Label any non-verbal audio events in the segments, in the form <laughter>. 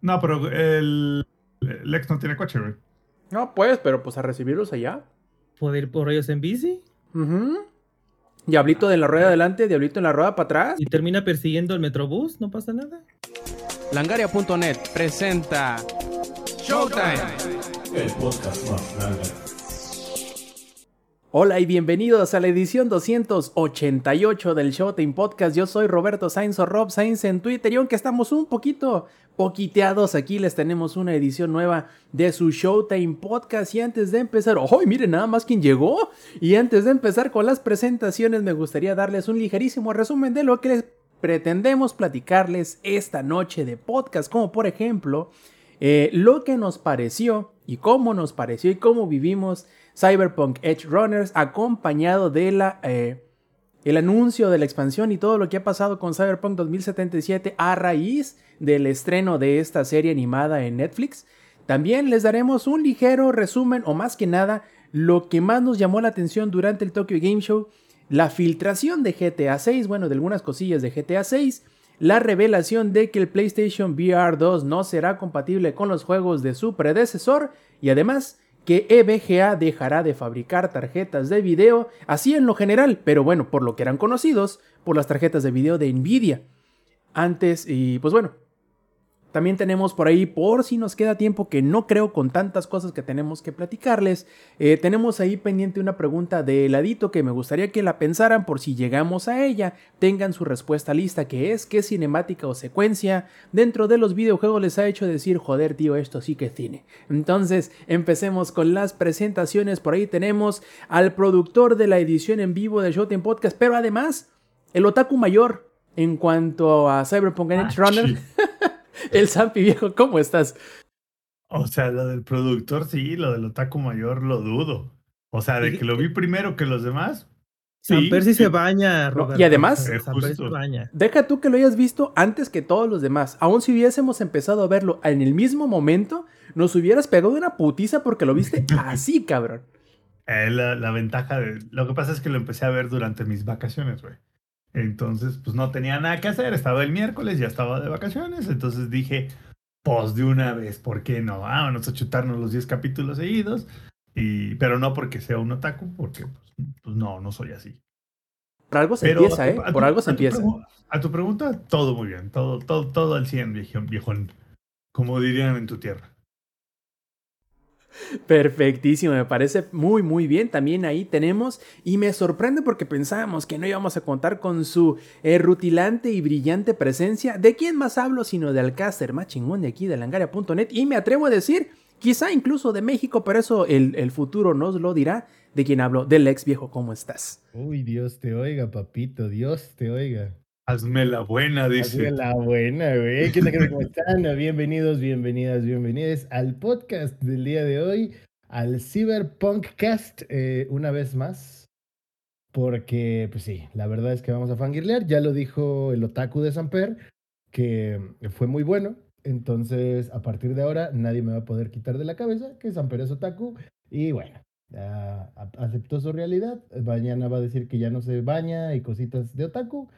No, pero el, Lex no tiene coche, güey. No, pues, pero pues a recibirlos allá. ¿Puedo ir por ellos en bici? Diablito de la rueda adelante, diablito en la rueda para atrás. Y termina persiguiendo el Metrobús, no pasa nada. Langaria.net presenta Showtime. El podcast más Hola y bienvenidos a la edición 288 del Showtime Podcast. Yo soy Roberto Sainz o Rob Sainz en Twitter y aunque estamos un poquito poquiteados, aquí les tenemos una edición nueva de su Showtime Podcast. Y antes de empezar, ¡oh! Miren nada más quién llegó. Y antes de empezar con las presentaciones, me gustaría darles un ligerísimo resumen de lo que pretendemos platicarles esta noche de podcast, como por ejemplo, eh, lo que nos pareció y cómo nos pareció y cómo vivimos Cyberpunk Edge Runners, acompañado de la, eh, el anuncio de la expansión y todo lo que ha pasado con Cyberpunk 2077 a raíz del estreno de esta serie animada en Netflix. También les daremos un ligero resumen o más que nada lo que más nos llamó la atención durante el Tokyo Game Show, la filtración de GTA 6, bueno, de algunas cosillas de GTA 6, la revelación de que el PlayStation VR 2 no será compatible con los juegos de su predecesor y además que EVGA dejará de fabricar tarjetas de video, así en lo general, pero bueno, por lo que eran conocidos, por las tarjetas de video de Nvidia. Antes, y pues bueno, también tenemos por ahí, por si nos queda tiempo, que no creo con tantas cosas que tenemos que platicarles, eh, tenemos ahí pendiente una pregunta de heladito que me gustaría que la pensaran por si llegamos a ella, tengan su respuesta lista, que es qué cinemática o secuencia dentro de los videojuegos les ha hecho decir, joder tío, esto sí que es cine. Entonces, empecemos con las presentaciones, por ahí tenemos al productor de la edición en vivo de Showtime Podcast, pero además, el otaku mayor en cuanto a Cyberpunk Edge ah, Runner. <laughs> <laughs> El Zampi viejo, ¿cómo estás? O sea, lo del productor sí, lo del otaku mayor lo dudo. O sea, de que lo vi primero que los demás. Sí, sí se baña, Roberto. Y además, deja tú que lo hayas visto antes que todos los demás. Aún si hubiésemos empezado a verlo en el mismo momento, nos hubieras pegado una putiza porque lo viste <laughs> así, cabrón. Eh, la, la, ventaja de... Lo que pasa es que lo empecé a ver durante mis vacaciones, güey. Entonces, pues no tenía nada que hacer, estaba el miércoles, ya estaba de vacaciones, entonces dije, pues de una vez, ¿por qué no? Vámonos a chutarnos los 10 capítulos seguidos, y, pero no porque sea un otaku, porque pues, pues no, no soy así. Por algo se empieza, ¿eh? Por algo se empieza. a tu pregunta, todo muy bien, todo, todo, todo al 100, viejón, como dirían en tu tierra. <laughs> Perfectísimo, me parece muy muy bien. También ahí tenemos y me sorprende porque pensábamos que no íbamos a contar con su rutilante y brillante presencia. ¿De quién más hablo sino de Alcácer, más de aquí de langaria.net? Y me atrevo a decir, quizá incluso de México, pero eso el, el futuro nos lo dirá. ¿De quién hablo? Del ex viejo, ¿cómo estás? Uy, Dios te oiga, papito, Dios te oiga. Hazme la buena, dice. Hazme la buena, güey. ¿Qué <laughs> tal? ¿Cómo están? Bienvenidos, bienvenidas, bienvenidas al podcast del día de hoy, al Cyberpunkcast, eh, una vez más. Porque, pues sí, la verdad es que vamos a fangirlear. Ya lo dijo el otaku de Samper, que fue muy bueno. Entonces, a partir de ahora, nadie me va a poder quitar de la cabeza que Samper es otaku. Y bueno, aceptó su realidad. Mañana va a decir que ya no se baña y cositas de otaku.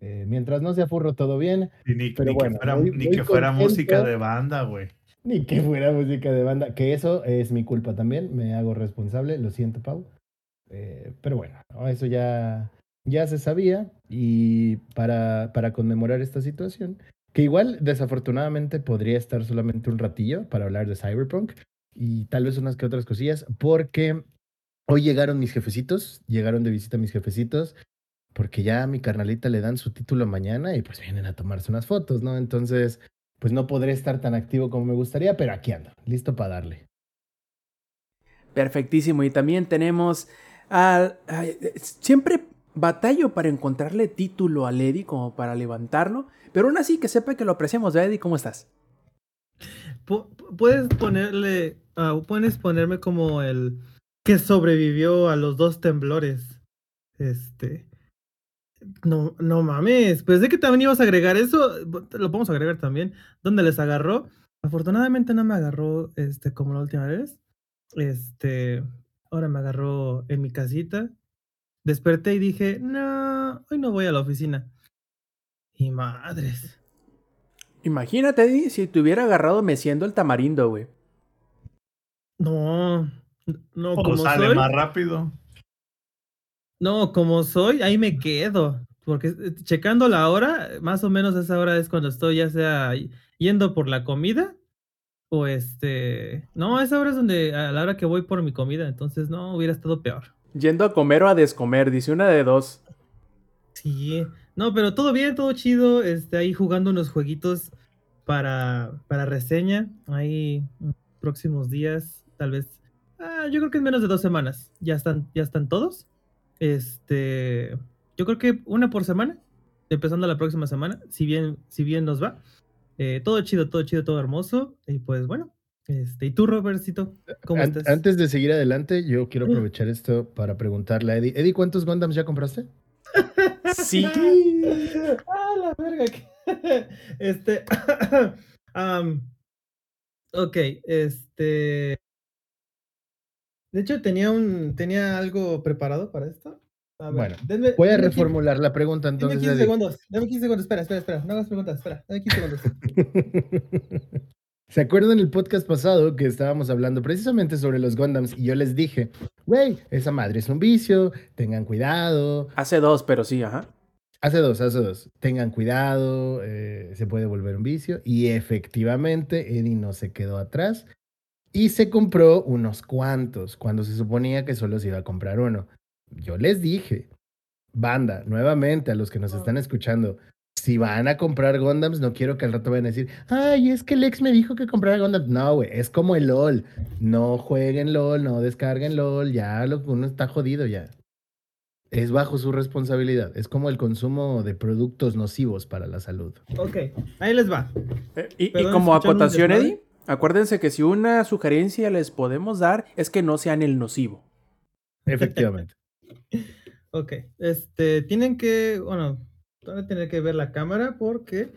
Eh, mientras no sea furro, todo bien. ni, pero bueno, que fuera, música de banda, güey. Ni que fuera música de banda, que eso es mi culpa también, me hago responsable, lo siento, Pau. Eh, pero bueno, eso ya, ya se sabía y para, para conmemorar esta situación, que igual desafortunadamente podría estar solamente un ratillo para hablar de Cyberpunk y tal vez unas que otras cosillas, porque hoy llegaron mis jefecitos, llegaron de visita mis jefecitos porque ya a mi carnalita le dan su título mañana y pues vienen a tomarse unas fotos, ¿no? Entonces, pues no podré estar tan activo como me gustaría, pero aquí ando, listo para darle. Perfectísimo. Y también tenemos al... siempre batallo para encontrarle título a Lady como para levantarlo, pero aún así que sepa que lo apreciamos, Eddie, ¿cómo estás? puedes ponerle, uh, puedes ponerme como el que sobrevivió a los dos temblores. Este, no, no mames. Pues de que también ibas a agregar eso, lo podemos agregar también. ¿Dónde les agarró? Afortunadamente no me agarró este como la última vez. Este, ahora me agarró en mi casita. Desperté y dije, no, hoy no voy a la oficina. Y madres. Imagínate, Eddie, si te hubiera agarrado meciendo el tamarindo, güey. No, no, como sale soy. más rápido. No, como soy, ahí me quedo. Porque eh, checando la hora, más o menos esa hora es cuando estoy ya sea yendo por la comida o este... No, a esa hora es donde, a la hora que voy por mi comida, entonces no, hubiera estado peor. Yendo a comer o a descomer, dice una de dos. Sí, no, pero todo bien, todo chido, este, ahí jugando unos jueguitos para, para reseña, ahí mm, próximos días, tal vez, ah, yo creo que en menos de dos semanas, ya están, ya están todos, este, yo creo que una por semana, empezando la próxima semana, si bien, si bien nos va, Eh, todo chido, todo chido, todo hermoso, y pues bueno, este, ¿y tú, Robertcito? ¿Cómo An- estás? Antes de seguir adelante, yo quiero aprovechar esto para preguntarle a Eddie. Eddie, ¿cuántos Gundams ya compraste? <laughs> Sí. ah, la verga. <laughs> Este. <coughs> ok, este. De hecho, tenía un. Tenía algo preparado para esto. A ver, Bueno, denme- Voy a denme reformular la pregunta Dame entonces, 15 Eddie. segundos. Dame 15 segundos. Espera, espera, espera. No hagas preguntas. Espera. Dame 15 segundos. <laughs> ¿Se acuerdan el podcast pasado que estábamos hablando precisamente sobre los Gundams y yo les dije, güey, esa madre es un vicio, tengan cuidado. Hace dos, pero sí, ajá. Hace dos, hace dos. Tengan cuidado, eh, se puede volver un vicio. Y efectivamente, Eddie no se quedó atrás y se compró unos cuantos cuando se suponía que solo se iba a comprar uno. Yo les dije, banda, nuevamente a los que nos están escuchando, si van a comprar Gundams, no quiero que al rato vayan a decir, ay, es que el ex me dijo que comprara Gundams. No, güey, es como el LOL. No jueguen LOL, no descarguen LOL, ya lo, uno está jodido ya. Es bajo su responsabilidad. Es como el consumo de productos nocivos para la salud. ok, ahí les va. Eh, Y, y como ¿escucharon un acotación? Eddie, acuérdense que si una sugerencia les podemos dar es que no sean el nocivo. Efectivamente. <laughs> Ok, este, tienen que, bueno, van a tener que ver la cámara porque,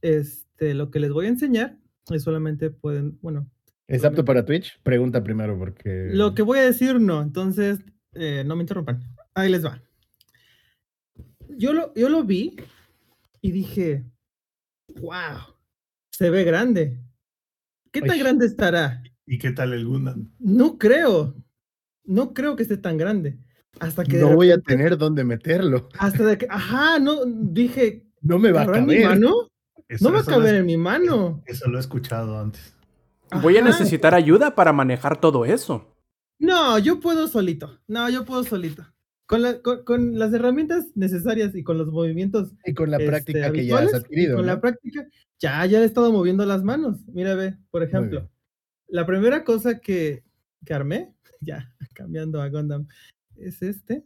este, lo que les voy a enseñar es solamente pueden, bueno, ¿Es apto para Twitch? Pregunta primero porque... lo que voy a decir no, entonces, eh, no me interrumpan. Ahí les va. Yo lo, yo lo vi y dije, wow, se ve grande. ¿Qué tan grande estará? ¿Y qué tal el Gundam? No creo, no creo que esté tan grande. Hasta que No voy a tener dónde meterlo. Hasta de que, ajá, no, dije, No me va a ¿cabrá en mi caber. mano? Eso- No va a caber en mi mano. Eso lo he escuchado antes. Voy a necesitar ayuda para manejar todo eso. No, yo puedo solito. No, yo puedo solito. Con, la- con, con las herramientas necesarias y con los movimientos Y con la este, práctica que ya has adquirido. Con ¿no? la práctica, ya, ya he estado moviendo las manos. Mira, ve, por ejemplo, la primera cosa que, que armé, <laughs> ya, cambiando a Gundam, es este.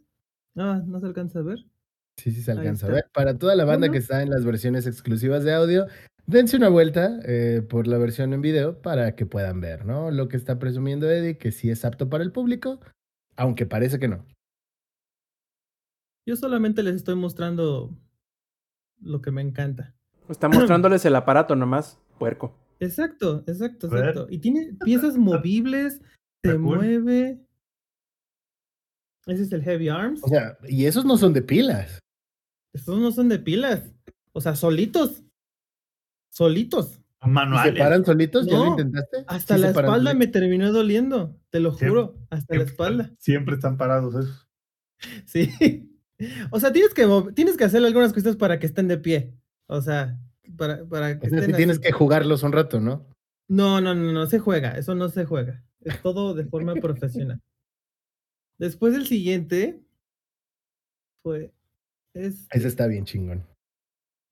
Ah, no se alcanza a ver. Sí, sí se alcanza a ver. Para toda la banda que está en las versiones exclusivas de audio, dense una vuelta eh, por la versión en video para que puedan ver, ¿no? Lo que está presumiendo Eddie, que sí es apto para el público, aunque parece que no. Yo solamente les estoy mostrando lo que me encanta. Está mostrándoles el aparato nomás, puerco. Exacto, exacto, exacto. Y tiene piezas movibles, se mueve. Ese es el Heavy Arms. O sea, y esos no son de pilas. Estos no son de pilas. O sea, solitos. Solitos. ¿Y ¿Se Manuales. paran solitos? ¿Ya lo No, intentaste? Hasta ¿Sí la espalda me terminó doliendo. Te lo Siempre- juro. Hasta la espalda. están- Siempre están parados esos. <laughs> Sí. O sea, tienes que, tienes que hacer algunas cosas para que estén de pie. O sea, para, para que sea, estén tienes así. que jugarlos un rato, ¿no? No, no, no, no se juega, eso no se juega. Es todo de forma profesional. Después el siguiente fue. Es, Ese está bien chingón.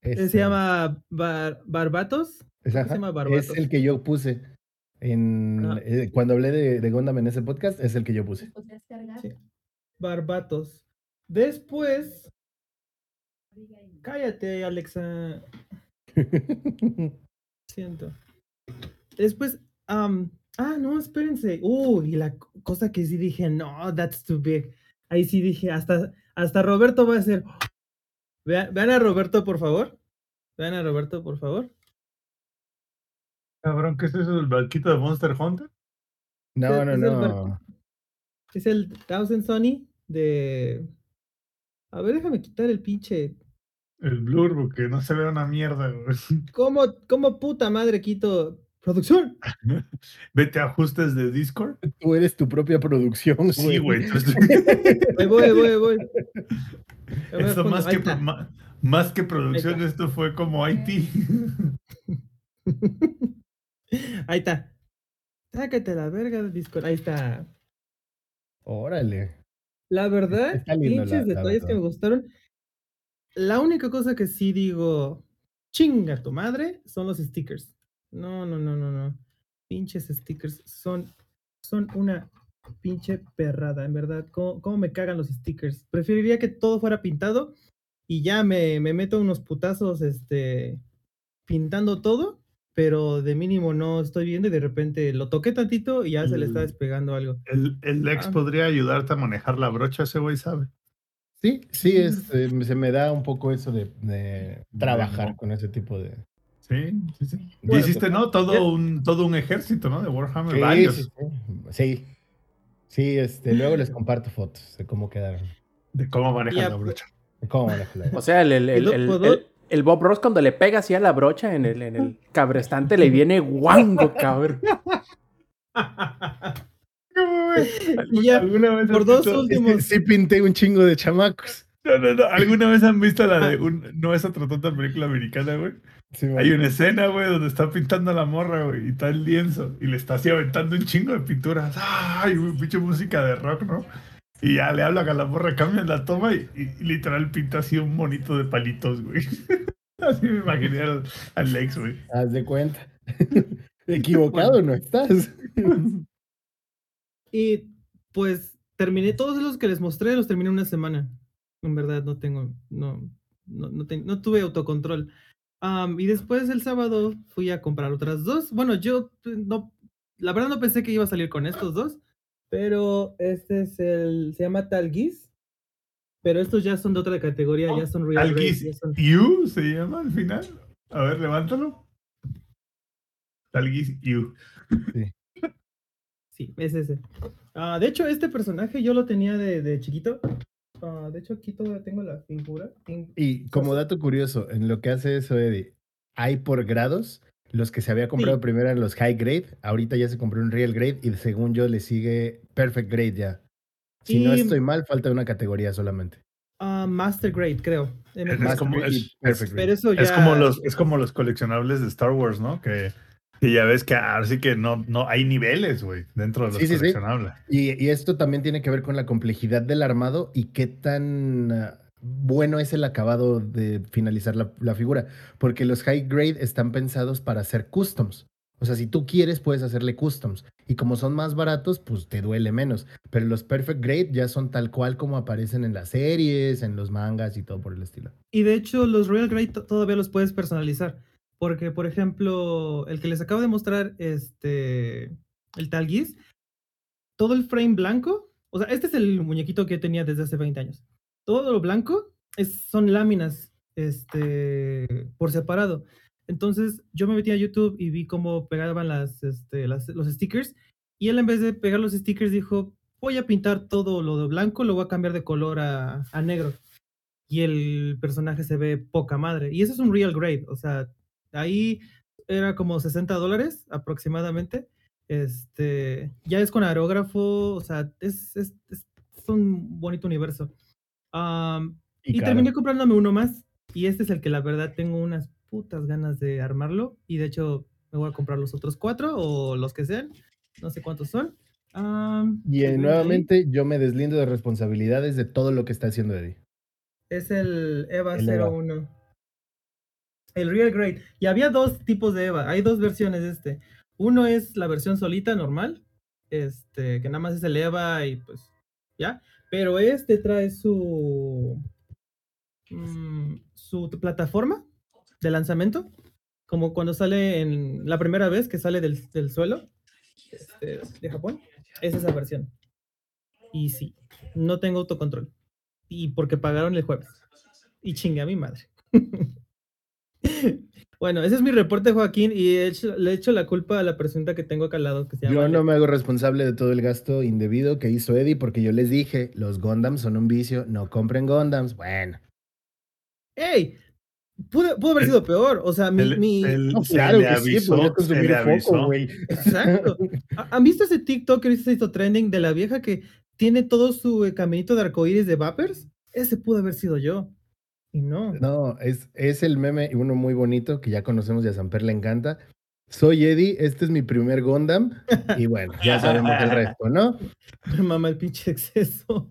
eh, se llama Bar- Barbatos. es, se llama es Barbatos. el que yo puse. En, Ah. eh, cuando hablé de, de Gundam en ese podcast, es el que yo puse. Sí. Barbatos. Después. Cállate, Alexa. <laughs> Siento. Después. ah, no, espérense. Uy, la co- cosa que sí dije, no, that's too big. Ahí sí dije, hasta, hasta Roberto va a ser. Vean, vean a Roberto, por favor. Vean a Roberto, por favor. Cabrón, ¿qué es eso? ¿El barquito de Monster Hunter? No, no, es el no. Es el Thousand Sony de. A ver, déjame quitar el pinche. El blur, porque no se ve una mierda, güey. <laughs> ¿Cómo, cómo puta madre quito producción? <laughs> Vete a ajustes de Discord. Tú eres tu propia producción, Sí, güey. entonces- Ahí <laughs> voy, voy, voy. Esto fondo. más que, más que producción, esto fue como IT. Ahí está. Sácate la verga del Discord. Ahí está. Órale. La verdad, pinches la- la detalles que verdad. me gustaron. La única cosa que sí digo, chinga tu madre, son los stickers. No, no, no, no, no. Pinches stickers son, son una pinche perrada, en verdad. ¿Cómo, cómo me cagan los stickers? Preferiría que todo fuera pintado y ya me, me meto unos putazos, este, pintando todo, pero de mínimo no estoy viendo y de repente lo toqué tantito y ya se le está Mm. despegando algo. El, el ex Ah. podría ayudarte a manejar la brocha, ese güey sabe. Sí, sí, es, eh, se me da un poco eso de, de trabajar con ese tipo de... Sí, sí, sí. Y Bueno, hiciste, ¿no? ya- Todo un, todo un ejército, ¿no? De Warhammer, Sí, varios. sí, sí. Este, luego les comparto fotos de cómo quedaron. De cómo manejan Ya, la brocha. de cómo manejo la- O sea, el, el, el, ¿Puedo- el- Bob Ross cuando le pega así a la brocha en el, en el cabrestante le viene guango, cabrón. Y ya, ¿Alguna vez por dos visto- últimos- Sí pinté un chingo de chamacos. No, no, no. ¿Alguna vez han visto la de un... No es otra tonta película americana, güey? Sí, Hay una escena, güey, donde está pintando a la morra, güey, y está el lienzo, y le está así aventando un chingo de pinturas. ¡Ay, güey, pinche música de rock, ¿no? Y ya le hablan a la morra, cambian la toma y, y- y literal pinta así un monito de palitos, güey. <laughs> Así me imaginé al, al ex, güey. Haz de cuenta. <laughs> Equivocado no estás. <laughs> Y pues terminé todos los que les mostré, los terminé en una semana. En verdad, no tengo, no, no, no, ten- no tuve autocontrol. Am, y después el sábado fui a comprar otras dos. Bueno, yo no, la verdad no pensé que iba a salir con estos dos, pero este es el, se llama Talgis. Pero estos ya son de otra categoría, ya son real son- You se llama al final. A ver, levántalo. Talgis You. <laughs> Sí, es ese. Ah, de hecho, este personaje yo lo tenía de, de chiquito. Ah, de hecho, aquí todavía tengo la figura. Y como dato curioso, en lo que hace eso, Eddie, hay por grados. Los que se había comprado Sí. primero eran los high grade, ahorita ya se compró un real grade y según yo le sigue perfect grade ya. Si no estoy mal, falta una categoría solamente. Ah, Master Grade, creo. Es, como, Grade y es, perfect es- grade. Pero eso ya. es como los, es como los coleccionables de Star Wars, ¿no? Que, que ya ves que ahora sí que no, no hay niveles, güey, dentro de los Sí, sí, sí. coleccionables. Y, y esto también tiene que ver con la complejidad del armado y qué tan ah, bueno es el acabado de finalizar la, figura. Porque los high grade están pensados para hacer customs. O sea, si tú quieres, puedes hacerle customs. Y como son más baratos, pues te duele menos. Pero los perfect grade ya son tal cual como aparecen en las series, en los mangas y todo por el estilo. Y de hecho, los Royal Grade to- todavía los puedes personalizar. Porque, por ejemplo, el que les acabo de mostrar, este. El Tal Geese, todo el frame blanco. O sea, este es el muñequito que tenía desde hace 20 años. Todo lo blanco es, son láminas este, por separado. Entonces, yo me metí a YouTube y vi cómo pegaban las, este, los stickers. Y él, en vez de pegar los stickers, dijo: Voy a pintar todo lo de blanco, lo voy a cambiar de color a, a negro y el personaje se ve poca madre. Y eso es un real grade, o sea, ahí era como 60 dólares aproximadamente. Este, ya es con aerógrafo, o sea, es, es- es un bonito universo. Am, y caro. terminé comprándome uno más. Y este es el que la verdad tengo unas putas ganas de armarlo. Y de hecho, me voy a comprar los otros cuatro o los que sean. No sé cuántos son. Am, Y eh, ahí. nuevamente yo me deslindo de responsabilidades de todo lo que está haciendo Eddie. Es el EVA El EVA. 01. El Real Grade. Y había dos tipos de EVA. Hay dos versiones de este. Uno es la versión solita, normal. Este, que nada más es el EVA y pues ya. Pero este trae su. mm, su plataforma de lanzamiento. Como cuando sale en la primera vez que sale del, del suelo este, de Japón. Es esa versión. Y sí, no tengo autocontrol. Y porque pagaron el jueves. Y chingue a mi madre. <laughs> bueno, ese es mi reporte, Joaquín, y he hecho- le echo la culpa a la persona que tengo acá al lado, que se llama... Yo no Ale. me hago responsable de todo el gasto indebido que hizo Eddie porque yo les dije, los Gundams son un vicio, no compren Gundams. Bueno, ¡Ey! Pudo, pudo haber sido peor. O sea, mi. El- mi- el- No, se claro le que sí, avisó, podría se le avisó. güey. Exacto. ¿Ha- <laughs> ¿Han visto ese TikTok que se hizo trending de la vieja que tiene todo su eh, caminito de arcoíris de vapers? Ese pudo haber sido yo. Y no. No, es, es el meme, y uno muy bonito que ya conocemos y a Samper le encanta. Soy Eddie, este es mi primer Gundam. Y bueno, ya sabemos el <laughs> resto, ¿no? Me mama el pinche exceso.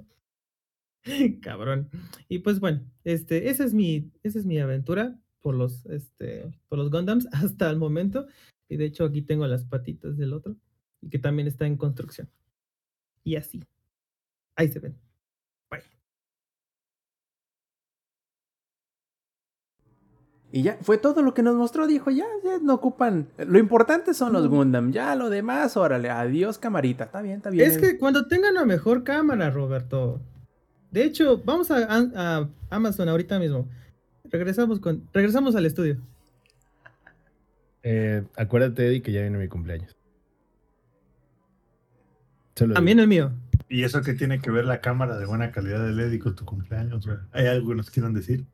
<laughs> Cabrón. Y pues bueno, este, esa es mi, esa es mi aventura por los, este, por los Gundams <laughs> hasta el momento. Y de hecho aquí tengo las patitas del otro, y que también está en construcción. Y así. Ahí se ven. Y ya, fue todo lo que nos mostró, dijo, ya, ya no ocupan. Lo importante son los Gundam, ya lo demás, órale, adiós camarita, está bien, está bien. Es que cuando tengan una mejor cámara, Roberto. De hecho, vamos a, a Amazon ahorita mismo. Regresamos con, regresamos al estudio. Eh, acuérdate, Eddie, que ya viene mi cumpleaños. Solo También el mío. ¿Y eso qué tiene que ver la cámara de buena calidad de LED y con tu cumpleaños? ¿Hay algo que nos quieran decir?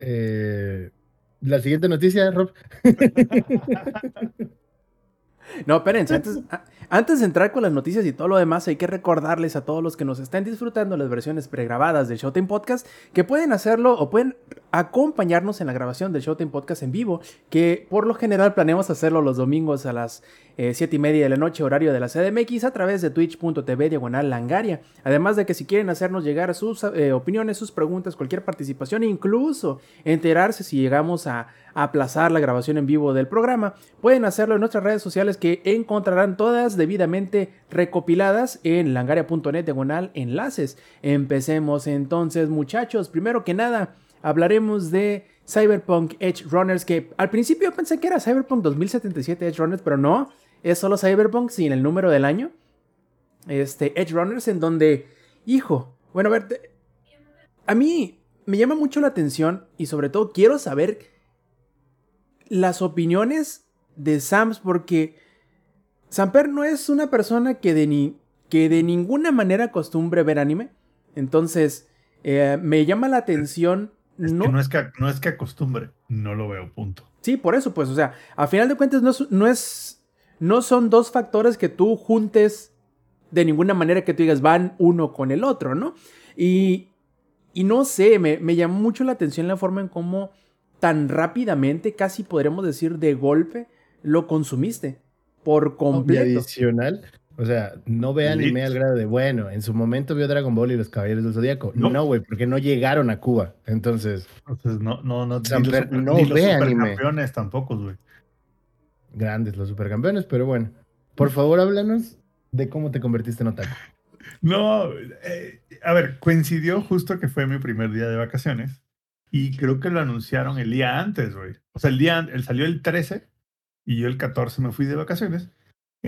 Eh, la siguiente noticia, Rob. <laughs> No, espérense, antes, antes de entrar con las noticias y todo lo demás, hay que recordarles a todos los que nos estén disfrutando las versiones pregrabadas del Showtime Podcast que pueden hacerlo o pueden acompañarnos en la grabación del Showtime Podcast en vivo, que por lo general planeamos hacerlo los domingos a las 7 y media de la noche, horario de la CDMX, a través de twitch.tv diagonal langaria. Además de que si quieren hacernos llegar sus eh, opiniones, sus preguntas, cualquier participación, incluso enterarse si llegamos a, a aplazar la grabación en vivo del programa, pueden hacerlo en nuestras redes sociales que encontrarán todas debidamente recopiladas en langaria.net diagonal enlaces. Empecemos entonces, muchachos. Primero que nada, hablaremos de Cyberpunk Edge Runners, que al principio pensé que era Cyberpunk 2077 Edge Runners, pero no, es solo Cyberpunk sin el número del año. Este, Edge Runners, en donde, hijo, bueno, a ver, a mí me llama mucho la atención y sobre todo quiero saber las opiniones de Sams porque Samper no es una persona que de, ni, que de ninguna manera acostumbre ver anime. Entonces, eh, me llama la atención. Es no, que no es que, no es que acostumbre, no lo veo, punto. Sí, por eso, pues, o sea, a final de cuentas no es, no es, no son dos factores que tú juntes de ninguna manera que tú digas van uno con el otro, ¿no? Y, y no sé, me, me llamó mucho la atención la forma en cómo tan rápidamente, casi podríamos decir de golpe, lo consumiste por Y completo. adicional, o sea, no ve anime al grado de, bueno, en su momento vio Dragon Ball y los Caballeros del Zodíaco. No. No, güey, porque no llegaron a Cuba. Entonces, Entonces, no, no, no. Samper ni los, no ni los ve anime. supercampeones tampoco, güey. grandes los supercampeones, pero bueno. Por favor, háblanos de cómo te convertiste en otaku. <laughs> No, eh, a ver, coincidió justo que fue mi primer día de vacaciones y creo que lo anunciaron el día antes, güey. O sea, el día, él salió el 13 y yo el 14 me fui de vacaciones.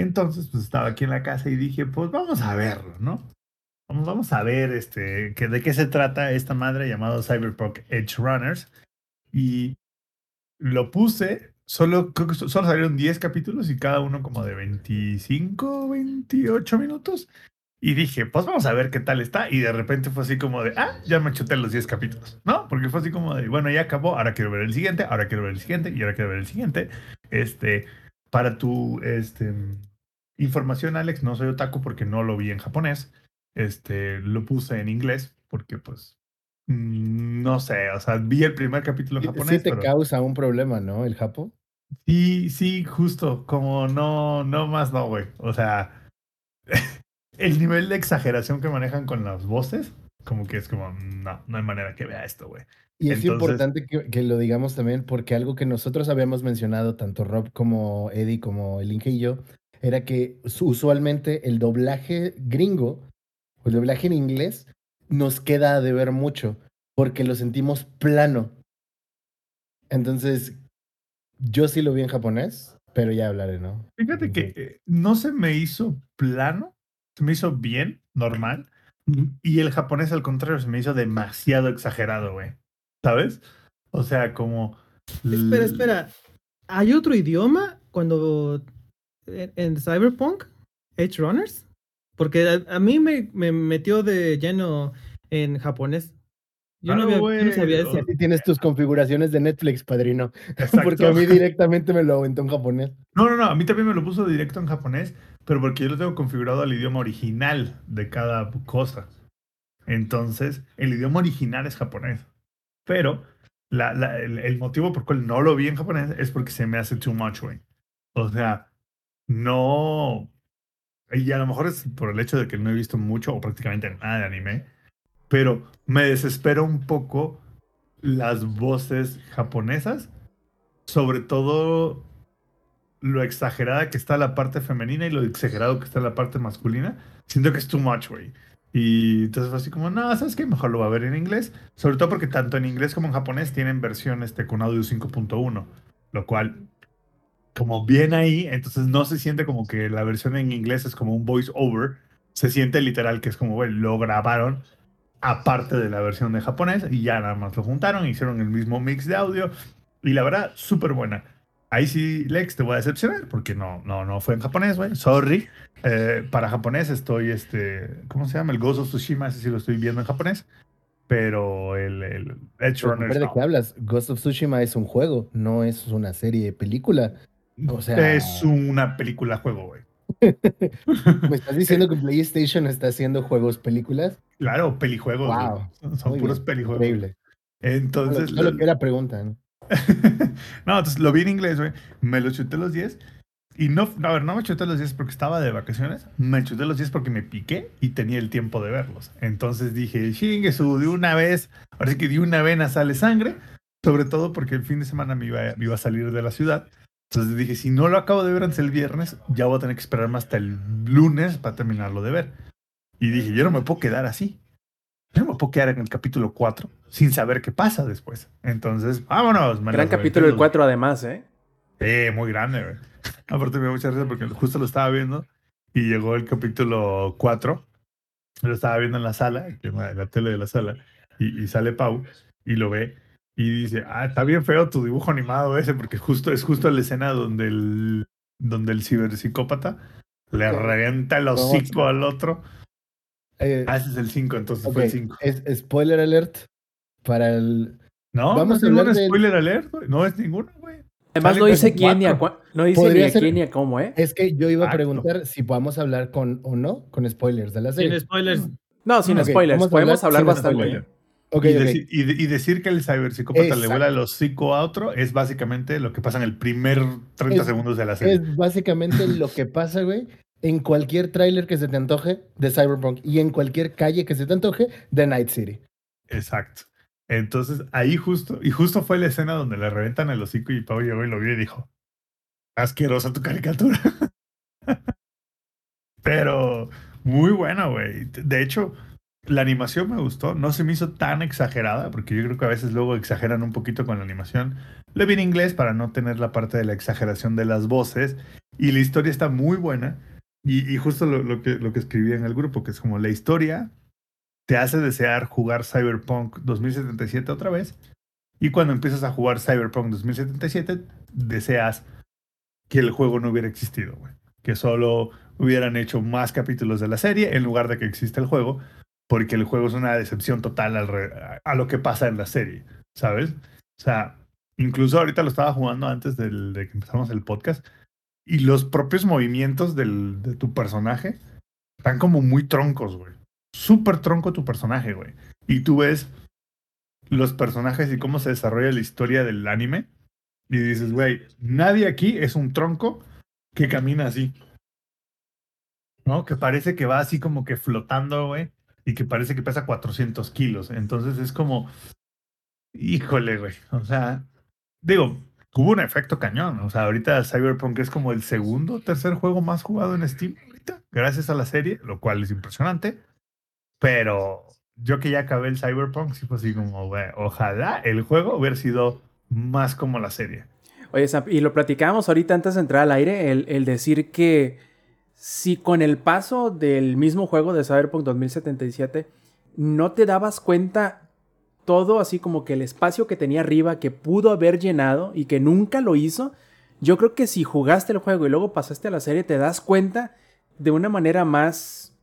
Entonces, pues estaba aquí en la casa y dije, pues vamos a verlo, ¿no? Vamos, vamos a ver este, que, de qué se trata esta madre llamada Cyberpunk Edge Runners. Y lo puse, solo, creo que so- solo salieron 10 capítulos y cada uno como de 25, 28 minutos. Y dije, pues vamos a ver qué tal está. Y de repente fue así como de, ah, ya me chuté los 10 capítulos, ¿no? Porque fue así como de, bueno, ya acabó, ahora quiero ver el siguiente, ahora quiero ver el siguiente y ahora quiero ver el siguiente. Este, para tu este, información, Alex, no soy otaku porque no lo vi en japonés. Este, lo puse en inglés porque, pues, mm, no sé, o sea, vi el primer capítulo en japonés. sí te pero- causa un problema, ¿no? El Japo. Sí, sí, justo, como no, no más no, güey. O sea, <laughs> el nivel de exageración que manejan con las voces, como que es como, no, no hay manera que vea esto, güey. Y es importante que, que lo digamos también porque algo que nosotros habíamos mencionado, tanto Rob como Eddie, como el Inge y yo, era que su- usualmente el doblaje gringo, o el doblaje en inglés, nos queda de ver mucho porque lo sentimos plano. Entonces, yo sí lo vi en japonés, pero ya hablaré, ¿no? Fíjate que eh, no se me hizo plano, se me hizo bien, normal. Y el japonés, al contrario, se me hizo demasiado exagerado, güey. ¿Sabes? O sea, como. Espera, espera. ¿Hay otro idioma cuando en, Cyberpunk? Edge Runners? Porque a, a mí me, me metió de lleno en japonés. Yo, no, Claro, había- yo no sabía eso. Así tienes tus configuraciones de Netflix, padrino. <laughs> Exacto. Porque a mí directamente me lo aventó en japonés. No, no, no, a mí también me lo puso directo en japonés, pero porque yo lo tengo configurado al idioma original de cada cosa. Entonces, el idioma original es japonés. Pero la- la- el, el motivo por cual no lo vi en japonés es porque se me hace too much, güey. O sea, no. Y a lo mejor es por el hecho de que no he visto mucho o prácticamente nada de anime, pero me desespera un poco las voces japonesas, sobre todo lo exagerada que está la parte femenina y lo exagerado que está la parte masculina. Siento que es too much, güey. Y entonces fue así como, no, ¿sabes qué? Mejor lo va a ver en inglés. Sobre todo porque tanto en inglés como en japonés tienen versión este, con audio 5.1, lo cual, como bien ahí, entonces no se siente como que la versión en inglés es como un voice over. Se siente literal que es como, güey, lo grabaron aparte de la versión de japonés y ya nada más lo juntaron, hicieron el mismo mix de audio y la verdad, súper buena. Ahí sí, Lex, te voy a decepcionar porque no, no, no fue en japonés, güey. Sorry. Eh, para japonés estoy, este, ¿cómo se llama? El Ghost of Tsushima, ese sí lo estoy viendo en japonés. Pero el, el Edge Pero, Runners ¿De no. qué hablas? Ghost of Tsushima es un juego, no es una serie película. O sea- Es una película juego, güey. <laughs> ¿Me estás diciendo que PlayStation está haciendo juegos películas? Claro, pelijuegos. Wow. Son, puros bien, pelijuegos. Increíble. Entonces, solo que era pregunta, ¿no? <laughs> no, entonces lo vi en inglés, güey. Me lo chuté los 10. Y no, a ver, no me chuté los 10 porque estaba de vacaciones. Me chuté los 10 porque me piqué y tenía el tiempo de verlos. Entonces dije, chingue su, de una vez. Ahora sí que de una vena sale sangre. Sobre todo porque el fin de semana me iba, me iba a salir de la ciudad. Entonces dije, si no lo acabo de ver antes el viernes, ya voy a tener que esperarme hasta el lunes para terminarlo de ver. Y dije, yo no me puedo quedar así. Yo no me puedo quedar en el capítulo 4 sin saber qué pasa después. Entonces, vámonos. me Gran capítulo el aventé 4 además, ¿eh? Sí, muy grande, güey. <laughs> Aparte me dio mucha risa porque justo lo estaba viendo y llegó el capítulo 4. Lo estaba viendo en la sala, en la, en la tele de la sala, y, y sale Pau y lo ve y dice, ah, está bien feo tu dibujo animado ese, porque justo es justo la escena donde el, donde el ciberpsicópata le Sí. revienta el hocico al otro. Eh, Ah, ese es el 5, entonces fue el 5. es spoiler alert para el... No, vamos no a es ningún hablar del- spoiler alert, güey. No es ninguno, güey. Además Sale no dice quién ni a cua- no dice ni Podría a ser- quién ni a cómo, ¿eh? Es que yo iba a preguntar si podamos hablar con o no con spoilers de la serie. Sin spoilers. No, sin spoilers. Podemos hablar bastante. spoiler. Ok, y, ok. deci- y y decir que el ciberpsicópata le vuela el hocico a otro es básicamente lo que pasa en el primer 30 Es- segundos de la serie. Es básicamente lo que pasa, güey, en cualquier tráiler que se te antoje de Cyberpunk y en cualquier calle que se te antoje de Night City. Exacto. Entonces, ahí justo, y justo fue la escena donde le reventan el hocico y Pau llegó y lo vio y dijo, asquerosa tu caricatura. <laughs> Pero muy buena, güey. De hecho, la animación me gustó. No se me hizo tan exagerada, porque yo creo que a veces luego exageran un poquito con la animación. Lo vi en inglés para no tener la parte de la exageración de las voces. Y la historia está muy buena. Y, justo lo, que, escribí en el grupo, que es como la historia te hace desear jugar Cyberpunk 2077 otra vez. Y cuando empiezas a jugar Cyberpunk 2077, deseas que el juego no hubiera existido. Que solo hubieran hecho más capítulos de la serie en lugar de que exista el juego, porque el juego es una decepción total al a lo que pasa en la serie, ¿sabes? O sea, incluso ahorita lo estaba jugando antes de que empezamos el podcast, y los propios movimientos del- de tu personaje están como muy troncos, güey. Súper tronco tu personaje, güey. Y tú ves los personajes y cómo se desarrolla la historia del anime. Y dices, güey, nadie aquí es un tronco que camina así. ¿No? Que parece que va así como que flotando, güey. Y que parece que pesa 400 kilos. Entonces es como, híjole, güey. O sea, digo, hubo un efecto cañón. O sea, ahorita Cyberpunk es como el segundo o tercer juego más jugado en Steam ahorita, gracias a la serie, lo cual es impresionante. Pero yo que ya acabé el Cyberpunk, sí fue así como, güey, ojalá el juego hubiera sido más como la serie. Oye, y lo platicábamos ahorita antes de entrar al aire, el, el decir que si con el paso del mismo juego de Cyberpunk 2077 no te dabas cuenta todo así como que el espacio que tenía arriba que pudo haber llenado y que nunca lo hizo, yo creo que si jugaste el juego y luego pasaste a la serie te das cuenta de una manera más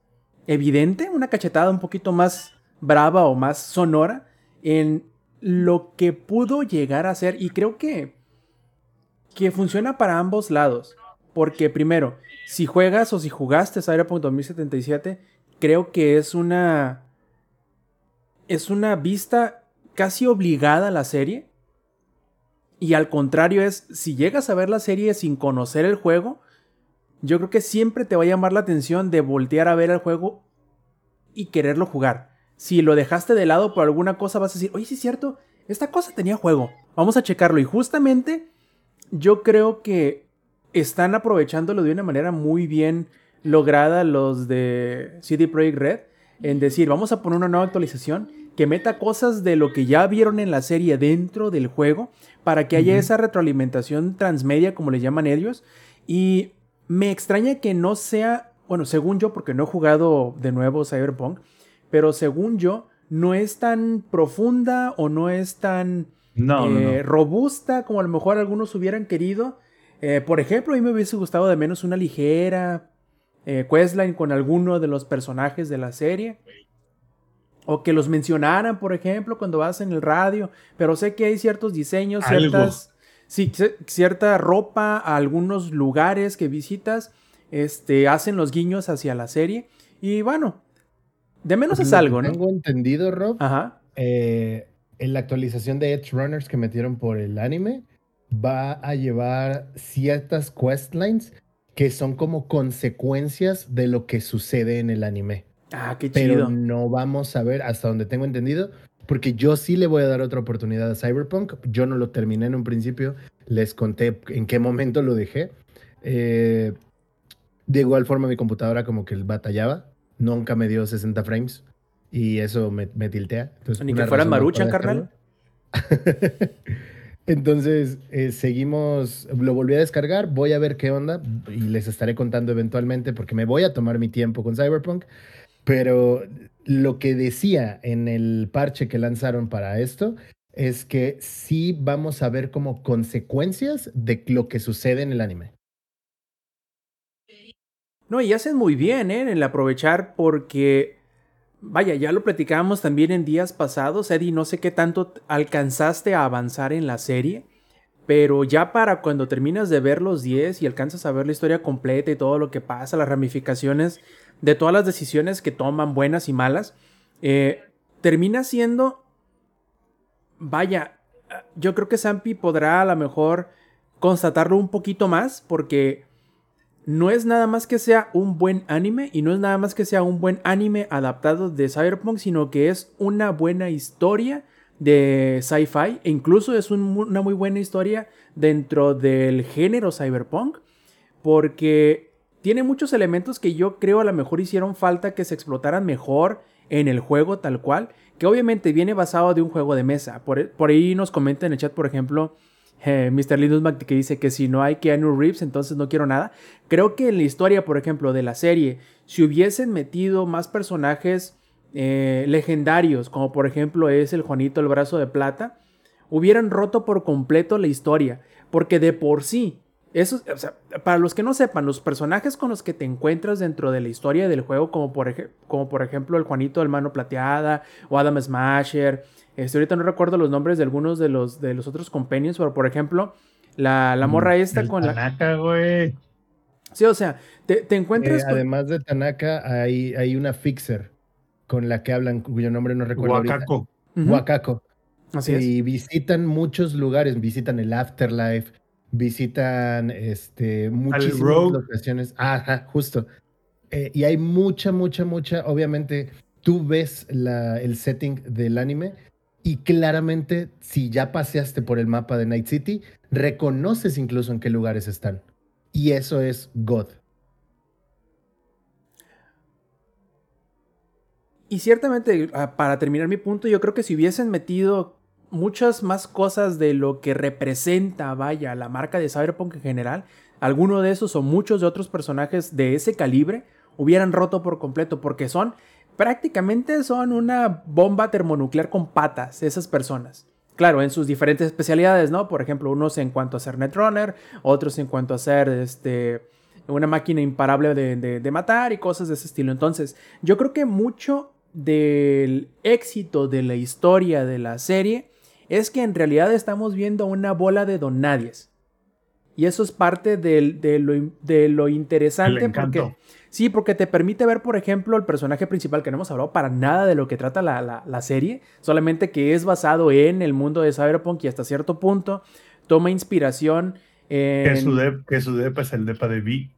evidente, una cachetada un poquito más brava o más sonora en lo que pudo llegar a ser. Y creo que que funciona para ambos lados, porque primero, si juegas o si jugaste Cyberpunk 2077, creo que es una es una vista casi obligada a la serie. Y al contrario es, si llegas a ver la serie sin conocer el juego, yo creo que siempre te va a llamar la atención de voltear a ver el juego y quererlo jugar. Si lo dejaste de lado por alguna cosa, vas a decir, oye, sí es cierto, esta cosa tenía juego. Vamos a checarlo. Y justamente yo creo que están aprovechándolo de una manera muy bien lograda los de CD Projekt Red. En decir, vamos a poner una nueva actualización que meta cosas de lo que ya vieron en la serie dentro del juego para que haya esa retroalimentación transmedia, como le llaman ellos. Y me extraña que no sea, bueno, según yo, porque no he jugado de nuevo Cyberpunk, pero según yo, no es tan profunda o no es tan eh, robusta como a lo mejor algunos hubieran querido. Eh, por ejemplo, a mí me hubiese gustado de menos una ligera eh, questline con alguno de los personajes de la serie. O que los mencionaran, por ejemplo, cuando vas en el radio. Pero sé que hay ciertos diseños, ciertas. Sí, cierta ropa a algunos lugares que visitas. Este, hacen los guiños hacia la serie. Y bueno, de menos es algo, ¿no? Tengo entendido, Rob. Ajá. Eh, en la actualización de Edge Runners que metieron por el anime, va a llevar ciertas questlines que son como consecuencias de lo que sucede en el anime. Ah, qué chido. Pero no vamos a ver, hasta donde tengo entendido, porque yo sí le voy a dar otra oportunidad a Cyberpunk. Yo no lo terminé en un principio, les conté en qué momento lo dejé. Eh, de igual forma mi computadora como que batallaba, nunca me dio 60 frames y eso me, tiltea. Ni que fuera maruchan, carnal. <laughs> Entonces, eh, seguimos, lo volví a descargar, voy a ver qué onda y les estaré contando eventualmente porque me voy a tomar mi tiempo con Cyberpunk. Pero lo que decía en el parche que lanzaron para esto es que sí vamos a ver como consecuencias de lo que sucede en el anime. No, y hacen muy bien ¿eh? en el aprovechar porque, vaya, ya lo platicábamos también en días pasados, Eddie, no sé qué tanto alcanzaste a avanzar en la serie, pero ya para cuando terminas de ver los 10 y alcanzas a ver la historia completa y todo lo que pasa, las ramificaciones de todas las decisiones que toman, buenas y malas, eh, termina siendo, vaya, yo creo que Sampi podrá a lo mejor constatarlo un poquito más porque no es nada más que sea un buen anime y no es nada más que sea un buen anime adaptado de Cyberpunk, sino que es una buena historia de sci-fi e incluso es una muy buena historia dentro del género cyberpunk porque tiene muchos elementos que yo creo a lo mejor hicieron falta que se explotaran mejor en el juego tal cual, que obviamente viene basado de un juego de mesa. Por, ahí nos comenta en el chat, por ejemplo, eh, Mr. Linus Mac que dice que si no hay Keanu Reeves, entonces no quiero nada. Creo que en la historia, por ejemplo, de la serie, si hubiesen metido más personajes eh, legendarios, como por ejemplo es el Juanito el Brazo de Plata, hubieran roto por completo la historia, porque de por sí eso, o sea, para los que no sepan, los personajes con los que te encuentras dentro de la historia del juego, como por, como por ejemplo el Juanito del Mano Plateada o Adam Smasher, este, ahorita no recuerdo los nombres de algunos de los, de los otros companions, pero por ejemplo, la, la morra mm, esta con Tanaka, güey. Sí, o sea, te, encuentras. Eh, además de Tanaka, hay, hay una fixer con la que hablan, cuyo nombre no recuerdo. Wakako. Wakako. Así es. Y visitan muchos lugares, visitan el Afterlife, visitan este, muchísimas locaciones. Ajá, justo. Eh, y hay mucha, mucha, mucha, obviamente, tú ves la, el setting del anime y claramente si ya paseaste por el mapa de Night City, reconoces incluso en qué lugares están. Y eso es God. Y ciertamente, ah, para terminar mi punto, yo creo que si hubiesen metido muchas más cosas de lo que representa, vaya, la marca de Cyberpunk en general, alguno de esos o muchos de otros personajes de ese calibre hubieran roto por completo, porque son prácticamente son una bomba termonuclear con patas, esas personas. Claro, en sus diferentes especialidades, ¿no? Por ejemplo, unos en cuanto a ser Netrunner, otros en cuanto a ser este, una máquina imparable de, de matar y cosas de ese estilo. Entonces, yo creo que mucho del éxito de la historia de la serie es que en realidad estamos viendo una bola de donadies. Y eso es parte del- de, lo, de lo interesante porque sí, porque te permite ver, por ejemplo, el personaje principal que no hemos hablado para nada de lo que trata la, la- la serie, solamente que es basado en el mundo de Cyberpunk y hasta cierto punto toma inspiración en... Que su, depa es el depa de Vi.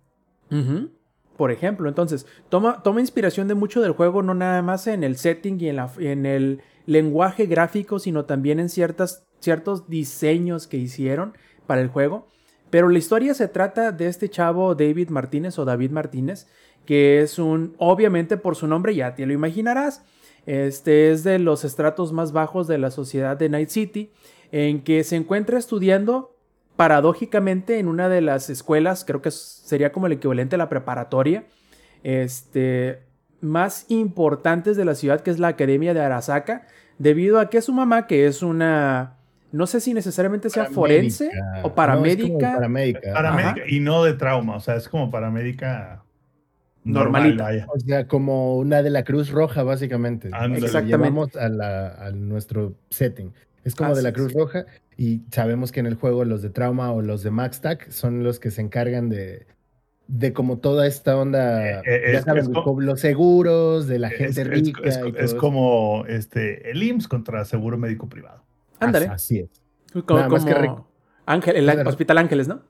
Ujú. Por ejemplo, entonces, toma, toma inspiración de mucho del juego, no nada más en el setting y en, la, en el lenguaje gráfico, sino también en ciertas, ciertos diseños que hicieron para el juego. Pero la historia se trata de este chavo David Martínez o David Martínez, que es un, obviamente por su nombre ya te lo imaginarás, este es de los estratos más bajos de la sociedad de Night City, en que se encuentra estudiando paradójicamente en una de las escuelas, creo que sería como el equivalente a la preparatoria, este, más importantes de la ciudad, que es la Academia de Arasaka, debido a que su mamá, que es una, no sé si necesariamente sea forense Paramédica. o No, es como paramédica, paramédica. Paramédica y no de trauma, o sea, es como paramédica normal, Normalita. O sea, como una de la Cruz Roja, básicamente. Exactamente. Llevamos a, la- a nuestro setting. Es como de la. Cruz Roja y sabemos que en el juego los de Trauma o los de Maxtac son los que se encargan de, de como toda esta onda, Eh, eh, ya es- saben, es de co- co- los seguros, de la gente es- rica. es- como este, el IMSS contra seguro médico privado. ándale, Así es. como, nada más que Ángel, el Ándale. Hospital Ángeles, ¿no?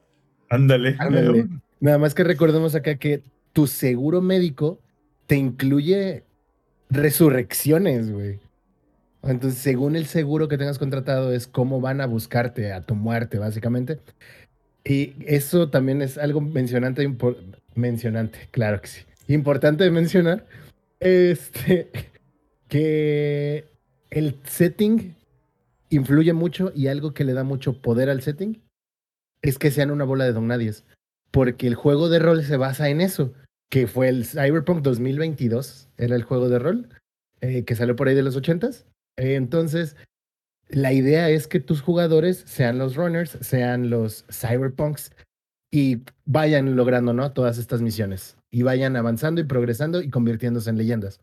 Ándale. Ándale. Nada más que recordemos acá que tu seguro médico te incluye resurrecciones, güey. Entonces, según el seguro que tengas contratado, es cómo van a buscarte a tu muerte, básicamente. Y eso también es algo mencionante, mencionante, claro que sí. Importante de mencionar, este, <laughs> que el setting influye mucho y algo que le da mucho poder al setting es que sean una bola de don nadies. Porque el juego de rol se basa en eso, que fue el Cyberpunk 2022, era el juego de rol, eh, que salió por ahí de los 80s. Entonces, la idea es que tus jugadores sean los runners, sean los cyberpunks y vayan logrando, ¿no? Todas estas misiones y vayan avanzando y progresando y convirtiéndose en leyendas.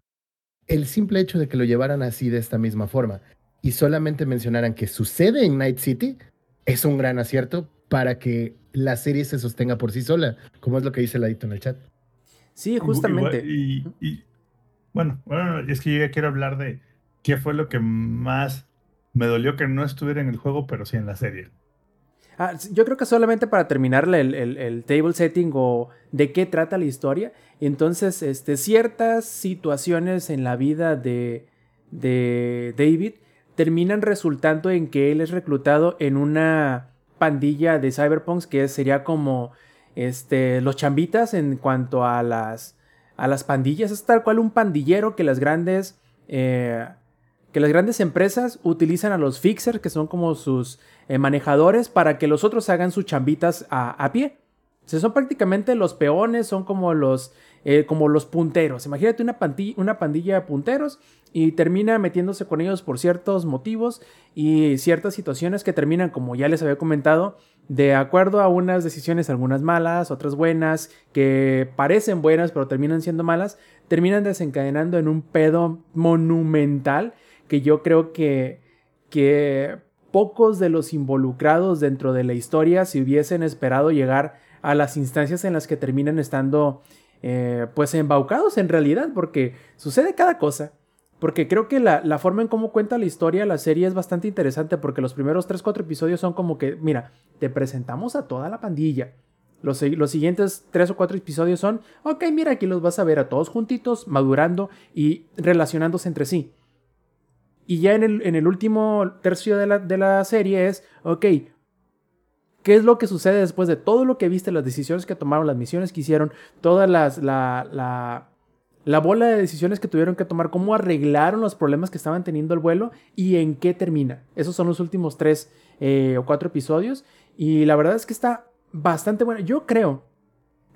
El simple hecho de que lo llevaran así de esta misma forma y solamente mencionaran que sucede en Night City es un gran acierto para que la serie se sostenga por sí sola, como es lo que dice Ladito en el chat. Sí, justamente. Igual- Y, y- bueno, bueno, es que yo ya quiero hablar de qué fue lo que más me dolió que no estuviera en el juego, pero sí en la serie. Ah, yo creo que solamente para terminar el, el- el table setting o de qué trata la historia. Entonces, este, ciertas situaciones en la vida de, de David terminan resultando en que él es reclutado en una pandilla de cyberpunks que sería como este, los chambitas en cuanto a las, a las pandillas. Es tal cual un pandillero que las grandes... eh, que las grandes empresas utilizan a los fixers, que son como sus eh, manejadores, para que los otros hagan sus chambitas a, pie. O sea, son prácticamente los peones, son como los, eh, como los punteros. Imagínate una, una pandilla de punteros y termina metiéndose con ellos por ciertos motivos y ciertas situaciones que terminan, como ya les había comentado, de acuerdo a unas decisiones, algunas malas, otras buenas, que parecen buenas pero terminan siendo malas, terminan desencadenando en un pedo monumental que yo creo que, que pocos de los involucrados dentro de la historia si hubiesen esperado llegar a las instancias en las que terminan estando eh, pues embaucados en realidad, porque sucede cada cosa. Porque creo que la, la forma en cómo cuenta la historia, la serie es bastante interesante, porque los primeros 3-4 episodios son como que, mira, te presentamos a toda la pandilla. Los, los siguientes 3 o 4 episodios son, ok, mira, aquí los vas a ver a todos juntitos, madurando y relacionándose entre sí. Y ya en el, en el último tercio de la, de la serie es, ok, ¿qué es lo que sucede después de todo lo que viste, las decisiones que tomaron, las misiones que hicieron, todas las, la, la, la bola de decisiones que tuvieron que tomar, cómo arreglaron los problemas que estaban teniendo el vuelo y en qué termina? Esos son los últimos tres eh, o cuatro episodios y la verdad es que está bastante bueno. Yo creo,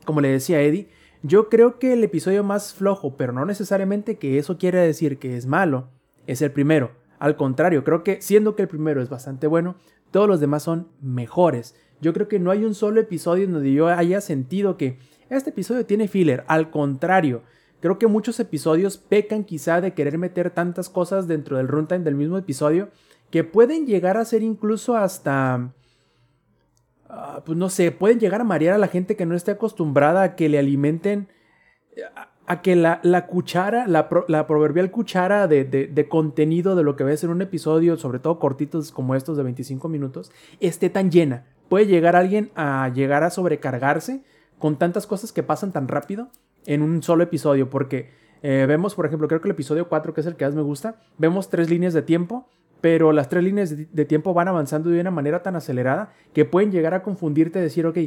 como le decía Eddie, yo creo que el episodio más flojo, pero no necesariamente que eso quiere decir que es malo, es el primero. Al contrario, creo que siendo que el primero es bastante bueno, todos los demás son mejores. Yo creo que no hay un solo episodio en donde yo haya sentido que este episodio tiene filler. Al contrario, creo que muchos episodios pecan quizá de querer meter tantas cosas dentro del runtime del mismo episodio que pueden llegar a ser incluso hasta... ah, pues no sé, pueden llegar a marear a la gente que no esté acostumbrada a que le alimenten... a- que la, la cuchara, la, la proverbial cuchara de, de- contenido de lo que ves en un episodio, sobre todo cortitos como estos de 25 minutos, esté tan llena. Puede llegar alguien a llegar a sobrecargarse con tantas cosas que pasan tan rápido en un solo episodio, porque eh, vemos, por ejemplo, creo que el episodio 4, que es el que más me gusta, vemos tres líneas de tiempo, pero las tres líneas de, de tiempo van avanzando de una manera tan acelerada que pueden llegar a confundirte decir, ok,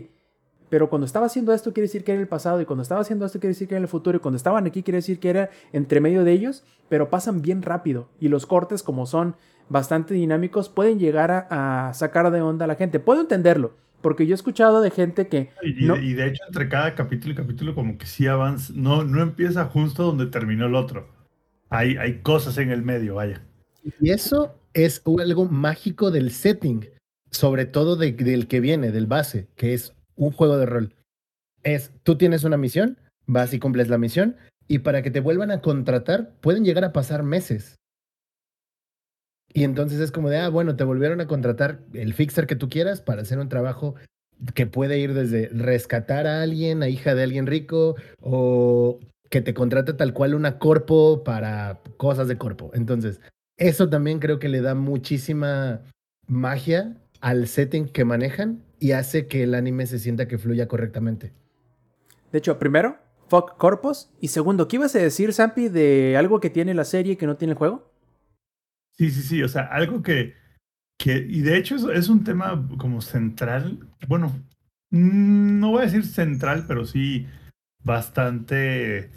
pero cuando estaba haciendo esto quiere decir que era el pasado y cuando estaba haciendo esto quiere decir que era el futuro y cuando estaban aquí quiere decir que era entre medio de ellos, pero pasan bien rápido y los cortes como son bastante dinámicos pueden llegar a, a sacar de onda a la gente. Puedo entenderlo, porque yo he escuchado de gente que Y, no, y de hecho, entre cada capítulo y capítulo, como que sí avanza. No, no empieza justo donde terminó el otro. Hay, hay cosas en el medio, vaya. Y eso es algo mágico del setting, sobre todo de- del que viene, del base, que es un juego de rol. Es, tú tienes una misión, vas y cumples la misión, y para que te vuelvan a contratar, pueden llegar a pasar meses. Y entonces es como de, ah, bueno, te volvieron a contratar el fixer que tú quieras para hacer un trabajo que puede ir desde rescatar a alguien, a hija de alguien rico, o que te contrate tal cual una corpo para cosas de corpo. Entonces, eso también creo que le da muchísima magia al setting que manejan y hace que el anime se sienta que fluya correctamente. De hecho, primero, fuck corpos. Y segundo, ¿qué ibas a decir, Zampi, de algo que tiene la serie que no tiene el juego? Sí, sí, sí. O sea, algo que. que y de hecho es, es un tema como central. Bueno, mm, no voy a decir central, pero sí bastante.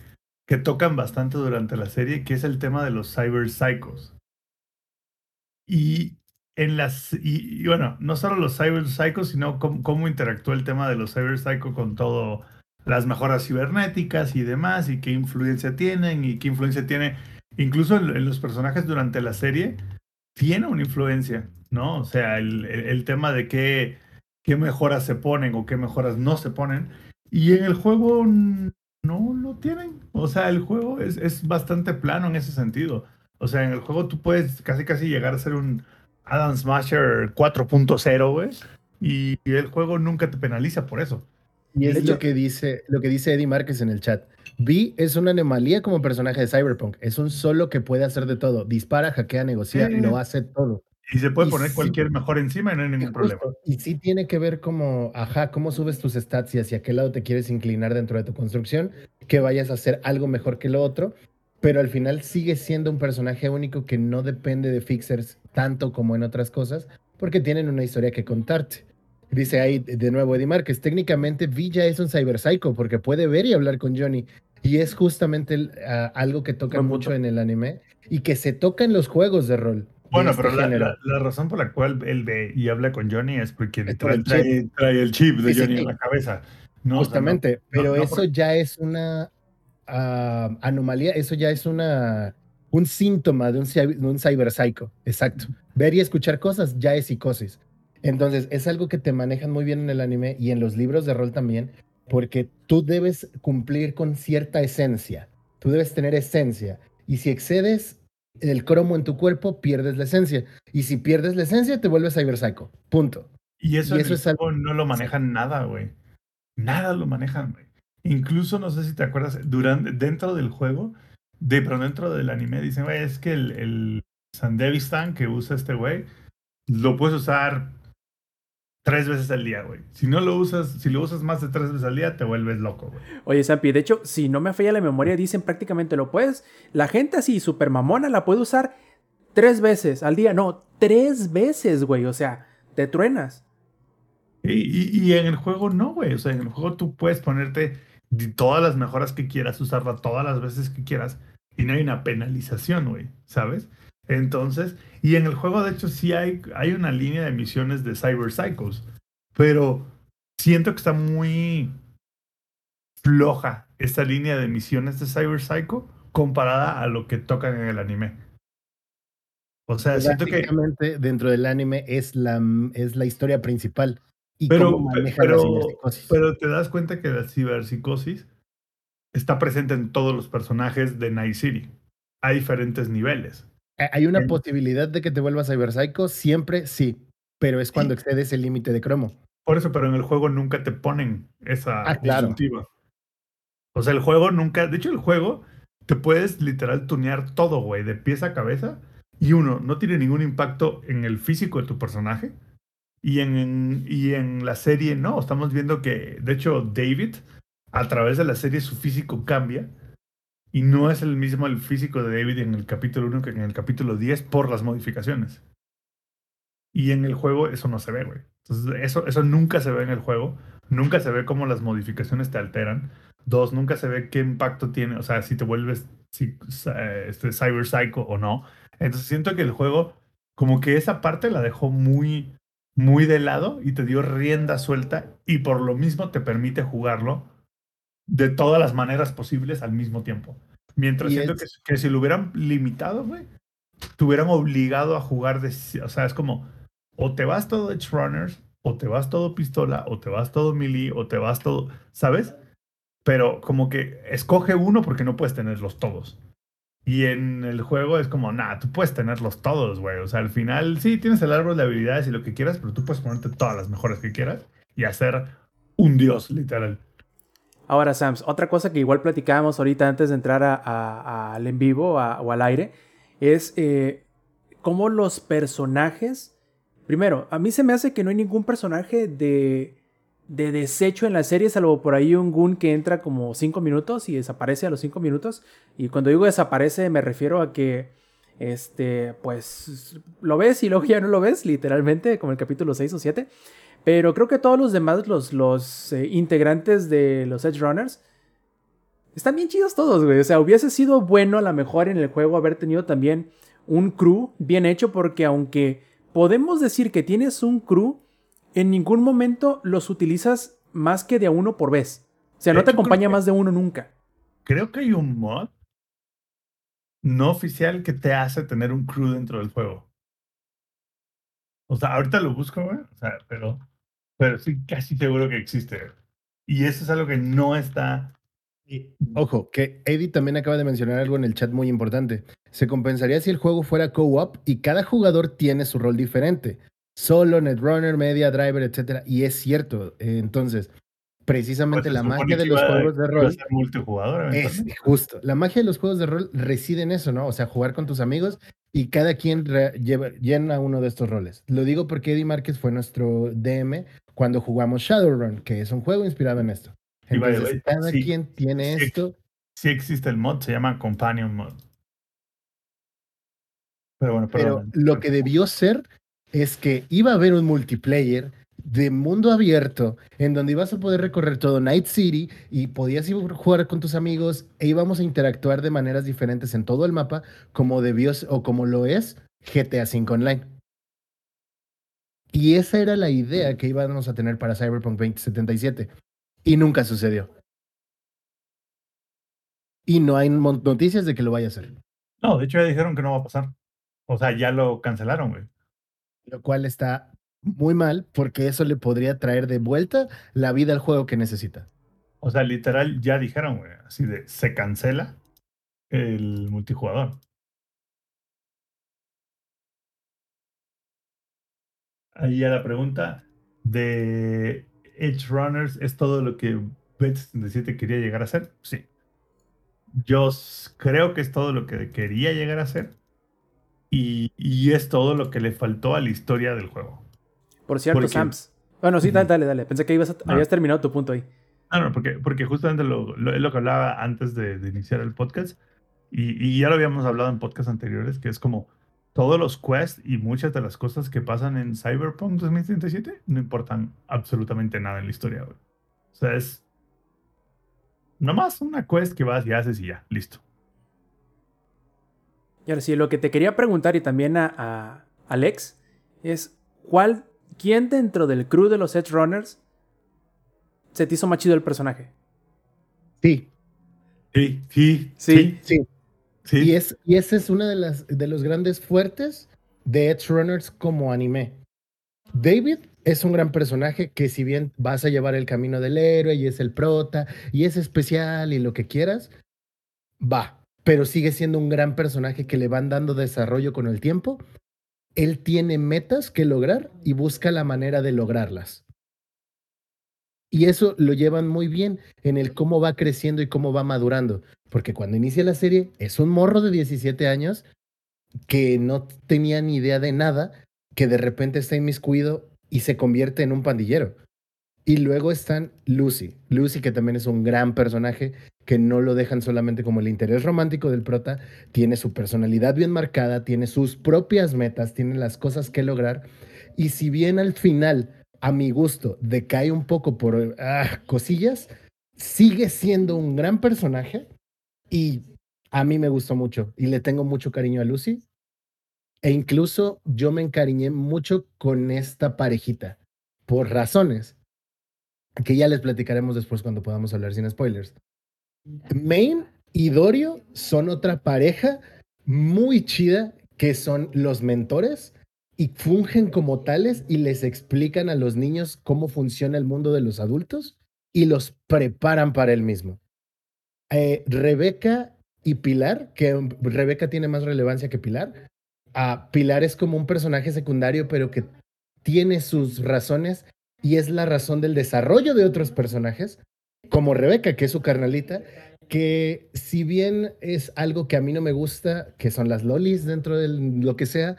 que tocan bastante durante la serie, que es el tema de los cyber psychos. Y en las. Y, bueno, no solo los cyber psychos, sino cómo, cómo interactúa el tema de los cyber psychos con todo. Las mejoras cibernéticas y demás, y qué influencia tienen, y qué influencia tiene incluso en, los personajes durante la serie, tiene una influencia, ¿no? O sea, el, el- el tema de qué, qué mejoras se ponen o qué mejoras no se ponen. Y en el juego no lo tienen. O sea, el juego es, es bastante plano en ese sentido. O sea, en el juego tú puedes casi casi llegar a ser un Adam Smasher 4.0, güey. Y el juego nunca te penaliza por eso. Y es lo que dice, lo que dice Eddie Márquez en el chat. Vi es una anomalía como personaje de Cyberpunk. Es un solo que puede hacer de todo. Dispara, hackea, negocia, Sí. lo hace todo. Y se puede Y poner sí. cualquier mejor encima y no hay ningún problema. Y sí tiene que ver como, ajá, cómo subes tus stats y hacia qué lado te quieres inclinar dentro de tu construcción, que vayas a hacer algo mejor que lo otro, pero al final sigue siendo un personaje único que no depende de fixers tanto como en otras cosas, porque tienen una historia que contarte. Dice ahí de nuevo Eddie Márquez, técnicamente Villa es un cyberpsycho porque puede ver y hablar con Johnny. Y es justamente el, algo que toca mucho en el anime y que se toca en los juegos de rol. Bueno, este pero la, género. la- la razón por la cual él ve y habla con Johnny es porque Es trae, el trae- trae el chip de Sí, Johnny sí. en la cabeza. No, o sea, no- Justamente, pero no eso porque- ya es una ah, anomalía, eso ya es una un síntoma de un, de un cyberpsycho. Exacto. Ver y escuchar cosas ya es psicosis. Entonces, es algo que te manejan muy bien en el anime y en los libros de rol también, porque tú debes cumplir con cierta esencia. Tú debes tener esencia. Y si excedes el cromo en tu cuerpo, pierdes la esencia. Y si pierdes la esencia, te vuelves cyberpsycho. Punto. y eso, y eso es algo- no lo manejan nada, güey. Nada lo manejan, güey. Incluso, no sé si te acuerdas, durante, dentro del juego, de, pero dentro del anime, dicen, güey, es que el, el Sandevistan que usa este güey, lo puedes usar tres veces al día, güey. Si no lo usas, si lo usas más de tres veces al día, te vuelves loco, güey. Oye, Zampi, de hecho, si no me falla la memoria, dicen prácticamente lo puedes. La gente así, super mamona, la puede usar tres veces al día. No, tres veces, güey. O sea, te truenas. Y, y- y en el juego no, güey. O sea, en el juego tú puedes ponerte todas las mejoras que quieras, usarla todas las veces que quieras, y no hay una penalización, güey, ¿sabes? Entonces, y en el juego, de hecho, sí hay, hay una línea de misiones de Cyber Psychos, pero siento que está muy floja esta línea de misiones de Cyber Psycho comparada a lo que tocan en el anime. O sea, siento que. Dentro del anime es la, es la historia principal. Y Pero, cómo manejan pero, la ciberpsicosis. pero te das cuenta que la ciberpsicosis está presente en todos los personajes de Night City. Hay diferentes niveles. Eh, ¿Hay una posibilidad de que te vuelvas Cyberpsycho? Siempre sí, pero es cuando excedes el límite de cromo. Por eso, pero en el juego nunca te ponen esa Ah, claro. disyuntiva. O sea, el juego nunca. De hecho, el juego te puedes literal tunear todo, güey, de pies a cabeza. Y uno, no tiene ningún impacto en el físico de tu personaje. Y en, y en la serie, no. Estamos viendo que, de hecho, David, a través de la serie, su físico cambia. Y no es el mismo el físico de David en el capítulo 1 que en el capítulo 10 por las modificaciones. Y en el juego eso no se ve, güey. Entonces, eso, eso nunca se ve en el juego. Nunca se ve cómo las modificaciones te alteran. Dos, nunca se ve qué impacto tiene, o sea, si te vuelves si- este, Cyber Psycho o no. Entonces siento que el juego, como que esa parte la dejó muy, muy de lado y te dio rienda suelta y por lo mismo te permite jugarlo de todas las maneras posibles al mismo tiempo. Mientras Y siento es- que, que si lo hubieran limitado, güey, te hubieran obligado a jugar de, o sea, es como, o te vas todo Edge Runners, o te vas todo pistola, o te vas todo melee, o te vas todo, ¿sabes? Pero como que escoge uno porque no puedes tenerlos todos. Y en el juego es como, nah, tú puedes tenerlos todos, güey. O sea, al final sí tienes el árbol de habilidades y lo que quieras, pero tú puedes ponerte todas las mejores que quieras y hacer un dios, literal. Ahora, Sams, otra cosa que igual platicábamos ahorita antes de entrar al en vivo o al aire es eh, cómo los personajes. Primero, a mí se me hace que no hay ningún personaje de, de desecho en la serie, salvo por ahí un Gun que entra como 5 minutos y desaparece a los 5 minutos. Y cuando digo desaparece, me refiero a que. Este, pues lo ves y luego ya no lo ves, literalmente, como el capítulo 6 o 7. Pero creo que todos los demás, los, los eh, integrantes de los Edge Runners, están bien chidos todos, güey. O sea, hubiese sido bueno a lo mejor en el juego haber tenido también un crew bien hecho, porque aunque podemos decir que tienes un crew, en ningún momento los utilizas más que de a uno por vez. O sea, De no te hecho, acompaña que- más de uno nunca. Creo que hay un mod no oficial que te hace tener un crew dentro del juego. O sea, ahorita lo busco, güey. O sea, pero, pero sí, casi seguro que existe. Y eso es algo que no está. Y, ojo, que Eddie también acaba de mencionar algo en el chat muy importante. Se compensaría si el juego fuera co-op y cada jugador tiene su rol diferente. Solo, Netrunner, Media, Driver, etcétera. Y es cierto. eh, Entonces, precisamente pues, la magia de los juegos de rol multijugador. es justo. La magia de los juegos de rol reside en eso, ¿no? O sea, jugar con tus amigos y cada quien lleva- llena uno de estos roles. Lo digo porque Eddie Márquez fue nuestro DM cuando jugamos Shadowrun, que es un juego inspirado en esto. Entonces, cada sí, quien tiene sí. esto. Sí existe el mod, se llama Companion Mod. Pero bueno, Pero perdón. lo que debió ser es que iba a haber un multiplayer de mundo abierto en donde ibas a poder recorrer todo Night City y podías ir a jugar con tus amigos e íbamos a interactuar de maneras diferentes en todo el mapa como debió o como lo es GTA V Online. Y esa era la idea que íbamos a tener para Cyberpunk 2077 y nunca sucedió. Y no hay noticias de que lo vaya a hacer, No, de hecho ya dijeron que no va a pasar. O sea, ya lo cancelaron, güey. Lo cual está muy mal porque eso le podría traer de vuelta la vida al juego que necesita. O sea, literal, ya dijeron, güey, así de, se cancela el multijugador. Ahí ya la pregunta de Edge Runners, ¿es todo lo que Bet77 quería llegar a ser? Sí. Yo creo que es todo lo que quería llegar a ser. Y, y es todo lo que le faltó a la historia del juego. Por cierto, Porque- Sams. Bueno, sí, dale, dale, dale. Pensé que ibas a- Ah. habías terminado tu punto ahí. No, no, porque, porque justamente lo, lo- es lo que hablaba antes de, de iniciar el podcast. Y, y ya lo habíamos hablado en podcasts anteriores, que es como todos los quests y muchas de las cosas que pasan en Cyberpunk 2077 no importan absolutamente nada en la historia. güey. O sea, es nomás una quest que vas y haces y ya, listo. Y ahora sí, lo que te quería preguntar y también a, a Alex es ¿cuál, quién dentro del crew de los Edge Runners se te hizo más chido el personaje? Sí, Sí, sí, Sí. sí. sí. Y, es, y ese es uno de, las, de los grandes fuertes de Edge Runners como anime. David es un gran personaje que si bien vas a llevar el camino del héroe y es el prota y es especial y lo que quieras, va, pero sigue siendo un gran personaje que le van dando desarrollo con el tiempo. Él tiene metas que lograr y busca la manera de lograrlas. Y eso lo llevan muy bien en el cómo va creciendo y cómo va madurando. Porque cuando inicia la serie es un morro de 17 años que no tenía ni idea de nada, que de repente está inmiscuido y se convierte en un pandillero. Y luego están Lucy. Lucy, que también es un gran personaje, que no lo dejan solamente como el interés romántico del prota, tiene su personalidad bien marcada, tiene sus propias metas, tiene las cosas que lograr. Y si bien al final, a mi gusto, decae un poco por ah, cosillas, sigue siendo un gran personaje y a mí me gustó mucho y le tengo mucho cariño a Lucy. E incluso yo me encariñé mucho con esta parejita, por razones que ya les platicaremos después cuando podamos hablar sin spoilers. Main y Dorio son otra pareja muy chida que son los mentores y fungen como tales y les explican a los niños cómo funciona el mundo de los adultos y los preparan para el mismo. Eh, Rebeca y Pilar, que Rebeca tiene más relevancia que Pilar. Ah, Pilar es como un personaje secundario, pero que tiene sus razones y es la razón del desarrollo de otros personajes, como Rebeca, que es su carnalita, que si bien es algo que a mí no me gusta, que son las lolis dentro de lo que sea,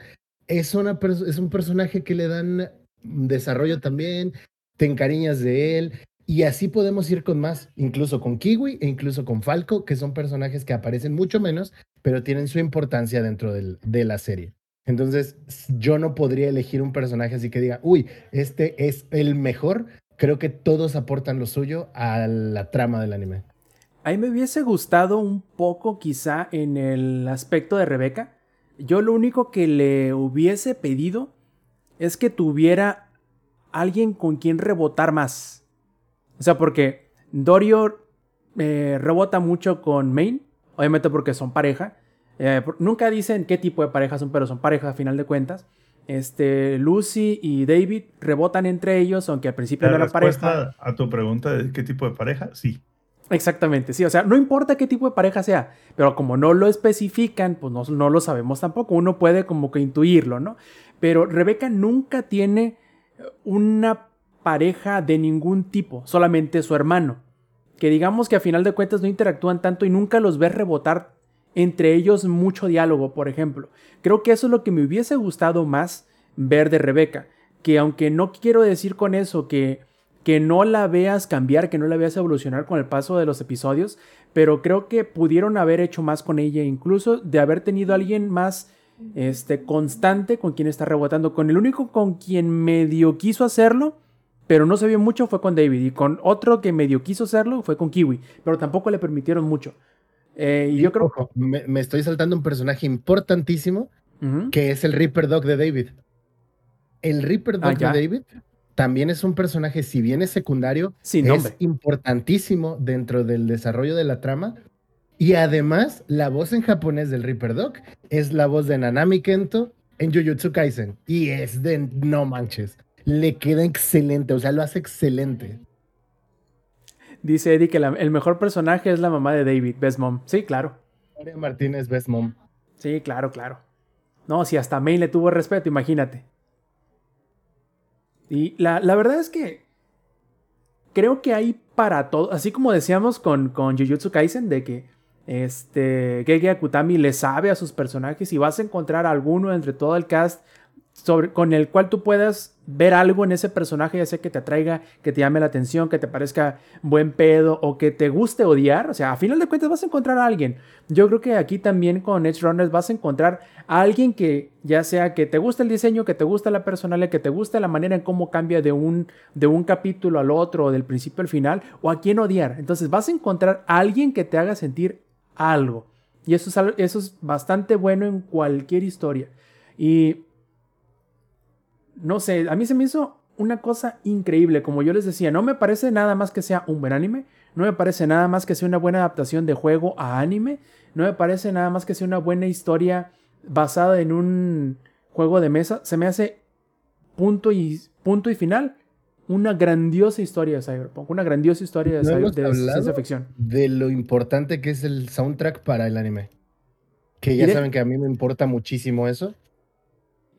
es, una es un personaje que le dan desarrollo también, te encariñas de él, y así podemos ir con más, incluso con Kiwi e incluso con Falco, que son personajes que aparecen mucho menos, pero tienen su importancia dentro de la serie. Entonces, yo no podría elegir un personaje así que diga, uy, este es el mejor. Creo que todos aportan lo suyo a la trama del anime. A mí me hubiese gustado un poco quizá en el aspecto de Rebeca. Yo lo único que le hubiese pedido es que tuviera alguien con quien rebotar más. O sea, porque Dorio eh, rebota mucho con Main, obviamente porque son pareja. Eh, nunca dicen qué tipo de pareja son, pero son parejas a final de cuentas. Este, Lucy y David rebotan entre ellos, aunque al principio La no era respuesta pareja. a tu pregunta de qué tipo de pareja, sí. Exactamente, sí, o sea, no importa qué tipo de pareja sea, pero como no lo especifican, pues no, no lo sabemos tampoco, uno puede como que intuirlo, ¿no? Pero Rebeca nunca tiene una pareja de ningún tipo, solamente su hermano, que digamos que a final de cuentas no interactúan tanto y nunca los ves rebotar entre ellos mucho diálogo, por ejemplo. Creo que eso es lo que me hubiese gustado más ver de Rebeca, que aunque no quiero decir con eso que que no la veas cambiar, que no la veas evolucionar con el paso de los episodios, pero creo que pudieron haber hecho más con ella, incluso de haber tenido a alguien más este, constante con quien está rebotando. Con el único con quien medio quiso hacerlo, pero no se vio mucho, fue con David. Y con otro que medio quiso hacerlo fue con Kiwi, pero tampoco le permitieron mucho. Eh, y yo creo Ojo, me, me estoy saltando un personaje importantísimo que es el Reaper Dog de David. El Reaper Dog Ah, ya. de David también es un personaje, si bien es secundario, Sin es importantísimo dentro del desarrollo de la trama. Y además, la voz en japonés del Reaper Dog es la voz de Nanami Kento en Jujutsu Kaisen. Y es de no manches. Le queda excelente, o sea, lo hace excelente. Dice Eddie que la- el mejor personaje es la mamá de David, Best Mom. Sí, claro. María Martínez, Best Mom. Sí, claro, claro. No, si hasta May le tuvo respeto, imagínate. Y la, la verdad es que creo que hay para todo, así como decíamos con, con Jujutsu Kaisen, de que este, Gege Akutami le sabe a sus personajes y vas a encontrar alguno entre todo el cast con el cual tú puedas ver algo en ese personaje, ya sea que te atraiga, que te llame la atención, que te parezca buen pedo o que te guste odiar. O sea, a final de cuentas vas a encontrar a alguien. Yo creo que aquí también con Edge Runners vas a encontrar a alguien que ya sea que te guste el diseño, que te guste la personalidad, que te guste la manera en cómo cambia de un, de un capítulo al otro, o del principio al final, o a quién odiar. Entonces vas a encontrar a alguien que te haga sentir algo. Y eso es, eso es bastante bueno en cualquier historia. Y no sé, a mí se me hizo una cosa increíble. Como yo les decía, no me parece nada más que sea un buen anime. No me parece nada más que sea una buena adaptación de juego a anime. No me parece nada más que sea una buena historia basada en un juego de mesa. Se me hace punto y punto y final, una grandiosa historia de Cyberpunk, una grandiosa historia de, No de ciencia ficción. De lo importante que es el soundtrack para el anime. Que ya de- saben que a mí me importa muchísimo eso.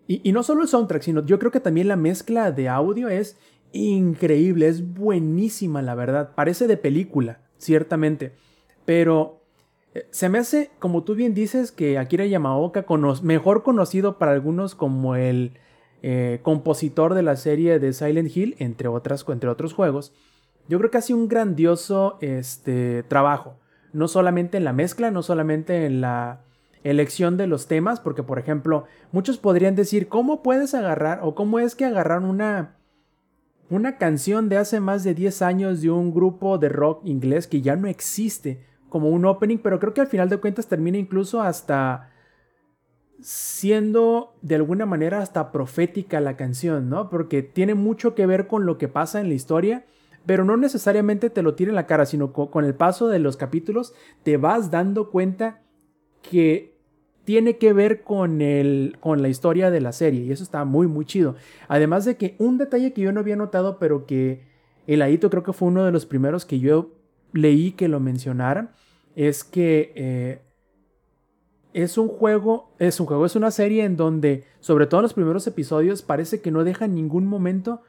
Y, no solo el soundtrack, sino yo creo que también la mezcla de audio es increíble, es buenísima, la verdad. Parece de película, ciertamente. Pero eh, se me hace, como tú bien dices, que Akira Yamaoka, cono- mejor conocido para algunos como el eh, compositor de la serie de Silent Hill, entre, otras, entre otros juegos, yo creo que hace un grandioso este, trabajo. No solamente en la mezcla, no solamente en la elección de los temas, porque por ejemplo, muchos podrían decir, ¿cómo puedes agarrar o cómo es que agarraron una, una canción de hace más de 10 años de un grupo de rock inglés que ya no existe como un opening, pero creo que al final de cuentas termina incluso hasta siendo de alguna manera hasta profética la canción, ¿no? Porque tiene mucho que ver con lo que pasa en la historia, pero no necesariamente te lo tira en la cara, sino co- con el paso de los capítulos te vas dando cuenta que tiene que ver con, el, con la historia de la serie y eso está muy muy chido. Además de que un detalle que yo no había notado pero que el Aito creo que fue uno de los primeros que yo leí que lo mencionaran es que eh, es un juego, es un juego, es una serie en donde sobre todo en los primeros episodios parece que no deja ningún momento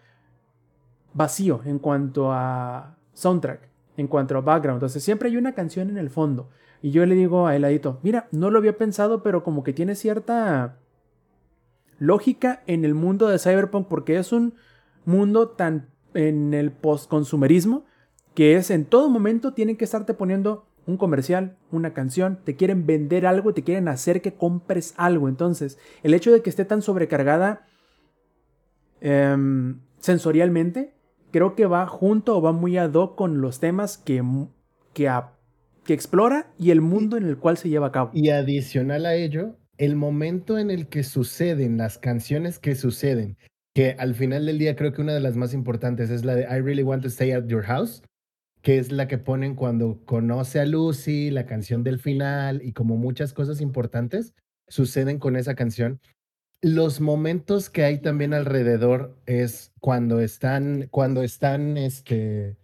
vacío en cuanto a soundtrack, en cuanto a background. Entonces siempre hay una canción en el fondo. Y yo le digo a Eladito, mira, no lo había pensado, pero como que tiene cierta lógica en el mundo de Cyberpunk porque es un mundo tan en el postconsumerismo que es en todo momento tienen que estarte poniendo un comercial, una canción, te quieren vender algo, te quieren hacer que compres algo. Entonces, el hecho de que esté tan sobrecargada em, sensorialmente, creo que va junto o va muy ad hoc con los temas que, que, a- que explora y el mundo en el cual se lleva a cabo. Y adicional a ello, el momento en el que suceden las canciones que suceden, que al final del día creo que una de las más importantes es la de I Really Want to Stay at Your House, que es la que ponen cuando conoce a Lucy, la canción del final y como muchas cosas importantes suceden con esa canción. Los momentos que hay también alrededor es cuando están, cuando están, este,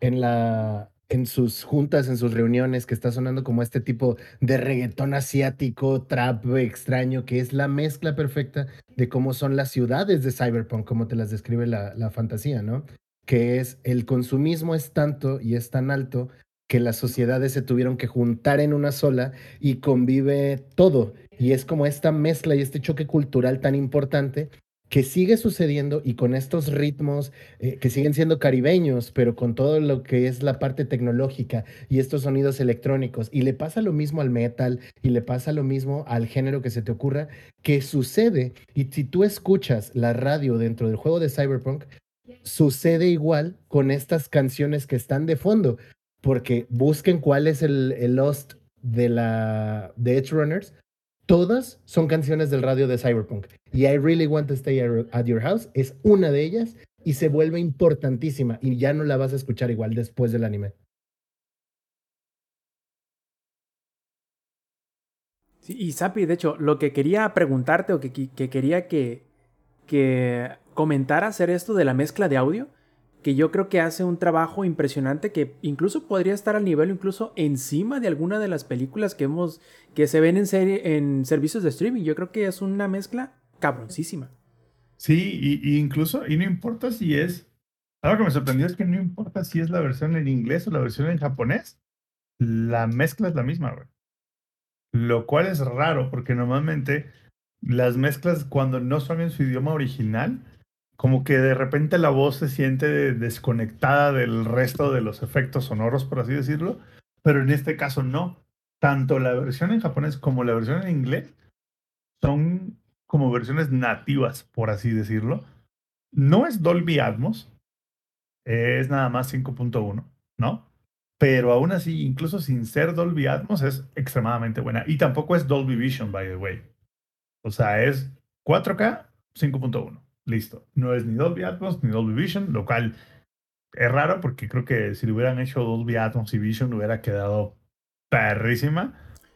en la, en sus juntas, en sus reuniones, que está sonando como este tipo de reggaetón asiático, trap extraño, que es la mezcla perfecta de cómo son las ciudades de Cyberpunk, como te las describe la, la fantasía, ¿no? Que es el consumismo es tanto y es tan alto que las sociedades se tuvieron que juntar en una sola y convive todo. Y es como esta mezcla y este choque cultural tan importante que sigue sucediendo y con estos ritmos eh, que siguen siendo caribeños, pero con todo lo que es la parte tecnológica y estos sonidos electrónicos. Y le pasa lo mismo al metal y le pasa lo mismo al género que se te ocurra, que sucede. Y si tú escuchas la radio dentro del juego de Cyberpunk, sucede igual con estas canciones que están de fondo, porque busquen cuál es el, el Lost de la de Edge Runners. Todas son canciones del radio de Cyberpunk. Y I Really Want to Stay at Your House es una de ellas y se vuelve importantísima y ya no la vas a escuchar igual después del anime. Sí, y Sapi, de hecho, lo que quería preguntarte o que, que- que quería que, que comentara hacer esto de la mezcla de audio, que yo creo que hace un trabajo impresionante que incluso podría estar al nivel, incluso encima de alguna de las películas que hemos, que se ven en serie, en servicios de streaming. Yo creo que es una mezcla cabroncísima. Sí, y, y incluso, y no importa si es, algo que me sorprendió es que no importa si es la versión en inglés o la versión en japonés, la mezcla es la misma, güey. Lo cual es raro, porque normalmente las mezclas cuando no son en su idioma original, como que de repente la voz se siente desconectada del resto de los efectos sonoros, por así decirlo, pero en este caso no. Tanto la versión en japonés como la versión en inglés son como versiones nativas, por así decirlo. No es Dolby Atmos, es nada más 5.1, ¿no? Pero aún así, incluso sin ser Dolby Atmos, es extremadamente buena. Y tampoco es Dolby Vision, by the way. O sea, es 4K 5.1. Listo. No es ni Dolby Atmos ni Dolby Vision, lo cual es raro porque creo que si le hubieran hecho Dolby Atmos y Vision hubiera quedado perrísima.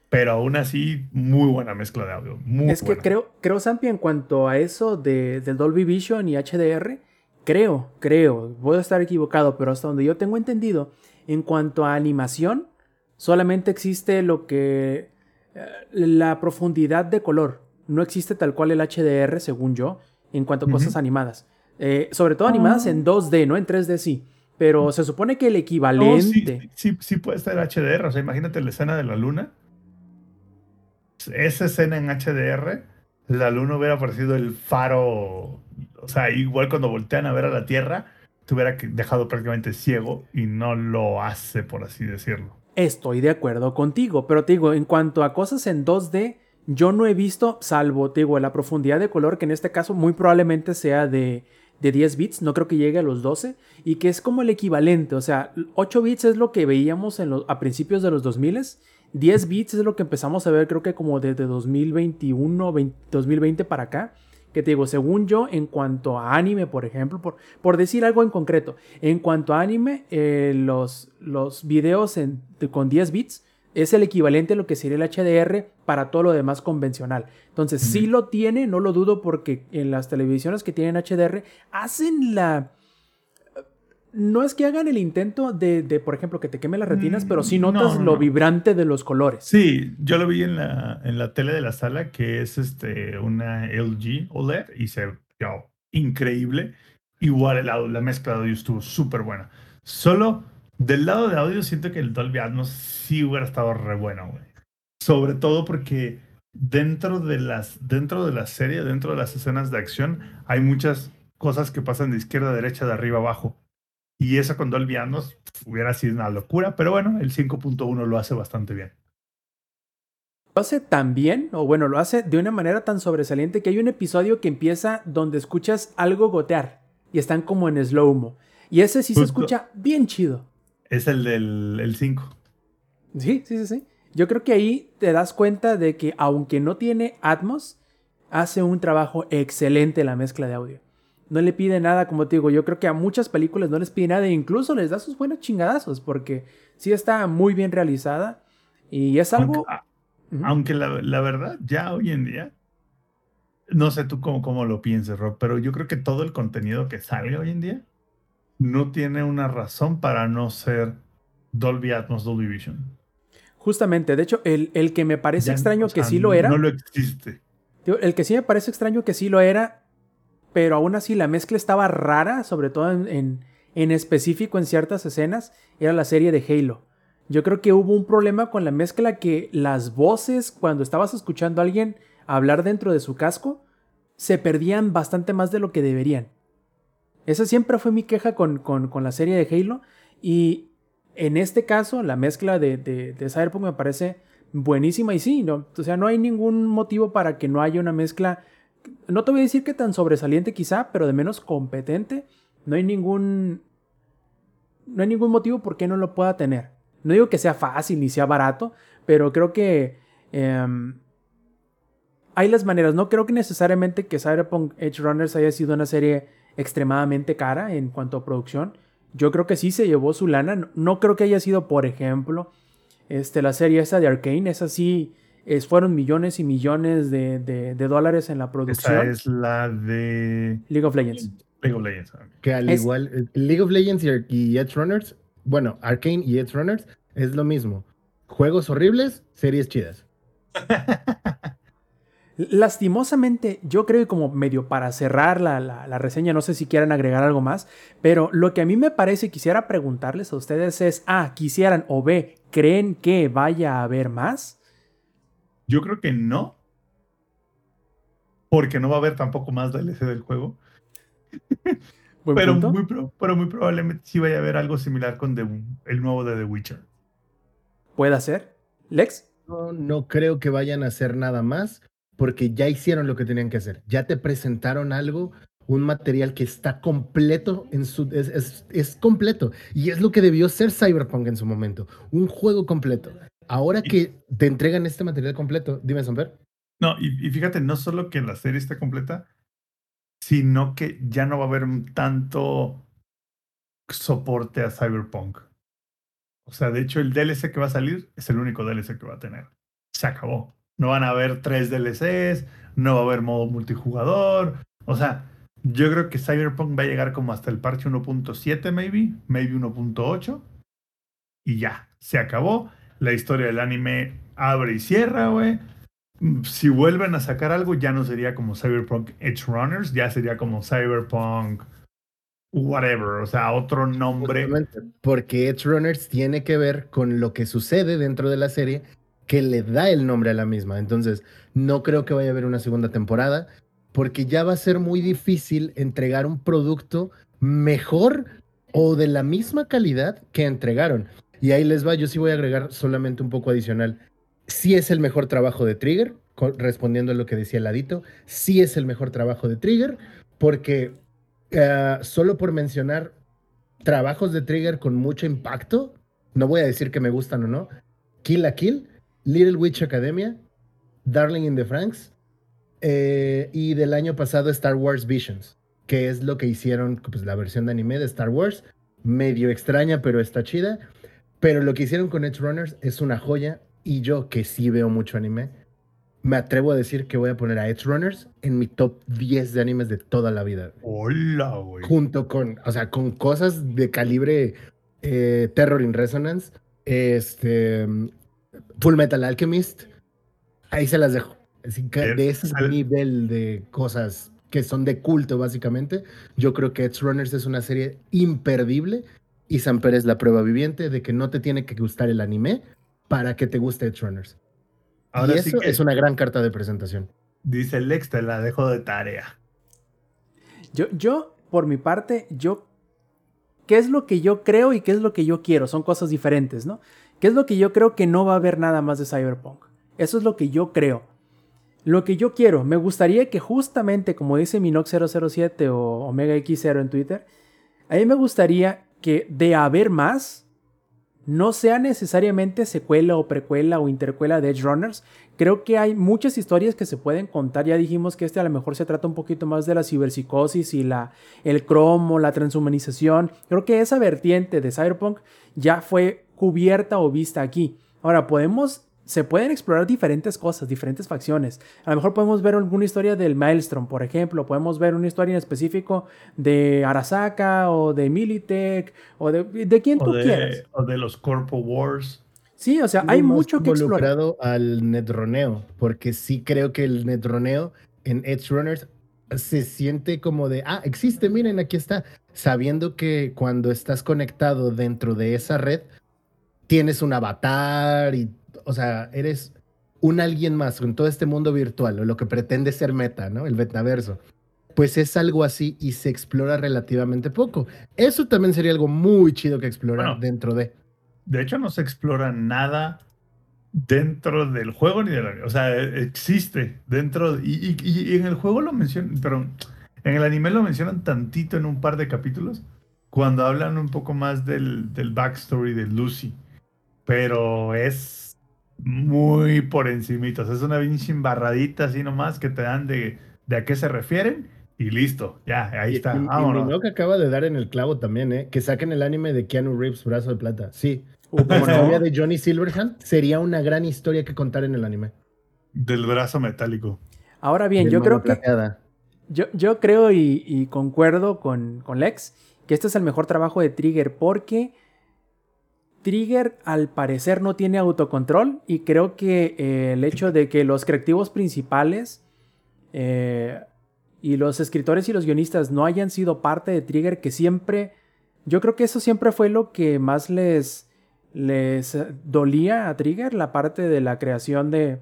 pero aún así, muy buena mezcla de audio. Muy es que creo, creo, Sampi, en cuanto a eso de, del Dolby Vision y HDR, creo, creo, voy a estar equivocado, pero hasta donde yo tengo entendido, en cuanto a animación, solamente existe lo que... eh, la profundidad de color. No existe tal cual el HDR, según yo, en cuanto a cosas animadas. Eh, sobre todo animadas Ah. en 2D, no en 3D sí. Pero se supone que el No, equivalente... sí, sí, sí puede estar HDR. O sea, imagínate la escena de la luna. Esa escena en HDR, la luna hubiera parecido el faro. O sea, igual cuando voltean a ver a la Tierra, te hubiera dejado prácticamente ciego y no lo hace, por así decirlo. Estoy de acuerdo contigo, pero te digo, en cuanto a cosas en 2D, yo no he visto, salvo, te digo, la profundidad de color, que en este caso muy probablemente sea de, de 10 bits, no creo que llegue a los 12, y que es como el equivalente, o sea, 8 bits es lo que veíamos en los, a principios de los 2000, 10 bits es lo que empezamos a ver creo que como desde 2021, 20 2020 para acá, que te digo, según yo, en cuanto a anime, por ejemplo, por, por decir algo en concreto, en cuanto a anime, eh, los, los videos en- con 10 bits es el equivalente a lo que sería el HDR para todo lo demás convencional. Entonces, sí Ujú. lo tiene, no lo dudo, porque en las televisiones que tienen HDR hacen la... No es que hagan el intento de, de, por ejemplo, que te queme las retinas, Mm, pero sí no, notas no, lo no. vibrante de los colores. Sí, yo lo vi en la, en la tele de la sala, que es este, una LG OLED, y se vio increíble. Igual el la mezcla de audio estuvo súper buena. Solo del lado de audio siento que el Dolby Atmos sí hubiera estado re bueno, güey. Sobre todo porque dentro de las, dentro de la serie, dentro de las escenas de acción, hay muchas cosas que pasan de izquierda a derecha, de arriba a abajo. Y eso con Dolby Atmos hubiera sido una locura, pero bueno, el 5.1 lo hace bastante bien. Lo hace tan bien, o bueno, lo hace de una manera tan sobresaliente que hay un episodio que empieza donde escuchas algo gotear y están como en slow-mo. Y ese sí se escucha bien chido. Es el del el 5. Sí, sí, sí, sí. Yo creo que ahí te das cuenta de que aunque no tiene Atmos, hace un trabajo excelente la mezcla de audio. No le pide nada, como te digo, yo creo que a muchas películas no les pide nada e incluso les da sus buenos chingadazos porque sí está muy bien realizada y es algo... Aunque, a- Ujú. aunque la, la verdad, ya hoy en día, no sé tú cómo, cómo lo pienses, Rob, pero yo creo que todo el contenido que salga hoy en día no tiene una razón para no ser Dolby Atmos, Dolby Vision. Justamente, de hecho, el, el que me parece Ya, extraño o que sí lo era, No lo existe. el que sí me parece extraño que sí lo era, pero aún así la mezcla estaba rara, sobre todo en, en, en específico en ciertas escenas, era la serie de Halo. Yo creo que hubo un problema con la mezcla que las voces, cuando estabas escuchando a alguien hablar dentro de su casco, se perdían bastante más de lo que deberían. Esa siempre fue mi queja con, con- con la serie de Halo. Y en este caso, la mezcla de, de, Cyberpunk me parece buenísima. Y sí, no, o sea, no hay ningún motivo para que no haya una mezcla. No te voy a decir que tan sobresaliente quizá, pero de menos competente. No hay ningún. No hay ningún motivo por qué no lo pueda tener. No digo que sea fácil ni sea barato, pero creo que. em, hay las maneras. No creo que necesariamente que Cyberpunk Edge Runners haya sido una serie extremadamente cara en cuanto a producción. Yo creo que sí se llevó su lana. No, no creo que haya sido, por ejemplo, este, la serie esa de Arkane. Esa sí es, fueron millones y millones de, de- de dólares en la Esa producción. es la de League of Legends. League of Legends. Que al Es- igual, eh, League of Legends y, Edge Runners, bueno, Arcane y Edge Runners es lo mismo. Juegos horribles, series chidas. <laughs> Lastimosamente, yo creo que como medio para cerrar la, la- la reseña, no sé si quieran agregar algo más, pero lo que a mí me parece, quisiera preguntarles a ustedes es, A, quisieran o B, ¿creen que vaya a haber más? Yo creo que no. Porque no va a haber tampoco más DLC del juego. Buen Pero punto. muy, pro- pero muy probablemente sí vaya a haber algo similar con The- el nuevo de The Witcher. Puede ser. Lex, No, no creo que vayan a hacer nada más porque ya hicieron lo que tenían que hacer. Ya te presentaron algo, un material que está completo en su es, es- es completo y es lo que debió ser Cyberpunk en su momento, un juego completo. Ahora que te entregan este material completo, dime Samper. No, y, y fíjate, no solo que la serie esté completa, sino que ya no va a haber tanto soporte a Cyberpunk. O sea, de hecho, el DLC que va a salir es el único DLC que va a tener. se acabó. No van a haber tres DLCs, no va a haber modo multijugador. O sea, yo creo que Cyberpunk va a llegar como hasta el parche 1.7, maybe, maybe 1.8. Y ya, se acabó. La historia del anime abre y cierra, güey. Si vuelven a sacar algo, ya no sería como Cyberpunk Edge Runners, ya sería como Cyberpunk whatever, o sea, otro nombre. Porque Edge Runners tiene que ver con lo que sucede dentro de la serie que le da el nombre a la misma. Entonces, no creo que vaya a haber una segunda temporada, porque ya va a ser muy difícil entregar un producto mejor o de la misma calidad que entregaron. Y ahí les va, yo sí voy a agregar solamente un poco adicional. Sí es el mejor trabajo de Trigger, respondiendo a lo que decía el ladito, sí es el mejor trabajo de Trigger, porque eh, solo por mencionar trabajos de Trigger con mucho impacto, no voy a decir que me gustan o no, Kill la Kill, Little Witch Academia, Darling in the Franks, eh, y del año pasado Star Wars Visions, que es lo que hicieron, pues la versión de anime de Star Wars, medio extraña, pero está chida. Pero lo que hicieron con Edge Runners es una joya, y yo que sí veo mucho anime, me atrevo a decir que voy a poner a Edge Runners en mi top 10 de animes de toda la vida Hola, güey. junto con, o sea, con cosas de calibre eh, Terror in Resonance, este, Full Metal Alchemist, ahí se las dejo. Así que Bien. de ese Al- nivel de cosas que son de culto, básicamente, yo creo que Edge Runners es una serie imperdible y Samper es la prueba viviente de que no te tiene que gustar el anime para que te guste Edge Runners. Ahora y sí eso que es una gran carta de presentación. dice Lex, te la dejo de tarea. Yo, yo, por mi parte, yo. ¿Qué es lo que yo creo y qué es lo que yo quiero? Son cosas diferentes, ¿no? ¿Qué es lo que yo creo que no va a haber nada más de Cyberpunk? Eso es lo que yo creo. Lo que yo quiero, me gustaría que justamente, como dice Minox007 o Omega X0 en Twitter, a mí me gustaría que de haber más, no sea necesariamente secuela o precuela o intercuela de Edge Runners. Creo que hay muchas historias que se pueden contar. Ya dijimos que este a lo mejor se trata un poquito más de la ciberpsicosis y la, el cromo, la transhumanización. Creo que esa vertiente de Cyberpunk ya fue cubierta o vista aquí. Ahora, podemos se pueden explorar diferentes cosas, diferentes facciones. A lo mejor podemos ver alguna historia del Maelstrom, por ejemplo. Podemos ver una historia en específico de Arasaka o de Militech o de, de quien O tú de, quieras. o de los Corpo Wars. Sí, o sea, hay mucho que explorar. involucrado al netroneo, porque sí creo que el netroneo en Edge Runners se siente como de, ah, existe, miren, aquí está, sabiendo que cuando estás conectado dentro de esa red, tienes un avatar y, o sea, eres un alguien más con todo este mundo virtual, o lo que pretende ser meta, ¿no? El metaverso. Pues es algo así y se explora relativamente poco. Eso también sería algo muy chido que explorar Bueno. dentro de... De hecho, no se explora nada dentro del juego ni del anime. O sea, existe dentro. Y, y- y en el juego lo mencionan, pero en el anime lo mencionan tantito en un par de capítulos. Cuando hablan un poco más del, del backstory de Lucy. Pero es muy por encimita. O sea, es una pinche embarradita así nomás que te dan de, de a qué se refieren. Y listo, ya, ahí Y- está. Y, y vámonos. Minogue acaba de dar en el clavo también, ¿eh? Que saquen el anime de Keanu Reeves, Brazo de Plata. Sí. Uh, Como ¿cómo no? novia de Johnny Silverhand, sería una gran historia que contar en el anime. Del brazo metálico. Ahora bien, yo creo que. Yo, yo creo y, y concuerdo con, con Lex que este es el mejor trabajo de Trigger porque Trigger al parecer no tiene autocontrol y creo que eh, el hecho de que los creativos principales eh, y los escritores y los guionistas no hayan sido parte de Trigger, que siempre, yo creo que eso siempre fue lo que más les, les dolía a Trigger, la parte de la creación de,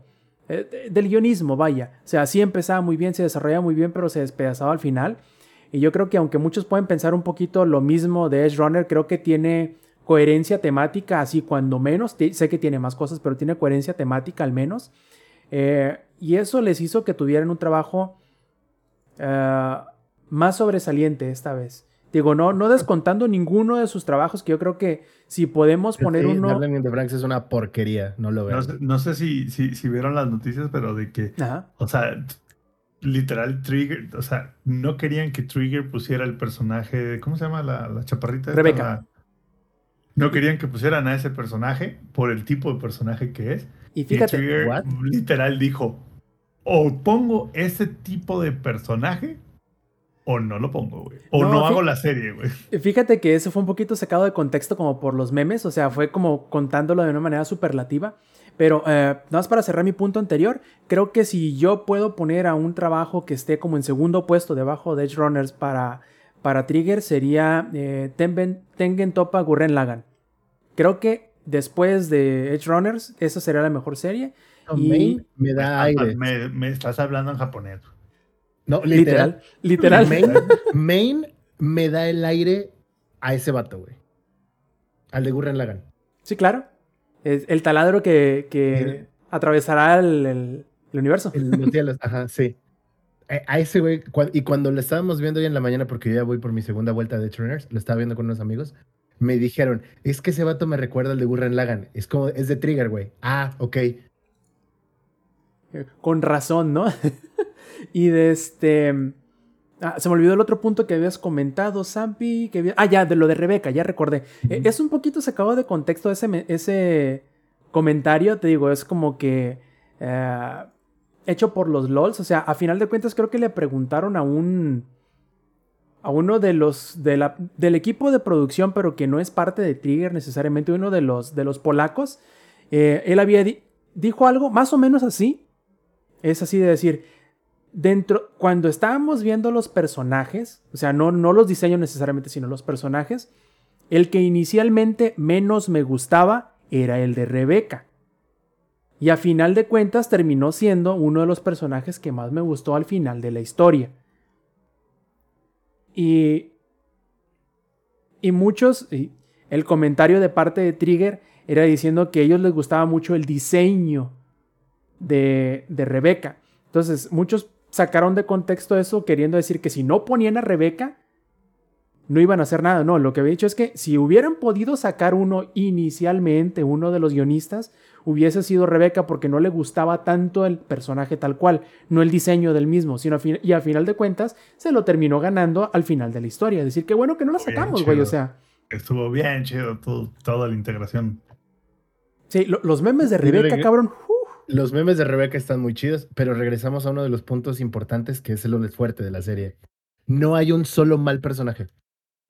eh, de- del guionismo, vaya. O sea, sí empezaba muy bien, se desarrollaba muy bien, pero se despedazaba al final. Y yo creo que aunque muchos pueden pensar un poquito lo mismo de Edge Runner, creo que tiene coherencia temática, así cuando menos. Sé que tiene más cosas, pero tiene coherencia temática al menos. Eh, y eso les hizo que tuvieran un trabajo eh, más sobresaliente esta vez. Digo, no, no descontando ninguno de sus trabajos, que yo creo que si podemos poner Sí, uno... Darling in the Franxx es una porquería, no lo No veo. sé, no sé si, si, si vieron las noticias, pero de que Ajá. O sea, literal, Trigger, o sea, no querían que Trigger pusiera el personaje, ¿cómo se llama la, la chaparrita? Rebeca. No querían que pusieran a ese personaje por el tipo de personaje que es. Y Y fíjate, ¿what? literal dijo, o pongo ese tipo de personaje o no lo pongo, güey. O No, hago la serie, güey. Fíjate que eso fue un poquito sacado de contexto como por los memes, o sea, fue como contándolo de una manera superlativa. Pero eh, nada más para cerrar mi punto anterior, creo que si yo puedo poner a un trabajo que esté como en segundo puesto debajo de Edge Runners para, para Trigger, sería eh, Tengen, Tengen Toppa Gurren Lagann. Creo que después de Edge Runners, esa sería la mejor serie. Y- Main me da aire. Me, me estás hablando en japonés. No, Literal, literal. literal. Main, Main me da el aire a ese vato, güey. Al de Gurren Lagann. Sí, claro. Es el taladro que, que atravesará el- el- el universo. El los cielos, ajá, sí. A, a ese güey, y cuando lo estábamos viendo hoy en la mañana, porque yo ya voy por mi segunda vuelta de Runners, lo estaba viendo con unos amigos, me dijeron, es que ese vato me recuerda al de Gurren Lagann. Es como, es de Trigger, güey. Ah, ok. Con razón, ¿no? <laughs> y de este. ah, se me olvidó el otro punto que habías comentado, Zampi. Que había- Ah, ya, de lo de Rebeca, ya recordé. Eh, es un poquito sacado de contexto ese, ese comentario, te digo, es como que. eh, hecho por los LOLs. O sea, a final de cuentas, creo que le preguntaron a un. A uno de los. De la- del equipo de producción, pero que no es parte de Trigger necesariamente, uno de los, de los polacos. eh, él había. di- dijo algo más o menos así. Es así de decir, dentro, cuando estábamos viendo los personajes, o sea, no, no los diseños necesariamente, sino los personajes, el que inicialmente menos me gustaba era el de Rebeca. Y a final de cuentas terminó siendo uno de los personajes que más me gustó al final de la historia. Y, y muchos, y el comentario de parte de Trigger era diciendo que a ellos les gustaba mucho el diseño de, de Rebeca. Entonces, muchos sacaron de contexto eso queriendo decir que si no ponían a Rebeca, no iban a hacer nada. No, lo que había dicho es que si hubieran podido sacar uno inicialmente, uno de los guionistas, hubiese sido Rebeca porque no le gustaba tanto el personaje tal cual, no el diseño del mismo, sino a fin- y a final de cuentas se lo terminó ganando al final de la historia. Es decir, qué bueno que no la sacamos, güey. O sea, Estuvo bien chido todo, toda la integración. sí, lo- los memes de Rebeca, cabrón. Los memes de Rebeca están muy chidos, pero regresamos a uno de los puntos importantes que es el fuerte de la serie. No hay un solo mal personaje.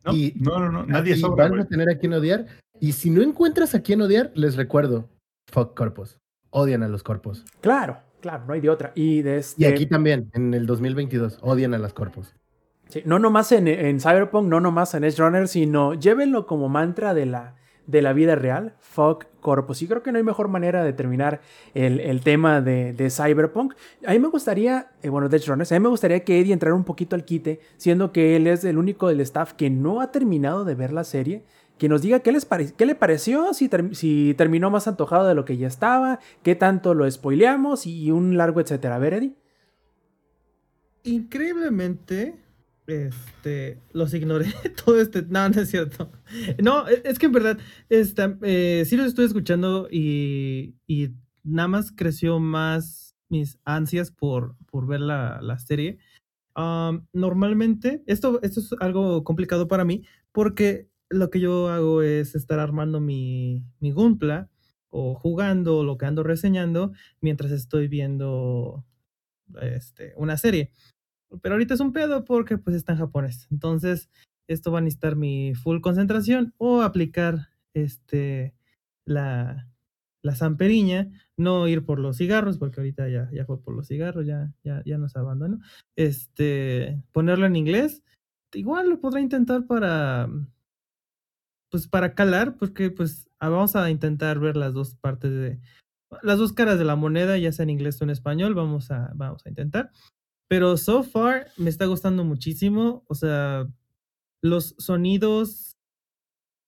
No, Y- no, no, no, nadie sobra, van a tener a quien odiar. Y si no encuentras a quien odiar, les recuerdo, fuck corpos. Odian a los corpos. Claro, claro, no hay de otra. Y de este. Y aquí también, en el 2022, odian a las corpos. Sí, no nomás en, en Cyberpunk, no nomás en Edge Runner, sino llévenlo como mantra de la, de la vida real. Fuck Corpus. Y creo que no hay mejor manera de terminar el, el tema de, de Cyberpunk. A mí me gustaría, eh, bueno, de Edge Runners, a mí me gustaría que Eddie entrara un poquito al quite, siendo que él es el único del staff que no ha terminado de ver la serie. Que nos diga qué, les qué le pareció, si, ter- si terminó más antojado de lo que ya estaba, qué tanto lo spoileamos y un largo etcétera. A ver, Eddie. Increíblemente, este, los ignoré <laughs> todo este. No, no es cierto. No, e- es que en verdad, esta, eh, sí los estoy escuchando y, y nada más creció más mis ansias por, por ver la, la serie. Am, normalmente, esto, esto es algo complicado para mí porque lo que yo hago es estar armando mi, mi Gunpla o jugando lo que ando reseñando mientras estoy viendo este, una serie. Pero ahorita es un pedo porque pues está en japonés. Entonces, esto va a necesitar mi full concentración o aplicar este la, la zamperiña, no ir por los cigarros, porque ahorita ya, ya fue por los cigarros, ya, ya, ya nos abandonó. Este, ponerlo en inglés. Igual lo podré intentar para pues para calar, porque pues ah, vamos a intentar ver las dos partes de las dos caras de la moneda, ya sea en inglés o en español, vamos a, vamos a intentar. Pero so far me está gustando muchísimo. O sea, los sonidos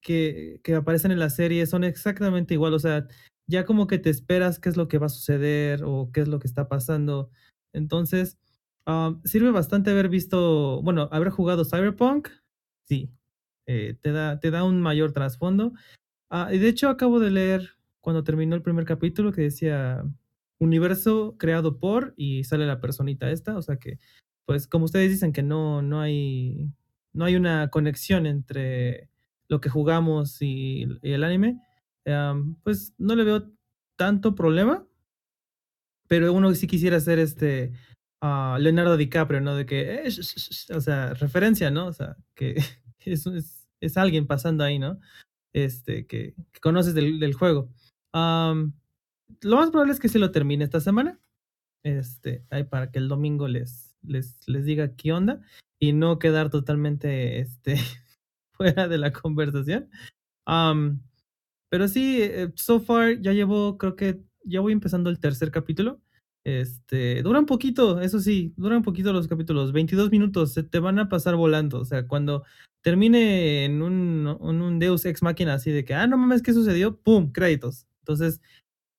que, que aparecen en la serie son exactamente igual. O sea, ya como que te esperas qué es lo que va a suceder o qué es lo que está pasando. Entonces, um, sirve bastante haber visto, bueno, haber jugado Cyberpunk. Sí, eh, te, da, te da un mayor trasfondo. Ah, y de hecho, acabo de leer cuando terminó el primer capítulo que decía universo creado por y sale la personita esta, o sea que pues como ustedes dicen que no no hay no hay una conexión entre lo que jugamos y, el anime, pues no le veo tanto problema. Pero uno sí quisiera hacer este a Leonardo DiCaprio, ¿no? De que, eh, o sea, referencia, ¿no? O sea, que <laughs> es, es, es alguien pasando ahí, ¿no? Este, que, conoces del, juego. Lo más probable es que se lo termine esta semana. Este, ahí para que el domingo les, les, les diga qué onda y no quedar totalmente este, <laughs> fuera de la conversación. Pero sí, eh, so far ya llevo, creo que ya voy empezando el tercer capítulo. Este, dura un poquito, eso sí, dura un poquito los capítulos, 22 minutos, se te van a pasar volando. O sea, cuando termine en un, un Deus Ex Máquina así de que, ah, no mames, ¿qué sucedió? ¡Pum! Créditos. Entonces,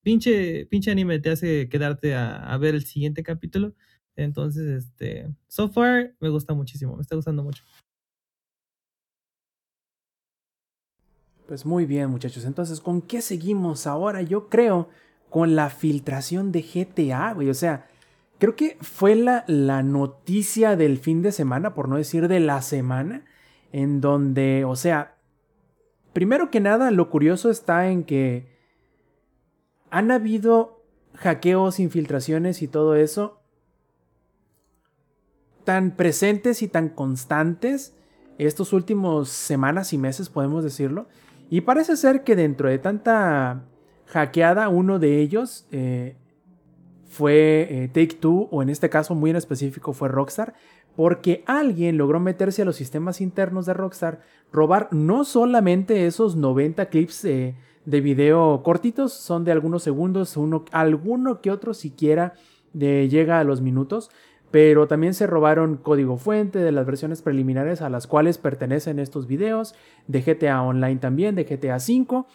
pinche, pinche anime te hace quedarte a, a ver el siguiente capítulo. Entonces, este, so far me gusta muchísimo, me está gustando mucho. Pues muy bien, muchachos. Entonces, ¿con qué seguimos ahora? Yo creo con la filtración de GTA, güey. O sea, creo que fue la, la noticia del fin de semana, por no decir de la semana, en donde, o sea, primero que nada, lo curioso está en que han habido hackeos, infiltraciones y todo eso tan presentes y tan constantes estos últimos semanas y meses, podemos decirlo. Y parece ser que dentro de tanta hackeada, uno de ellos eh, fue eh, Take Two, o en este caso muy en específico fue Rockstar, porque alguien logró meterse a los sistemas internos de Rockstar, robar no solamente esos 90 clips eh, de video cortitos, son de algunos segundos, uno, alguno que otro siquiera llega a los minutos, pero también se robaron código fuente de las versiones preliminares a las cuales pertenecen estos videos, de GTA Online también, de GTA V,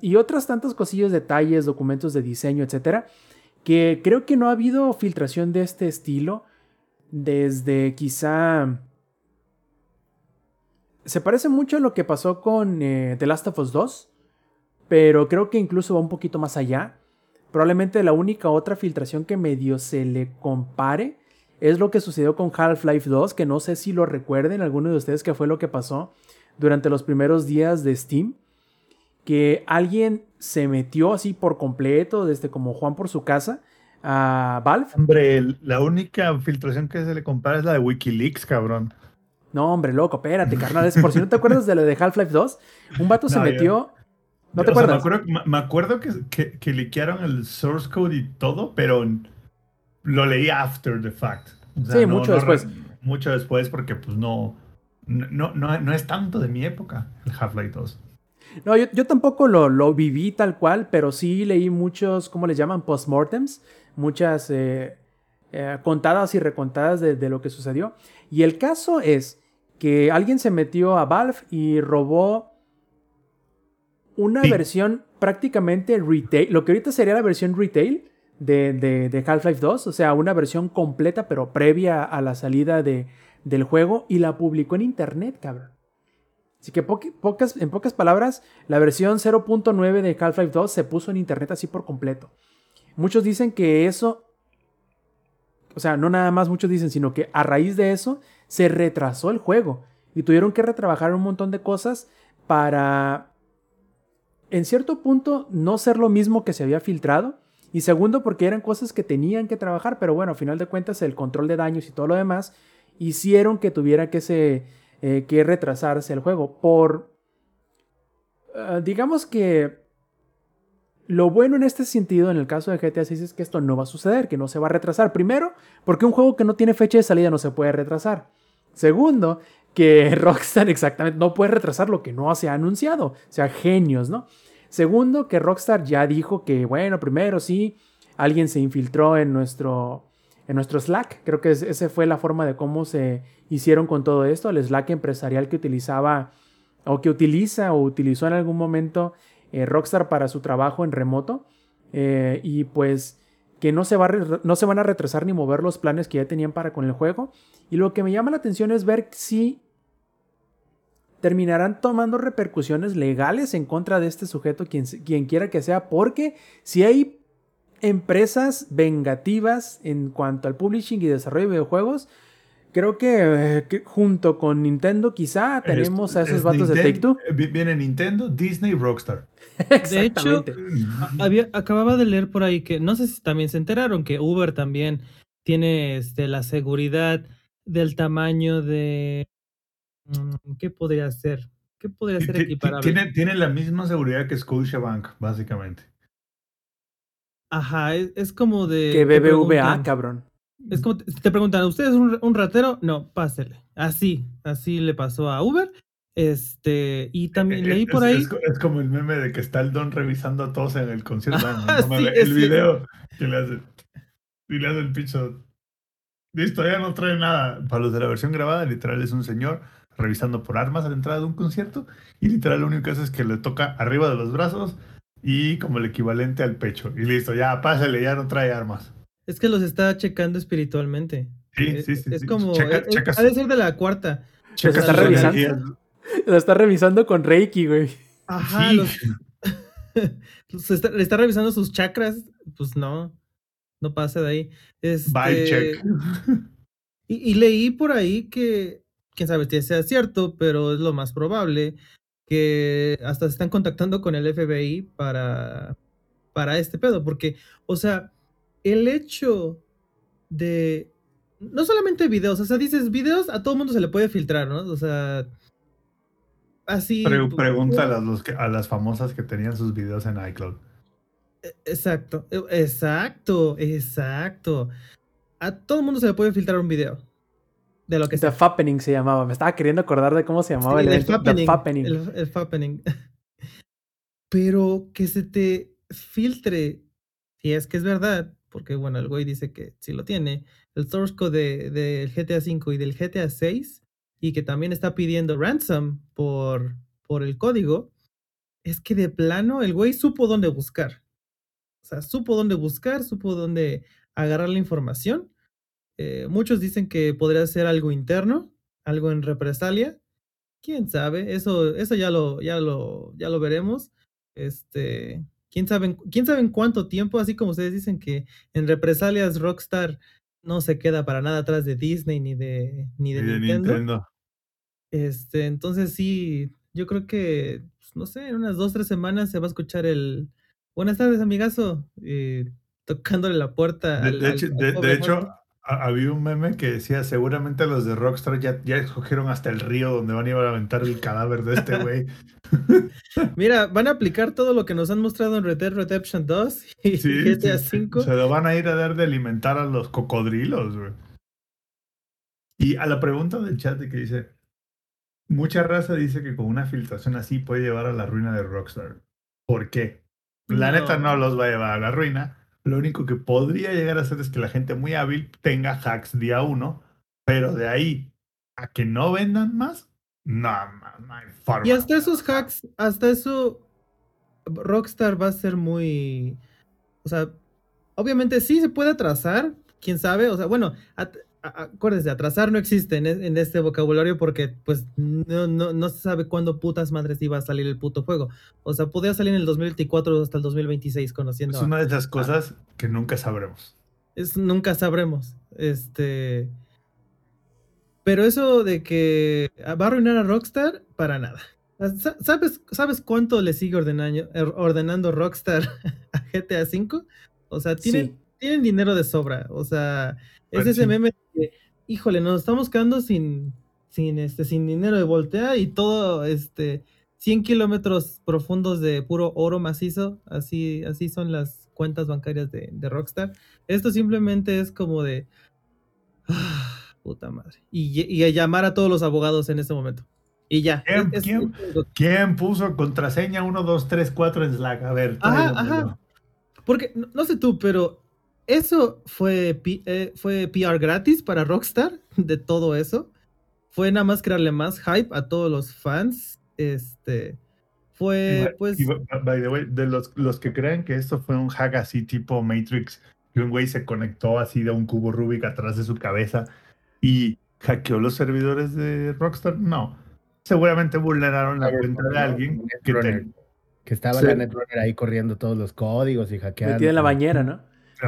y otras tantas cosillas, detalles, documentos de diseño, etcétera, que creo que no ha habido filtración de este estilo desde quizá... Se parece mucho a lo que pasó con eh, The Last of Us 2, pero creo que incluso va un poquito más allá. Probablemente la única otra filtración que medio se le compare es lo que sucedió con Half-Life 2, que no sé si lo recuerden alguno de ustedes que fue lo que pasó durante los primeros días de Steam, que alguien se metió así por completo, desde como Juan por su casa, a Valve. Hombre, la única filtración que se le compara es la de Wikileaks, cabrón. No, hombre, loco, espérate, carnal. Es por si no te acuerdas de la de Half-Life 2, un vato <laughs> se No, metió. ¿No te O sea, acuerdas? me acuerdo, me- me acuerdo que, que, que liquearon el source code y todo, pero lo leí after the fact. O sea, Sí, mucho después. Mucho después porque pues no, no, no, no es tanto de mi época el Half-Life 2. No, yo, yo tampoco lo, lo viví tal cual, pero sí leí muchos, ¿cómo les llaman? Postmortems, muchas eh, eh, contadas y recontadas de, de lo que sucedió. Y el caso es que alguien se metió a Valve y robó una Sí. versión prácticamente retail, lo que ahorita sería la versión retail de, de- de Half-Life 2, o sea, una versión completa pero previa a la salida de, del juego y la publicó en internet, cabrón. Así que pocas, en pocas palabras, la versión 0.9 de Half-Life 2 se puso en internet así por completo. Muchos dicen que eso, o sea, no nada más muchos dicen, sino que a raíz de eso se retrasó el juego y tuvieron que retrabajar un montón de cosas para, en cierto punto, no ser lo mismo que se había filtrado. Y segundo, porque eran cosas que tenían que trabajar, pero bueno, a final de cuentas el control de daños y todo lo demás hicieron que tuviera que, se, eh, que retrasarse el juego. Por, eh, digamos que lo bueno en este sentido, en el caso de GTA 6, es que esto no va a suceder, que no se va a retrasar. Primero, porque un juego que no tiene fecha de salida no se puede retrasar. Segundo, que <laughs> Rockstar exactamente no puede retrasar lo que no se ha anunciado. O sea, genios, ¿no? Segundo, que Rockstar ya dijo que, bueno, primero sí, alguien se infiltró en nuestro, en nuestro Slack. Creo que es- esa fue la forma de cómo se hicieron con todo esto. El Slack empresarial que utilizaba o que utiliza o utilizó en algún momento eh, Rockstar para su trabajo en remoto. Eh, y pues que no se, va no se van a retrasar ni mover los planes que ya tenían para con el juego. Y lo que me llama la atención es ver si terminarán tomando repercusiones legales en contra de este sujeto, quien, quien quiera que sea, porque si hay empresas vengativas en cuanto al publishing y desarrollo de videojuegos, Creo que, eh, que junto con Nintendo quizá tenemos a Es- esos es vatos de Take Two. vi- Viene Nintendo, Disney y Rockstar. De hecho, Exactamente. había, acababa de leer por ahí que, no sé si también se enteraron, que Uber también tiene este, la seguridad del tamaño de... mm, ¿Qué podría ser? ¿Qué podría ser equiparable? Tiene, tiene la misma seguridad que Scotiabank, básicamente. Ajá, es, es como de... que BBVA, preguntan- cabrón. Es como te, te preguntan, ¿usted es un, un ratero? No, pásele. Así, así le pasó a Uber. Este, y también Eh, leí es- por ahí. Es, co- es como el meme de que está el don revisando a todos en el concierto. Ah, <laughs> no sí, el video que le hace. Y le hace el picho. Listo, ya no trae nada. Para los de la versión grabada, literal es un señor revisando por armas a la entrada de un concierto. Y literal lo único que hace es que le toca arriba de los brazos y como el equivalente al pecho. Y listo, ya pásale, ya no trae armas. Es que los está checando espiritualmente. Sí, es, sí, sí. es sí. como. Checa- es- checa ha de ser de la cuarta. checa está revisando. <laughs> Lo está revisando con Reiki, güey. Ajá, Sí. los- <laughs> los está, le está revisando sus chakras. Pues no, no pasa de ahí. Este, Bye, check. <laughs> Y, y leí por ahí que, quién sabe si sea cierto, pero es lo más probable, que hasta se están contactando con el FBI para, para este pedo, porque, o sea, el hecho de, no solamente videos, o sea, dices videos, a todo mundo se le puede filtrar, ¿no? O sea, así... Pre- pu- pregúntale a, los que- a las famosas que tenían sus videos en iCloud. E- Exacto, e- exacto, exacto. A todo el mundo se le puede filtrar un video. De lo que The sea. Fappening se llamaba. Me estaba queriendo acordar de cómo se llamaba Sí, el fappening, Fappening. El, el fappening. <laughs> Pero que se te filtre, si es que es verdad, porque bueno, el güey dice que sí lo tiene, el source code del de, del GTA V y del GTA VI, y que también está pidiendo ransom por, por el código, es que de plano el güey supo dónde buscar. O sea, supo dónde buscar, supo dónde agarrar la información. Eh, muchos dicen que podría ser algo interno, algo en represalia. Quién sabe, eso, eso ya lo, ya lo, ya lo veremos. Este, quién sabe, quién sabe en cuánto tiempo, así como ustedes dicen que en represalias Rockstar no se queda para nada atrás de Disney ni de, ni de, Nintendo. Este, entonces sí, yo creo que, pues, no sé, en unas dos, tres semanas se va a escuchar el Buenas tardes, amigazo, eh, tocándole la puerta. De, al- de hecho, al de-. Ha- había un meme que decía, seguramente los de Rockstar ya, ya escogieron hasta el río donde van a ir a aventar el cadáver de este güey. <laughs> Mira, van a aplicar todo lo que nos han mostrado en Red Dead Redemption 2 y Sí, <laughs> GTA sí, sí. 5. Se lo van a ir a dar de alimentar a los cocodrilos, güey. Y a la pregunta del chat de que dice, mucha raza dice que con una filtración así puede llevar a la ruina de Rockstar. ¿Por qué? La neta no los va a llevar a la ruina. Lo único que podría llegar a hacer es que la gente muy hábil tenga hacks día uno, pero de ahí a que no vendan más, no, no, hay forma. Y hasta esos hacks, hasta eso, Rockstar va a ser muy. O sea, obviamente sí se puede atrasar, quién sabe. O sea, bueno, acuérdense, atrasar no existe en, es- en este vocabulario porque, pues, no, no, no se sabe cuándo putas madres iba a salir el puto juego. O sea, podría salir en el 2024 hasta el 2026, conociendo. Es una de esas cosas que nunca sabremos. es, nunca sabremos. Este. Pero eso de que va a arruinar a Rockstar, para nada. Sa- ¿Sabes, ¿Sabes cuánto le sigue ordenando, ordenando Rockstar <laughs> a GTA V? O sea, tienen, Sí. tienen dinero de sobra. O sea, es ese sí. meme de, híjole, nos estamos quedando sin, sin, este, sin dinero de voltea y todo, este, 100 kilómetros profundos de puro oro macizo. Así, así son las cuentas bancarias de, de Rockstar. Esto simplemente es como de. ah, puta madre. Y, a llamar a todos los abogados en este momento. Y ya. ¿Quién- Es- es- quién? es- ¿Quién puso contraseña 1, 2, 3, 4 en Slack? A ver, Ajá, ajá. Porque, no, no sé tú, pero eso fue, eh, fue PR gratis para Rockstar <laughs> de todo eso. Fue nada más crearle más hype a todos los fans. Este. Fue, pues. y by- the way, de los, los que creen que esto fue un hack así tipo Matrix, que un güey se conectó así de un cubo Rubik atrás de su cabeza y hackeó los servidores de Rockstar, no. Seguramente vulneraron la cuenta de alguien que te- que estaba Sí. la Netrunner ahí corriendo todos los códigos y hackeando. Metida en la bañera, ¿no?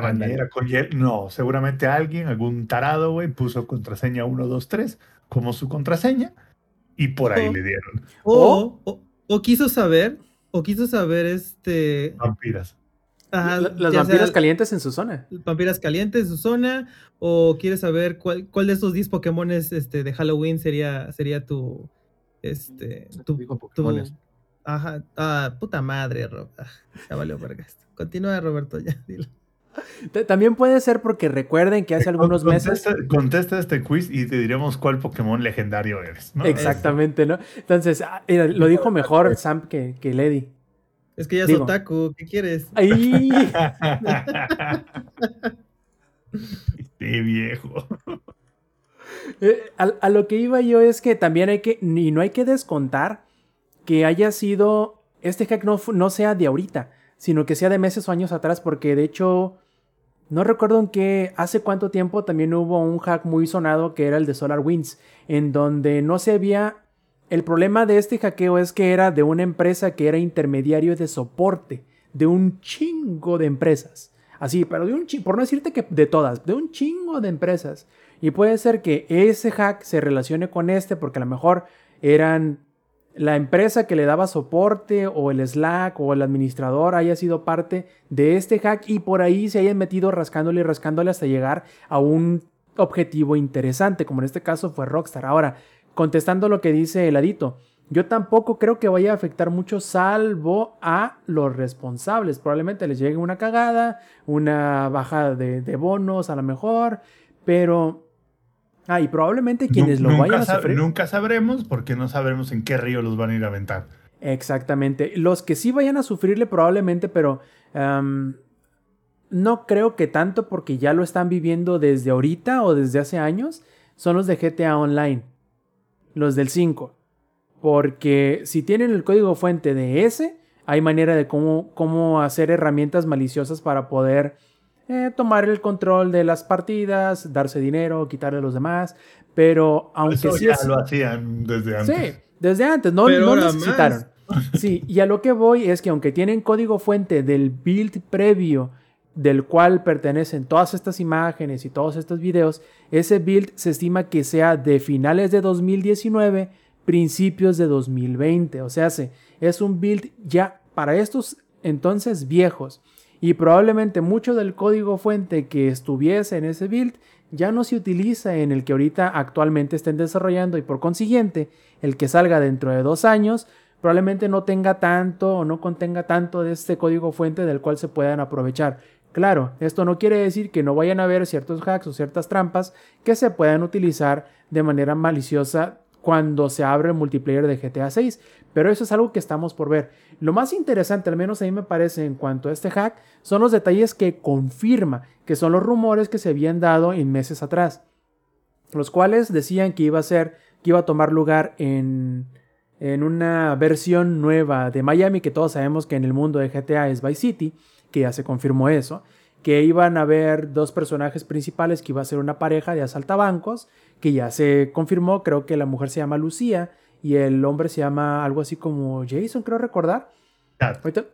La Ándale. bañera con hiel. No, seguramente alguien, algún tarado, güey, puso contraseña 123 como su contraseña y por ahí Oh. le dieron O, o, o quiso saber, o quiso saber este. vampiras. ajá, La- las vampiras sea calientes en su zona. Vampiras calientes en su zona, o quieres saber cuál, cuál de esos 10 Pokémones este, de Halloween sería, sería tu. Este. Tu, tu- ajá. Ah, puta madre, Rob. Ah, ya valió verga esto. Continúa, Roberto, ya, dilo. También puede ser porque recuerden que hace algunos meses. Contesta, este quiz y te diremos cuál Pokémon legendario eres. ¿no? Exactamente, ¿no? Entonces, ah, lo dijo mejor Sam que, que Lady. Es que ya es Digo. otaku, ¿qué quieres? Ahí. <laughs> sí, viejo. Eh, a, a lo que iba yo es que también hay que, y no hay que descontar que haya sido, este hack no, no sea de ahorita, sino que sea de meses o años atrás, porque de hecho, no recuerdo en qué, hace cuánto tiempo también hubo un hack muy sonado que era el de SolarWinds, en donde no se había, el problema de este hackeo es que era de una empresa que era intermediario de soporte, de un chingo de empresas. Así, pero de un chingo, por no decirte que de todas, de un chingo de empresas. Y puede ser que ese hack se relacione con este porque a lo mejor eran la empresa que le daba soporte o el Slack o el administrador haya sido parte de este hack y por ahí se hayan metido rascándole y rascándole hasta llegar a un objetivo interesante, como en este caso fue Rockstar. Ahora, contestando lo que dice el adito, yo tampoco creo que vaya a afectar mucho salvo a los responsables. Probablemente les llegue una cagada, una bajada de, de bonos a lo mejor, pero... Ah, y probablemente quienes lo vayan a sufrir... nunca sabremos porque no sabremos en qué río los van a ir a aventar. Exactamente. Los que sí vayan a sufrirle probablemente, pero no creo que tanto porque ya lo están viviendo desde ahorita o desde hace años, son los de GTA Online, los del 5. Porque si tienen el código fuente de ese, hay manera de cómo, cómo hacer herramientas maliciosas para poder eh, tomar el control de las partidas, darse dinero, quitarle a los demás. Pero aunque Eso sí ya es... lo hacían desde antes. Sí, desde antes, no, no necesitaron. Sí, y a lo que voy es que aunque tienen código fuente del build previo del cual pertenecen todas estas imágenes y todos estos videos, ese build se estima que sea de finales de 2019, principios de 2020. O sea, se- es un build ya para estos entonces viejos. Y probablemente mucho del código fuente que estuviese en ese build ya no se utiliza en el que ahorita actualmente estén desarrollando y por consiguiente el que salga dentro de dos años probablemente no tenga tanto o no contenga tanto de este código fuente del cual se puedan aprovechar. Claro, esto no quiere decir que no vayan a haber ciertos hacks o ciertas trampas que se puedan utilizar de manera maliciosa cuando se abre el multiplayer de GTA 6, pero eso es algo que estamos por ver. Lo más interesante, al menos a mí me parece en cuanto a este hack, son los detalles que confirma, que son los rumores que se habían dado en meses atrás, los cuales decían que iba a ser, que iba a tomar lugar en, en una versión nueva de Miami, que todos sabemos que en el mundo de GTA es Vice City, que ya se confirmó eso, que iban a haber dos personajes principales, que iba a ser una pareja de asaltabancos, que ya se confirmó, creo que la mujer se llama Lucía y el hombre se llama algo así como Jason, creo recordar. Chat, Ahorita-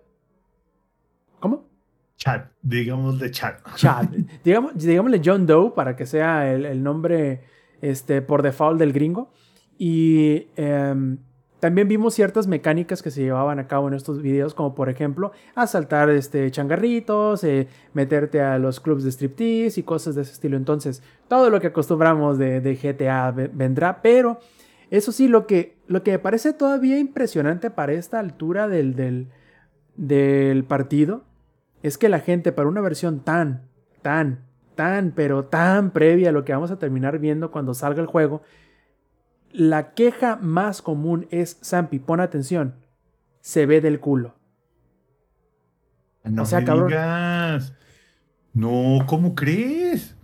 ¿Cómo? chat, digamos de chat. Chad. <laughs> Digamos, digámosle John Doe para que sea el, el nombre este, por default del gringo. Y em, también vimos ciertas mecánicas que se llevaban a cabo en estos videos, como por ejemplo asaltar este, changarritos, eh, meterte a los clubs de striptease y cosas de ese estilo. Entonces, todo lo que acostumbramos de, GTA ve- vendrá, pero eso sí, lo que, lo que me parece todavía impresionante para esta altura del, del, del partido es que la gente para una versión tan, tan, tan, pero tan previa a lo que vamos a terminar viendo cuando salga el juego, la queja más común es, Zampi, pon atención, se ve del culo. No O sea, me cabrón. digas. No, ¿cómo crees?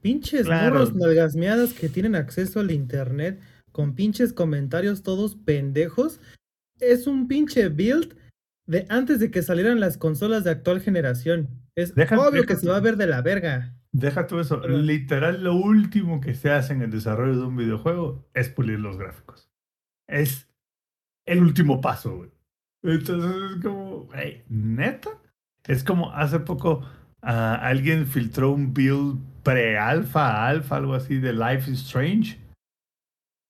Pinches Claro. morros nalgasmeadas que tienen acceso al internet con pinches comentarios todos pendejos. Es un pinche build de antes de que salieran las consolas de actual generación. Es Deja- obvio deja- que se va a ver de la verga. Deja tú eso. Literal, lo último que se hace en el desarrollo de un videojuego es pulir los gráficos. Es el último paso, güey. Entonces es como, hey, neta. Es como hace poco ah, alguien filtró un build pre-alfa, alfa, algo así de Life is Strange.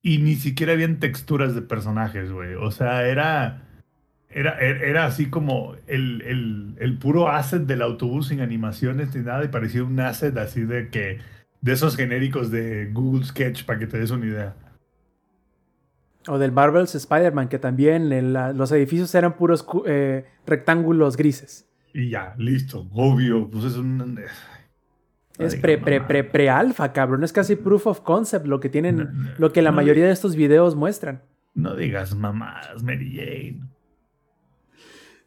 Y ni siquiera habían texturas de personajes, güey. O sea, era. Era, er- era así como el, el, el puro asset del autobús sin animaciones ni nada. Y parecía un asset así de que. De esos genéricos de Google Sketch, para que te des una idea. O del Marvel's Spider-Man, que también la- los edificios eran puros eh, rectángulos grises. Y ya, listo. Obvio. Pues es un. Es pre, pre, mamadas. pre, pre-alfa, cabrón. Es casi proof of concept lo que tienen, No, no, lo que la no mayoría de estos videos muestran. No digas mamadas, Mary Jane.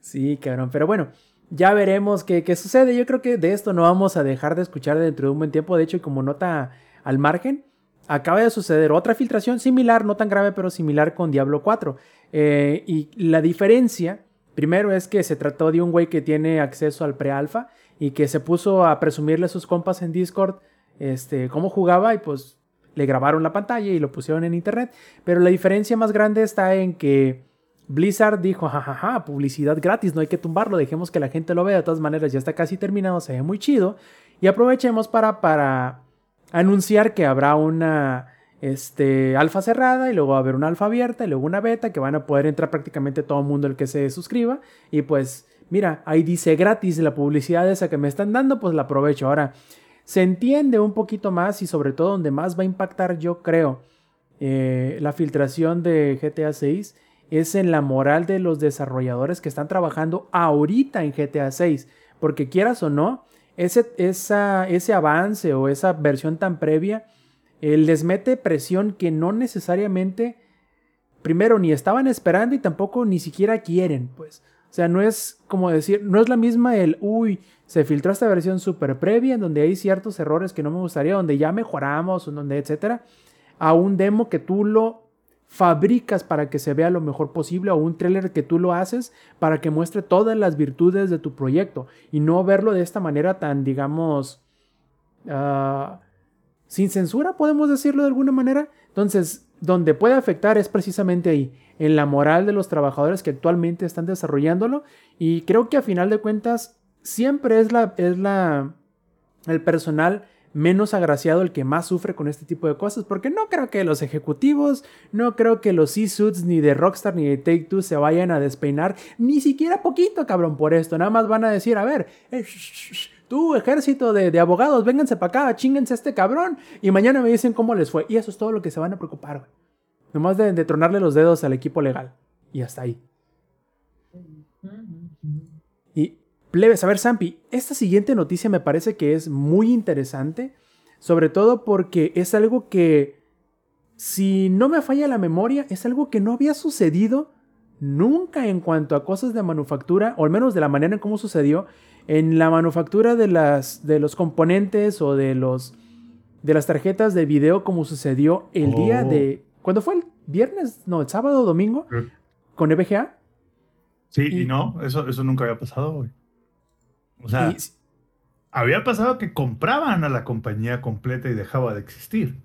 Sí, cabrón. Pero bueno, ya veremos qué, qué sucede. Yo creo que de esto no vamos a dejar de escuchar dentro de un buen tiempo. De hecho, y como nota al margen, acaba de suceder otra filtración similar, no tan grave, pero similar con Diablo 4. Eh, y la diferencia, primero es que se trató de un güey que tiene acceso al pre-alfa y que se puso a presumirle a sus compas en Discord este, cómo jugaba y pues le grabaron la pantalla y lo pusieron en internet. Pero la diferencia más grande está en que Blizzard dijo, jajaja, publicidad gratis, no hay que tumbarlo, dejemos que la gente lo vea, de todas maneras ya está casi terminado, se ve muy chido. Y aprovechemos para, para anunciar que habrá una este, alfa cerrada y luego va a haber una alfa abierta y luego una beta que van a poder entrar prácticamente todo el mundo el que se suscriba. Y pues, mira, ahí dice gratis la publicidad esa que me están dando, pues la aprovecho. Ahora, se entiende un poquito más y sobre todo donde más va a impactar, yo creo, eh, la filtración de GTA 6 es en la moral de los desarrolladores que están trabajando ahorita en GTA 6. Porque quieras o no, ese, ese avance o esa versión tan previa eh, les mete presión que no necesariamente, primero, ni estaban esperando y tampoco ni siquiera quieren, pues. O sea, no es como decir, no es la misma el, uy, se filtró esta versión súper previa en donde hay ciertos errores que no me gustaría, donde ya mejoramos, donde, etcétera, a un demo que tú lo fabricas para que se vea lo mejor posible o un trailer que tú lo haces para que muestre todas las virtudes de tu proyecto y no verlo de esta manera tan, digamos, ah, sin censura, podemos decirlo de alguna manera. Entonces, donde puede afectar es precisamente ahí, en la moral de los trabajadores que actualmente están desarrollándolo y creo que a final de cuentas siempre es la, es la, el personal menos agraciado el que más sufre con este tipo de cosas, porque no creo que los ejecutivos, no creo que los C-Suits ni de Rockstar ni de Take Two se vayan a despeinar, ni siquiera poquito, cabrón, por esto. Nada más van a decir, a ver, eh, tú, ejército de, de abogados, vénganse para acá, chinguense a este cabrón, y mañana me dicen cómo les fue. Y eso es todo lo que se van a preocupar, güey. Nomás de, de tronarle los dedos al equipo legal. Y hasta ahí. Plebes, a ver, Zampi, esta siguiente noticia me parece que es muy interesante, sobre todo porque es algo que, si no me falla la memoria, es algo que no había sucedido nunca en cuanto a cosas de manufactura, o al menos de la manera en cómo sucedió, en la manufactura de, las, de los componentes o de, los, de las tarjetas de video como sucedió el día Oh. de... ¿Cuándo fue el viernes? No, el sábado o domingo con EVGA. Sí, Y- y, no, eso, eso nunca había pasado, güey. O sea, Y- había pasado que compraban a la compañía completa y dejaba de existir.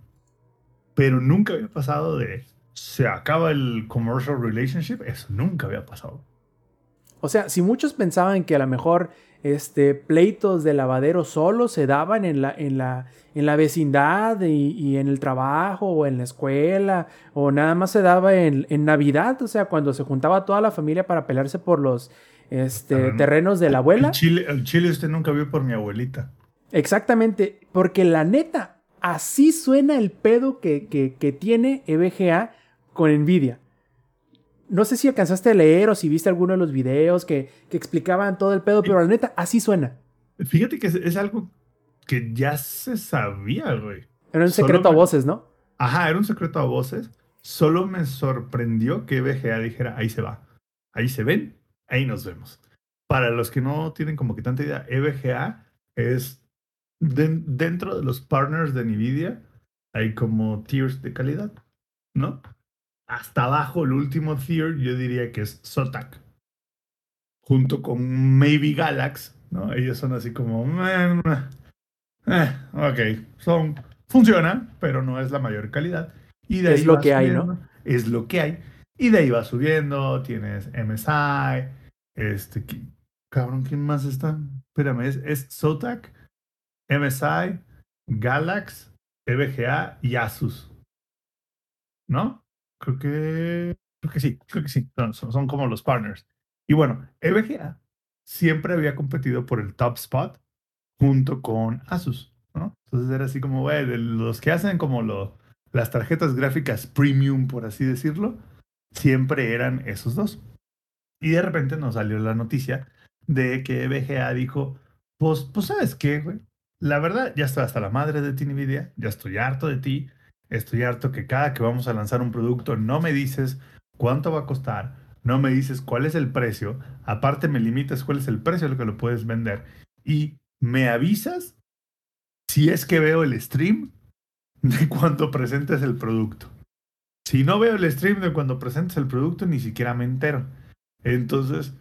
Pero nunca había pasado de se acaba el commercial relationship. Eso nunca había pasado. O sea, si muchos pensaban que a lo mejor este, pleitos de lavadero solo se daban en la, en la, en la vecindad y, y en el trabajo o en la escuela, o nada más se daba en, en Navidad, o sea, cuando se juntaba toda la familia para pelearse por los este, Terrenos. terrenos de la abuela. El chile, el chile usted nunca vio por mi abuelita. Exactamente, porque la neta, así suena el pedo que, que, que tiene E EVGA con Nvidia. No sé si alcanzaste a leer o si viste alguno de los videos que, que explicaban todo el pedo, pero la neta, así suena. Fíjate que es, es algo que ya se sabía, güey. Era un Solo secreto a voces, ¿no? Ajá, era un secreto a voces. Solo me sorprendió que VGA dijera, ahí se va. Ahí se ven, ahí nos vemos. Para los que no tienen como que tanta idea, EVGA es den- dentro de los partners de NVIDIA, hay como tiers de calidad, ¿no? Hasta abajo, el último tier, yo diría que es Zotac. Junto con Maybe Galax, ¿no? Ellos son así como... Eh, ok, son, funciona, pero no es la mayor calidad. Y de Es ahí lo que hay, ¿no? Es lo que hay. Y de ahí va subiendo, tienes MSI, este, cabrón, ¿quién más está? espérame, es, es Zotac, MSI, Galax, EVGA y Asus. ¿No? Creo que, creo que sí, creo que sí. Son, son- como los partners. Y bueno, EVGA siempre había competido por el top spot junto con Asus, ¿no? Entonces era así como, los que hacen como las tarjetas gráficas premium, por así decirlo, siempre eran esos dos. Y de repente nos salió la noticia de que VGA dijo, pues, pues ¿sabes qué, güey? La verdad, ya estoy hasta la madre de ti, Nvidia, ya estoy harto de ti, estoy harto que cada que vamos a lanzar un producto no me dices cuánto va a costar, no me dices cuál es el precio, aparte me limitas cuál es el precio a lo que lo puedes vender y me avisas si es que veo el stream de cuando presentes el producto. Si no veo el stream de cuando presentes el producto, ni siquiera me entero. Entonces,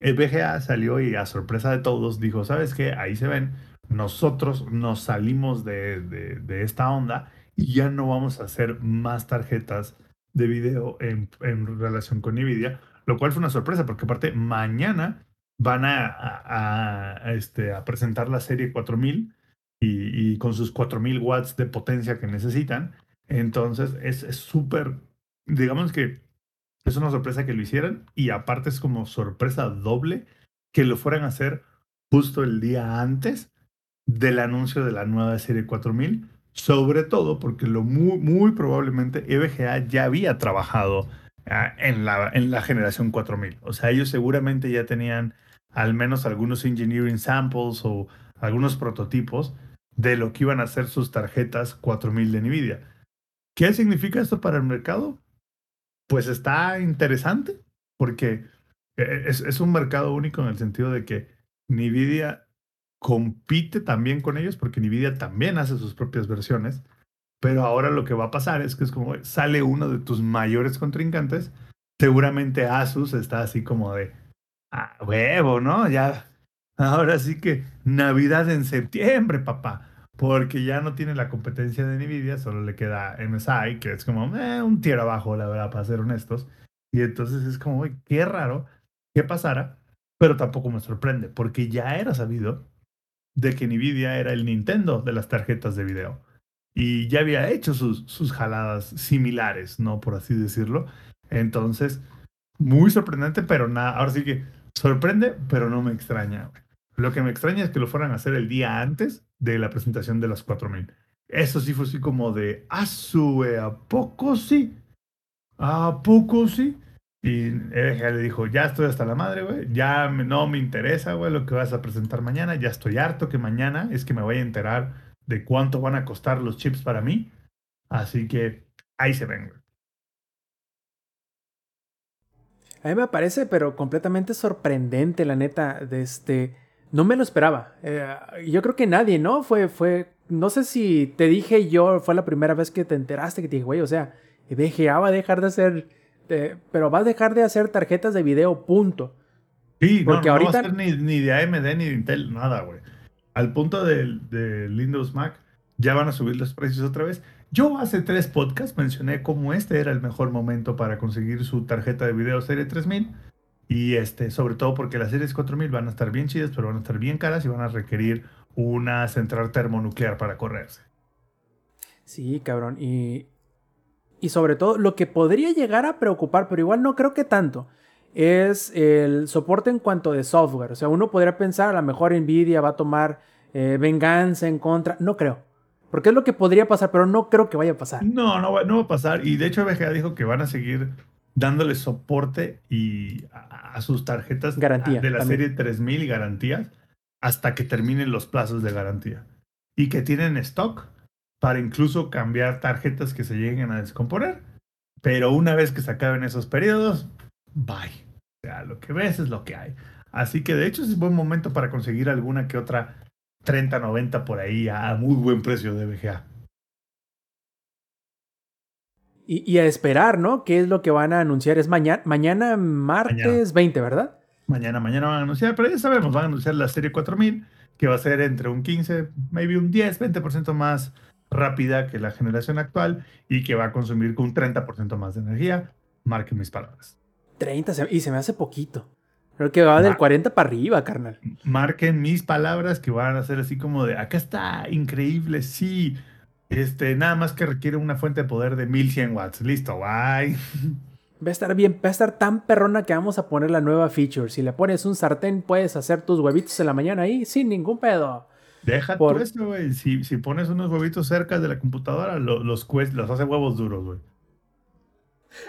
el BGA salió y a sorpresa de todos dijo, ¿sabes qué? Ahí se ven, nosotros nos salimos de, de- esta onda y ya no vamos a hacer más tarjetas de video en, en relación con NVIDIA, lo cual fue una sorpresa porque aparte mañana van a, a- a, este, a presentar la serie 4000 y, y con sus 4000 watts de potencia que necesitan. Entonces es es súper, digamos que es una sorpresa que lo hicieran y aparte es como sorpresa doble que lo fueran a hacer justo el día antes del anuncio de la nueva serie 4000, sobre todo porque lo muy, muy probablemente EVGA ya había trabajado ah, en, la, en la generación 4000. O sea, ellos seguramente ya tenían al menos algunos engineering samples o algunos prototipos de lo que iban a ser sus tarjetas 4000 de NVIDIA. ¿Qué significa esto para el mercado? Pues está interesante porque eh, es, es un mercado único en el sentido de que NVIDIA compite también con ellos porque Nvidia también hace sus propias versiones, pero ahora lo que va a pasar es que es como sale uno de tus mayores contrincantes, seguramente Asus está así como de ah, huevo, ¿no? Ya ahora sí que Navidad en septiembre, papá, porque ya no tiene la competencia de Nvidia, solo le queda MSI, que es como eh, un tiro abajo, la verdad, para ser honestos. Y entonces es como, "Uy, qué raro que pasara, pero tampoco me sorprende, porque ya era sabido de que Nvidia era el Nintendo de las tarjetas de video. Y ya había hecho sus, sus jaladas similares, ¿no? Por así decirlo. Entonces, muy sorprendente, pero nada, ahora sí que sorprende, pero no me extraña. Lo que me extraña es que lo fueran a hacer el día antes de la presentación de las 4000. Eso sí fue así como de, ¿a sube ¿A poco sí? ¿A poco sí? Y EVGA le dijo, ya estoy hasta la madre, güey. Ya no me interesa, güey, lo que vas a presentar mañana. Ya estoy harto que mañana es que me vaya a enterar de cuánto van a costar los chips para mí. Así que ahí se ven, güey. A mí me parece, pero completamente sorprendente, la neta, de este... No me lo esperaba. Eh, yo creo que nadie, ¿no? Fue, fue... No sé si te dije yo, fue la primera vez que te enteraste que te dije, güey, o sea, VGA va a dejar de hacer... eh, pero va a dejar de hacer tarjetas de video, punto. Sí, no, Porque no ahorita- va a ser ni, ni de AMD ni de Intel, nada, güey. Al punto del de Windows Mac, ya van a subir los precios otra vez. Yo hace tres podcasts mencioné cómo este era el mejor momento para conseguir su tarjeta de video serie 3000. Y este, sobre todo porque las series 4000 van a estar bien chidas, pero van a estar bien caras y van a requerir una central termonuclear para correrse. Sí, cabrón. Y, y sobre todo, lo que podría llegar a preocupar, pero igual no creo que tanto, es el soporte en cuanto de software. O sea, uno podría pensar, a lo mejor Nvidia va a tomar eh, venganza en contra. No creo. Porque es lo que podría pasar, pero no creo que vaya a pasar. No, no va, no va a pasar. Y de hecho, VGA dijo que van a seguir dándole soporte y a, sus tarjetas Garantía, de la también. serie 3000 y garantías hasta que terminen los plazos de garantía. Y que tienen stock para incluso cambiar tarjetas que se lleguen a descomponer. Pero una vez que se acaben esos periodos, bye. O sea, lo que ves es lo que hay. Así que de hecho es buen momento para conseguir alguna que otra 30-90 por ahí a muy buen precio de VGA. Y, y a esperar, ¿no? ¿Qué es lo que van a anunciar? Es mañana, mañana martes 20, ¿verdad? Mañana, mañana van a anunciar, pero ya sabemos, van a anunciar la serie 4000, que va a ser entre un 15, maybe un 10, 20% más rápida que la generación actual y que va a consumir con un 30% más de energía. Marquen mis palabras. 30, se- y se me hace poquito. Creo que va del Ma- 40 para arriba, carnal. Marquen mis palabras que van a ser así como de, acá está, increíble, sí. Este, nada más que requiere una fuente de poder de 1100 watts. Listo, bye. Va a estar bien, va a estar tan perrona que vamos a poner la nueva feature. Si le pones un sartén, puedes hacer tus huevitos en la mañana ahí sin ningún pedo. Deja Por- eso, güey. Si, si pones unos huevitos cerca de la computadora, lo- los, los hace huevos duros, güey.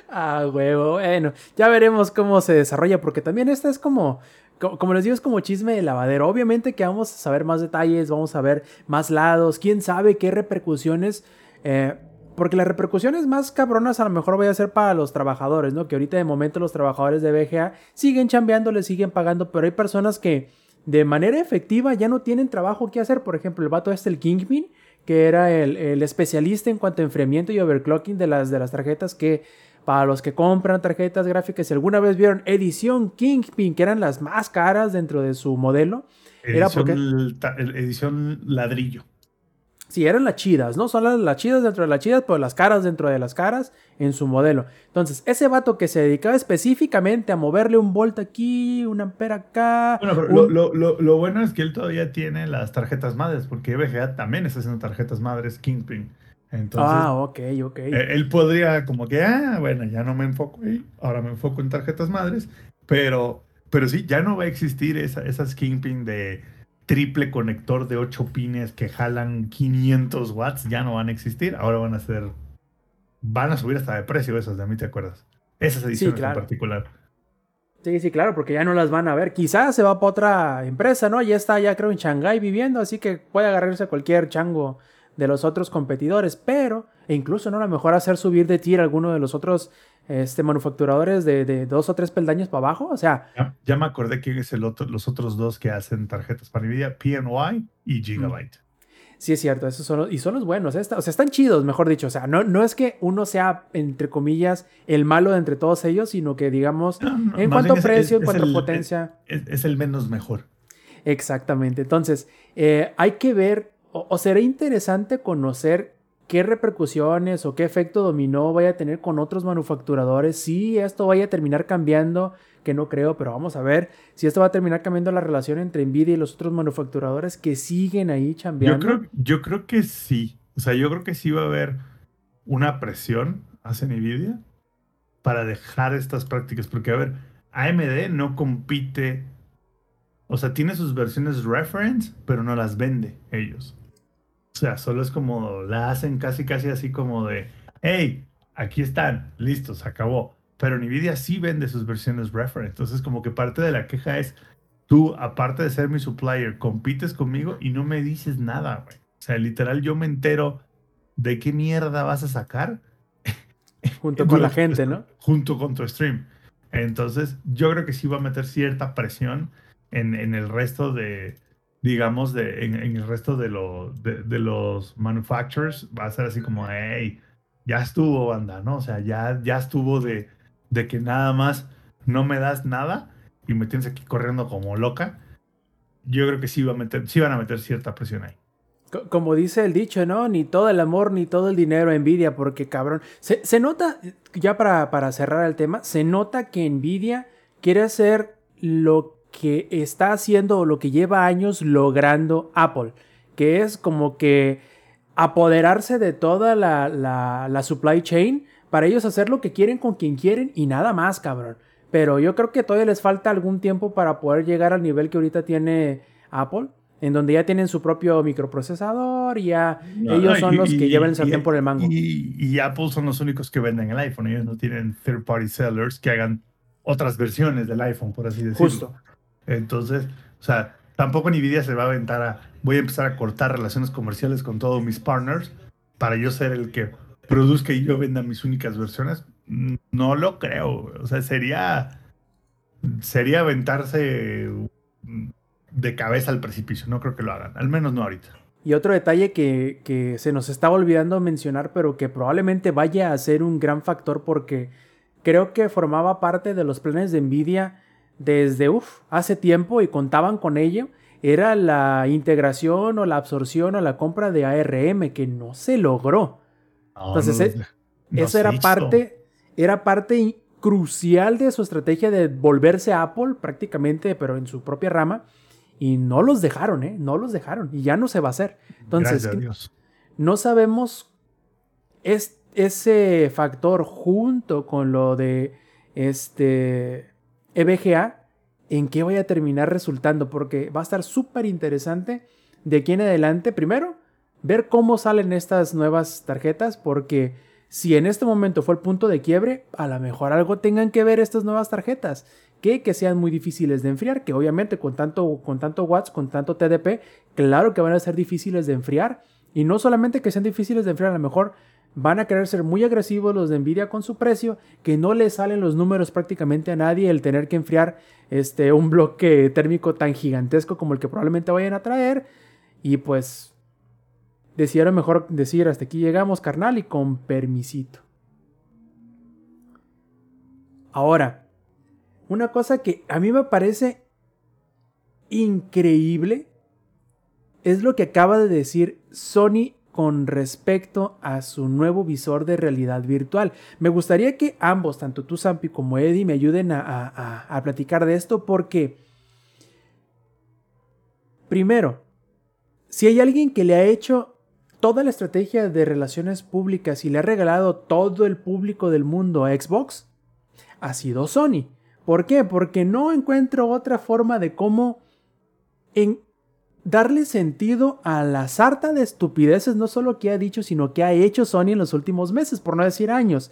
Ah, huevo. Bueno, ya veremos cómo se desarrolla, porque también esta es como, co- como les digo, es como chisme de lavadero. Obviamente que vamos a saber más detalles, vamos a ver más lados, quién sabe qué repercusiones. eh, porque las repercusiones más cabronas a lo mejor voy a ser para los trabajadores, ¿no? Que ahorita de momento los trabajadores de BGA siguen chambeando, les siguen pagando, pero hay personas que de manera efectiva ya no tienen trabajo que hacer. Por ejemplo, el vato este, el Kingpin, que era el, el especialista en cuanto a enfriamiento y overclocking de las, de las tarjetas que para los que compran tarjetas gráficas, si alguna vez vieron edición Kingpin, que eran las más caras dentro de su modelo, Era Edición, porque- ta- el- edición ladrillo. sí, eran las chidas, ¿no? Son las, las chidas dentro de las chidas, pero las caras dentro de las caras en su modelo. Entonces, ese vato que se dedicaba específicamente a moverle un volt aquí, un ampere acá. Bueno, pero un- lo, lo- lo- lo bueno es que él todavía tiene las tarjetas madres, porque VGA también está haciendo tarjetas madres Kingpin. Entonces, ah, ok, ok. eh, él podría como que, ah, bueno, ya no me enfoco ahí, ahora me enfoco en tarjetas madres, pero, pero sí, ya no va a existir esa, esas Kingpin de triple conector de 8 pines que jalan 500 watts, ya no van a existir, ahora van a ser, van a subir hasta de precio esas, de mí te acuerdas. Esas ediciones claro. en particular. Sí, sí, claro, porque ya no las van a ver. Quizás se va para otra empresa, ¿no? Ya está, ya creo, en Shanghái viviendo, así que puede agarrarse a cualquier chango de los otros competidores, pero, e incluso, ¿no? A lo mejor hacer subir de tier alguno de los otros este, manufacturadores de, de dos o tres peldaños para abajo, o sea, Ya, ya me acordé quién es el otro, los otros dos que hacen tarjetas para Nvidia, PNY y Gigabyte. sí es cierto, esos son los, y son los buenos, ¿eh? Está- o sea, están chidos, mejor dicho, o sea, no, no es que uno sea, entre comillas, el malo de entre todos ellos, sino que, digamos, No, <clears throat> no, en cuanto a es- precio, en cuanto a potencia... Es, es el menos mejor. Exactamente. Entonces, eh, hay que ver, o, o será interesante conocer qué repercusiones o qué efecto dominó vaya a tener con otros manufacturadores, si esto vaya a terminar cambiando, que no creo, pero vamos a ver si esto va a terminar cambiando la relación entre Nvidia y los otros manufacturadores que siguen ahí Yo chambeando. creo, yo creo que sí. O sea, yo creo que sí va a haber una presión hacia Nvidia para dejar estas prácticas. Porque, a ver, AMD no compite. O sea, tiene sus versiones reference, pero no las vende ellos. O sea, solo es como la hacen casi, casi así como de, hey, aquí están, listo, se acabó. Pero Nvidia sí vende sus versiones reference. Entonces, como que parte de la queja es, tú, aparte de ser mi supplier, compites conmigo y no me dices nada, güey. O sea, literal, yo me entero de qué mierda vas a sacar <laughs> junto con la gente, ¿no? Junto con tu stream. Entonces, yo creo que sí va a meter cierta presión en, en el resto de, digamos, de, en, en el resto de, lo, de, de los manufacturers. Va a ser así como, hey, ya estuvo, banda, ¿no? O sea, ya, ya estuvo de, de que nada más no me das nada y me tienes aquí corriendo como loca. Yo creo que sí, va a meter, sí van a meter cierta presión ahí. Co- Como dice el dicho, ¿no? Ni todo el amor ni todo el dinero envidia, porque cabrón. Se, se nota, ya para, para cerrar el tema, se nota que Nvidia quiere hacer lo que está haciendo o lo que lleva años logrando Apple, que es como que apoderarse de toda la, la, la supply chain para ellos hacer lo que quieren con quien quieren y nada más, cabrón. Pero yo creo que todavía les falta algún tiempo para poder llegar al nivel que ahorita tiene Apple en donde ya tienen su propio microprocesador y ya ellos No, son y- los que y- llevan el sartén por el mango. Y, y Apple son los únicos que venden el iPhone. Ellos no tienen third party sellers que hagan otras versiones del iPhone, por así decirlo. Justo. Entonces, o sea, tampoco Nvidia se va a aventar a. Voy a empezar a cortar relaciones comerciales con todos mis partners para yo ser el que produzca y yo venda mis únicas versiones. No lo creo. O sea, sería. Sería aventarse de cabeza al precipicio. No creo que lo hagan. Al menos no ahorita. Y otro detalle que, que se nos estaba olvidando mencionar, pero que probablemente vaya a ser un gran factor porque creo que formaba parte de los planes de Nvidia desde uf, hace tiempo y contaban con ello, era la integración o la absorción o la compra de ARM que no se logró. No, Entonces, no- eh, no Eso era parte, era parte crucial de su estrategia de volverse Apple prácticamente, pero en su propia rama. Y no los dejaron, ¿eh? No los dejaron. Y ya no se va a hacer. Entonces, a Dios. no sabemos es, ese factor junto con lo de este EVGA en qué vaya a terminar resultando, porque va a estar súper interesante de aquí en adelante. Primero, ver cómo salen estas nuevas tarjetas, porque si en este momento fue el punto de quiebre, a lo mejor algo tengan que ver estas nuevas tarjetas. Que, que sean muy difíciles de enfriar, que obviamente con tanto, con tanto watts, con tanto TDP, claro que van a ser difíciles de enfriar. Y no solamente que sean difíciles de enfriar, a lo mejor van a querer ser muy agresivos los de Nvidia con su precio, que no le salen los números prácticamente a nadie el tener que enfriar este, un bloque térmico tan gigantesco como el que probablemente vayan a traer. Y pues decidieron mejor decir hasta aquí llegamos, carnal, y con permisito. Ahora, una cosa que a mí me parece increíble es lo que acaba de decir Sony con respecto a su nuevo visor de realidad virtual. Me gustaría que ambos, tanto tú Sampi como Eddie, me ayuden a, a, a platicar de esto porque, primero, si hay alguien que le ha hecho toda la estrategia de relaciones públicas y le ha regalado todo el público del mundo a Xbox, ha sido Sony. ¿Por qué? Porque no encuentro otra forma de cómo en darle sentido a la sarta de estupideces, no solo que ha dicho, sino que ha hecho Sony en los últimos meses, por no decir años.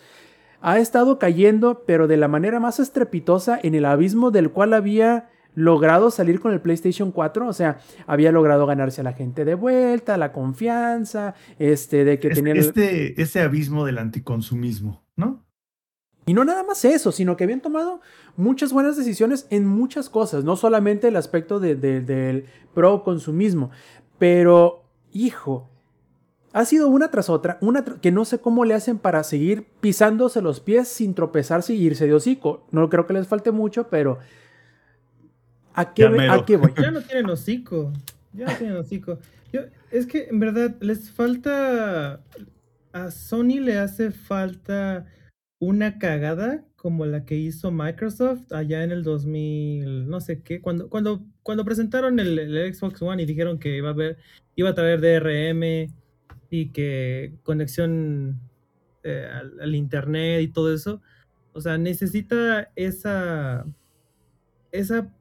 Ha estado cayendo, pero de la manera más estrepitosa, en el abismo del cual había logrado salir con el PlayStation 4, o sea, había logrado ganarse a la gente de vuelta, la confianza, este, de que Es- tenía... Este, ese abismo del anticonsumismo, ¿no? Y no nada más eso, sino que habían tomado muchas buenas decisiones en muchas cosas, no solamente el aspecto de- de- del pro consumismo, pero, hijo, ha sido una tras otra, una tr- que no sé cómo le hacen para seguir pisándose los pies sin tropezarse y irse de hocico. No creo que les falte mucho, pero ¿a qué, Ya ve- mero. ¿a qué voy? <laughs> Ya no tienen hocico. Ya no tienen hocico. Yo, es que en verdad les falta. A Sony le hace falta una cagada como la que hizo Microsoft allá en el 2000, no sé qué, cuando, cuando, cuando presentaron el, Xbox One y dijeron que iba a haber, iba a traer DRM y que conexión eh, al, internet y todo eso. O sea, necesita esa esa,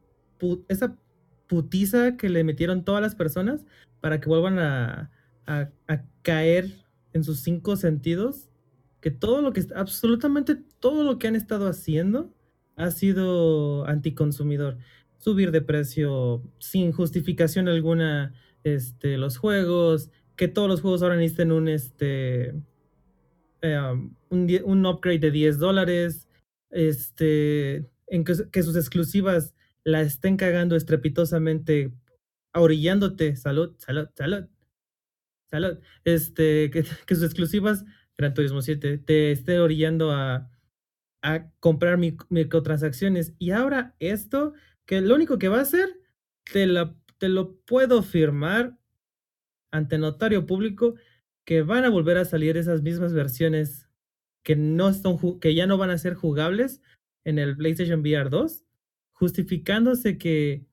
esa putiza que le metieron todas las personas para que vuelvan a- a caer en sus cinco sentidos. Que todo lo que, absolutamente todo lo que han estado haciendo ha sido anticonsumidor. Subir de precio sin justificación alguna este, los juegos, que todos los juegos ahora necesiten un, este, um, un, un upgrade de 10 dólares, este, en que, que sus exclusivas la estén cagando estrepitosamente, orillándote, salud, salud, salud, salud, este, que, que sus exclusivas, Gran Turismo 7, te esté orillando a, comprar mic- microtransacciones. Y ahora esto, que lo único que va a hacer, te, lo puedo firmar ante notario público, que van a volver a salir esas mismas versiones que no están que ya no van a ser jugables en el PlayStation VR 2, justificándose que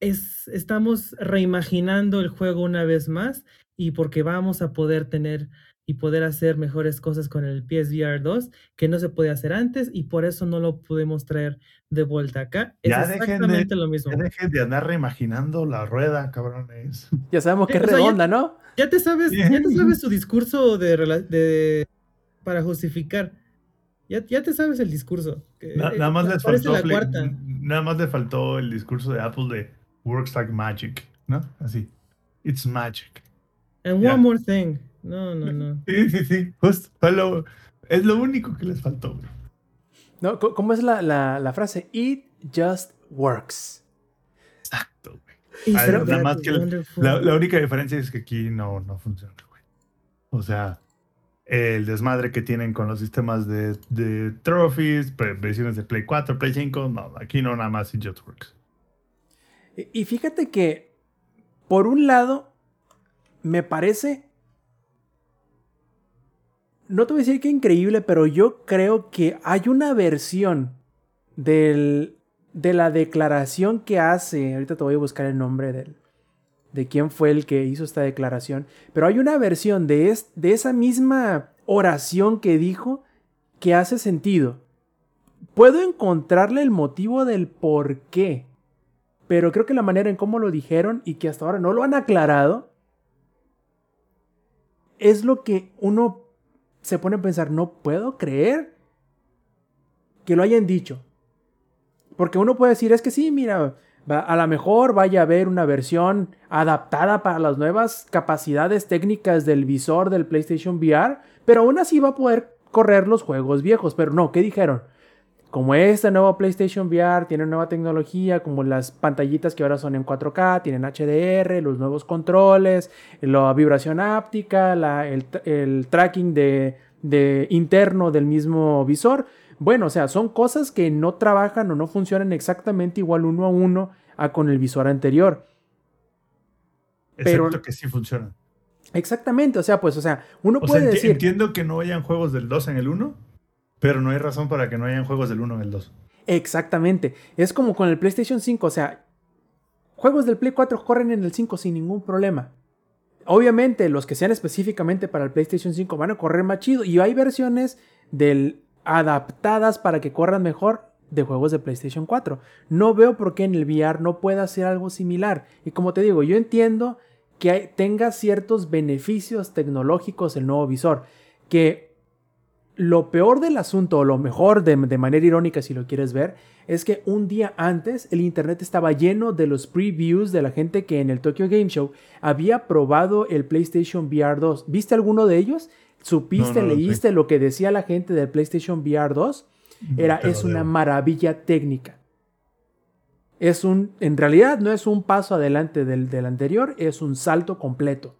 es, estamos reimaginando el juego una vez más y porque vamos a poder tener y poder hacer mejores cosas con el PSVR 2 que no se podía hacer antes y por eso no lo podemos traer de vuelta acá. Es Ya dejen de- exactamente lo mismo. Ya dejen de andar reimaginando la rueda, cabrones. <laughs> Ya sabemos que es o sea, ya- redonda, ¿no? Ya te sabes, ya te sabes <laughs> su discurso de, de para justificar. Ya, ya te sabes el discurso. que, Na- eh, nada más les faltó la cuarta. nada más le faltó el discurso de Apple de works like magic, ¿no? Así. It's magic. And one more thing. No, no, no. <laughs> Sí, sí, sí. Justo. fue lo- es lo único que les faltó, güey. ¿No? ¿Cómo es la, la- la frase? It just works. Exacto, güey. Nada más que la-? La, única diferencia es que aquí no, no funciona, güey. O sea, el desmadre que tienen con los sistemas de, de trophies, versiones de Play 4, Play 5, no, aquí no nada más it just works. Y fíjate que, por un lado, me parece no te voy a decir que increíble, pero yo creo que hay una versión del, de la declaración que hace, ahorita te voy a buscar el nombre del, de quién fue el que hizo esta declaración, pero hay una versión de, de esa misma oración que dijo que hace sentido. Puedo encontrarle el motivo del por qué, pero creo que la manera en cómo lo dijeron y que hasta ahora no lo han aclarado, es lo que uno se pone a pensar, no puedo creer que lo hayan dicho. Porque uno puede decir, es que sí, mira, a lo mejor vaya a haber una versión adaptada para las nuevas capacidades técnicas del visor del PlayStation VR, pero aún así va a poder correr los juegos viejos. Pero no, ¿qué dijeron? Como este nuevo PlayStation VR tiene nueva tecnología, como las pantallitas que ahora son en 4K, tienen HDR, los nuevos controles, la vibración áptica, el, tracking de, de interno del mismo visor, bueno, o sea, son cosas que no trabajan o no funcionan exactamente igual uno a uno a con el visor anterior. Excepto pero, que sí funcionan. Exactamente, o sea, pues, o sea, uno puede decir. Entiendo que no hayan juegos del 2 en el 1, pero no hay razón para que no hayan juegos del 1 en el 2. Exactamente. Es como con el PlayStation 5, o sea, juegos del Play 4 corren en el 5 sin ningún problema. Obviamente, los que sean específicamente para el PlayStation 5 van a correr más chido. Y hay versiones del adaptadas para que corran mejor de juegos de PlayStation 4. No veo por qué en el VR no pueda hacer algo similar. Y como te digo, yo entiendo que tenga ciertos beneficios tecnológicos el nuevo visor. Que lo peor del asunto, o lo mejor de, de, manera irónica si lo quieres ver, es que un día antes el internet estaba lleno de los previews de la gente que en el Tokyo Game Show había probado el PlayStation VR 2. ¿Viste alguno de ellos? ¿Supiste, leíste lo que decía la gente del PlayStation VR 2? Era, es una maravilla técnica. Es un, en realidad no es un paso adelante del, del, anterior, es un salto completo.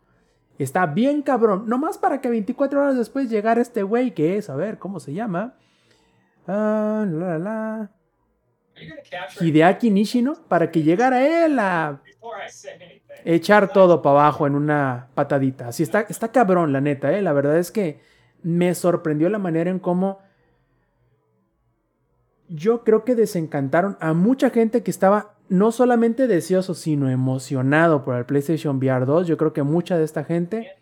Está bien cabrón, nomás para que 24 horas después llegara este güey que es, a ver, ¿cómo se llama? Ah. Hideaki Nishino, para que llegara él a echar todo para abajo en una patadita. Así está, está cabrón, la neta, ¿eh? La verdad es que me sorprendió la manera en cómo yo creo que desencantaron a mucha gente que estaba no solamente deseoso, sino emocionado por el PlayStation VR 2. Yo creo que mucha de esta gente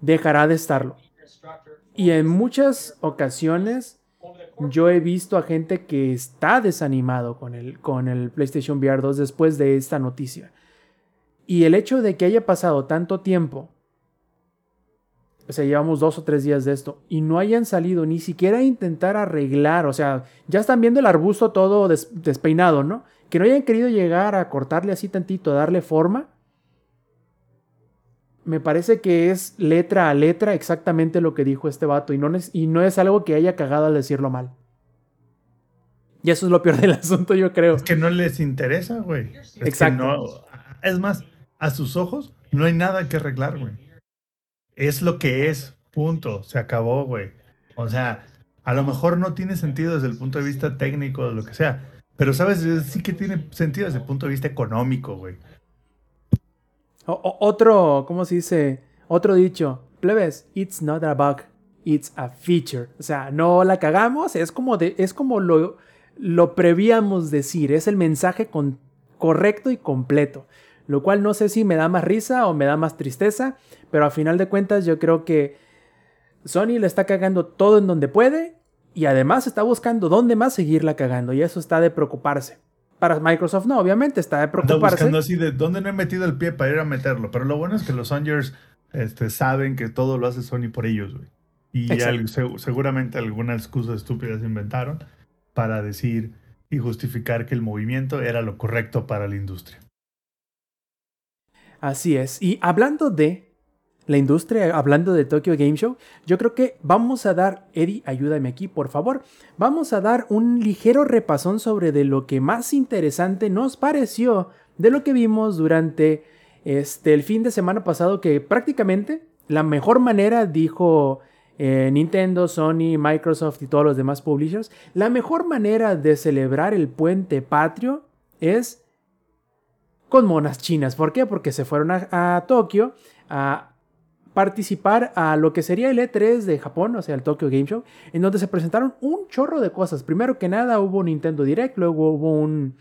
dejará de estarlo. Y en muchas ocasiones yo he visto a gente que está desanimado con el, con el PlayStation VR 2 después de esta noticia. Y el hecho de que haya pasado tanto tiempo, o sea, llevamos dos o tres días de esto, y no hayan salido ni siquiera a intentar arreglar, o sea, ya están viendo el arbusto todo despeinado, ¿no? Que no hayan querido llegar a cortarle así tantito, darle forma. Me parece que es letra a letra exactamente lo que dijo este vato y no es, y no es algo que haya cagado al decirlo mal. Y eso es lo peor del <laughs> asunto, yo creo. Es que no les interesa, güey. Exacto. es más, a sus ojos no hay nada que arreglar, güey. Es lo que es, punto. Se acabó, güey. O sea, a lo mejor no tiene sentido desde el punto de vista técnico o lo que sea, pero sabes, sí que tiene sentido desde el punto de vista económico, güey. otro, ¿cómo se dice? Otro dicho, plebes, it's not a bug, it's a feature. O sea, no la cagamos, es como, de, es como lo, lo prevíamos decir, es el mensaje con, correcto y completo lo cual no sé si me da más risa o me da más tristeza, pero a final de cuentas yo creo que Sony le está cagando todo en donde puede y además está buscando dónde más seguirla cagando y eso está de preocuparse. Para Microsoft no, obviamente está de preocuparse. Está buscando así de dónde no he metido el pie para ir a meterlo, pero lo bueno es que los Songers este, saben que todo lo hace Sony por ellos, güey. Y seguramente alguna excusa estúpida se inventaron para decir y justificar que el movimiento era lo correcto para la industria. Así es. Y hablando de la industria, hablando de Tokyo Game Show, yo creo que vamos a dar, Eddie, ayúdame aquí, por favor, vamos a dar un ligero repasón sobre de lo que más interesante nos pareció de lo que vimos durante este, el fin de semana pasado, que prácticamente la mejor manera, dijo eh, Nintendo, Sony, Microsoft y todos los demás publishers, la mejor manera de celebrar el puente patrio es con monas chinas. ¿Por qué? Porque se fueron a, Tokio participar a lo que sería el E3 de Japón, o sea, el Tokyo Game Show, en donde se presentaron un chorro de cosas. Primero que nada hubo un Nintendo Direct, luego hubo un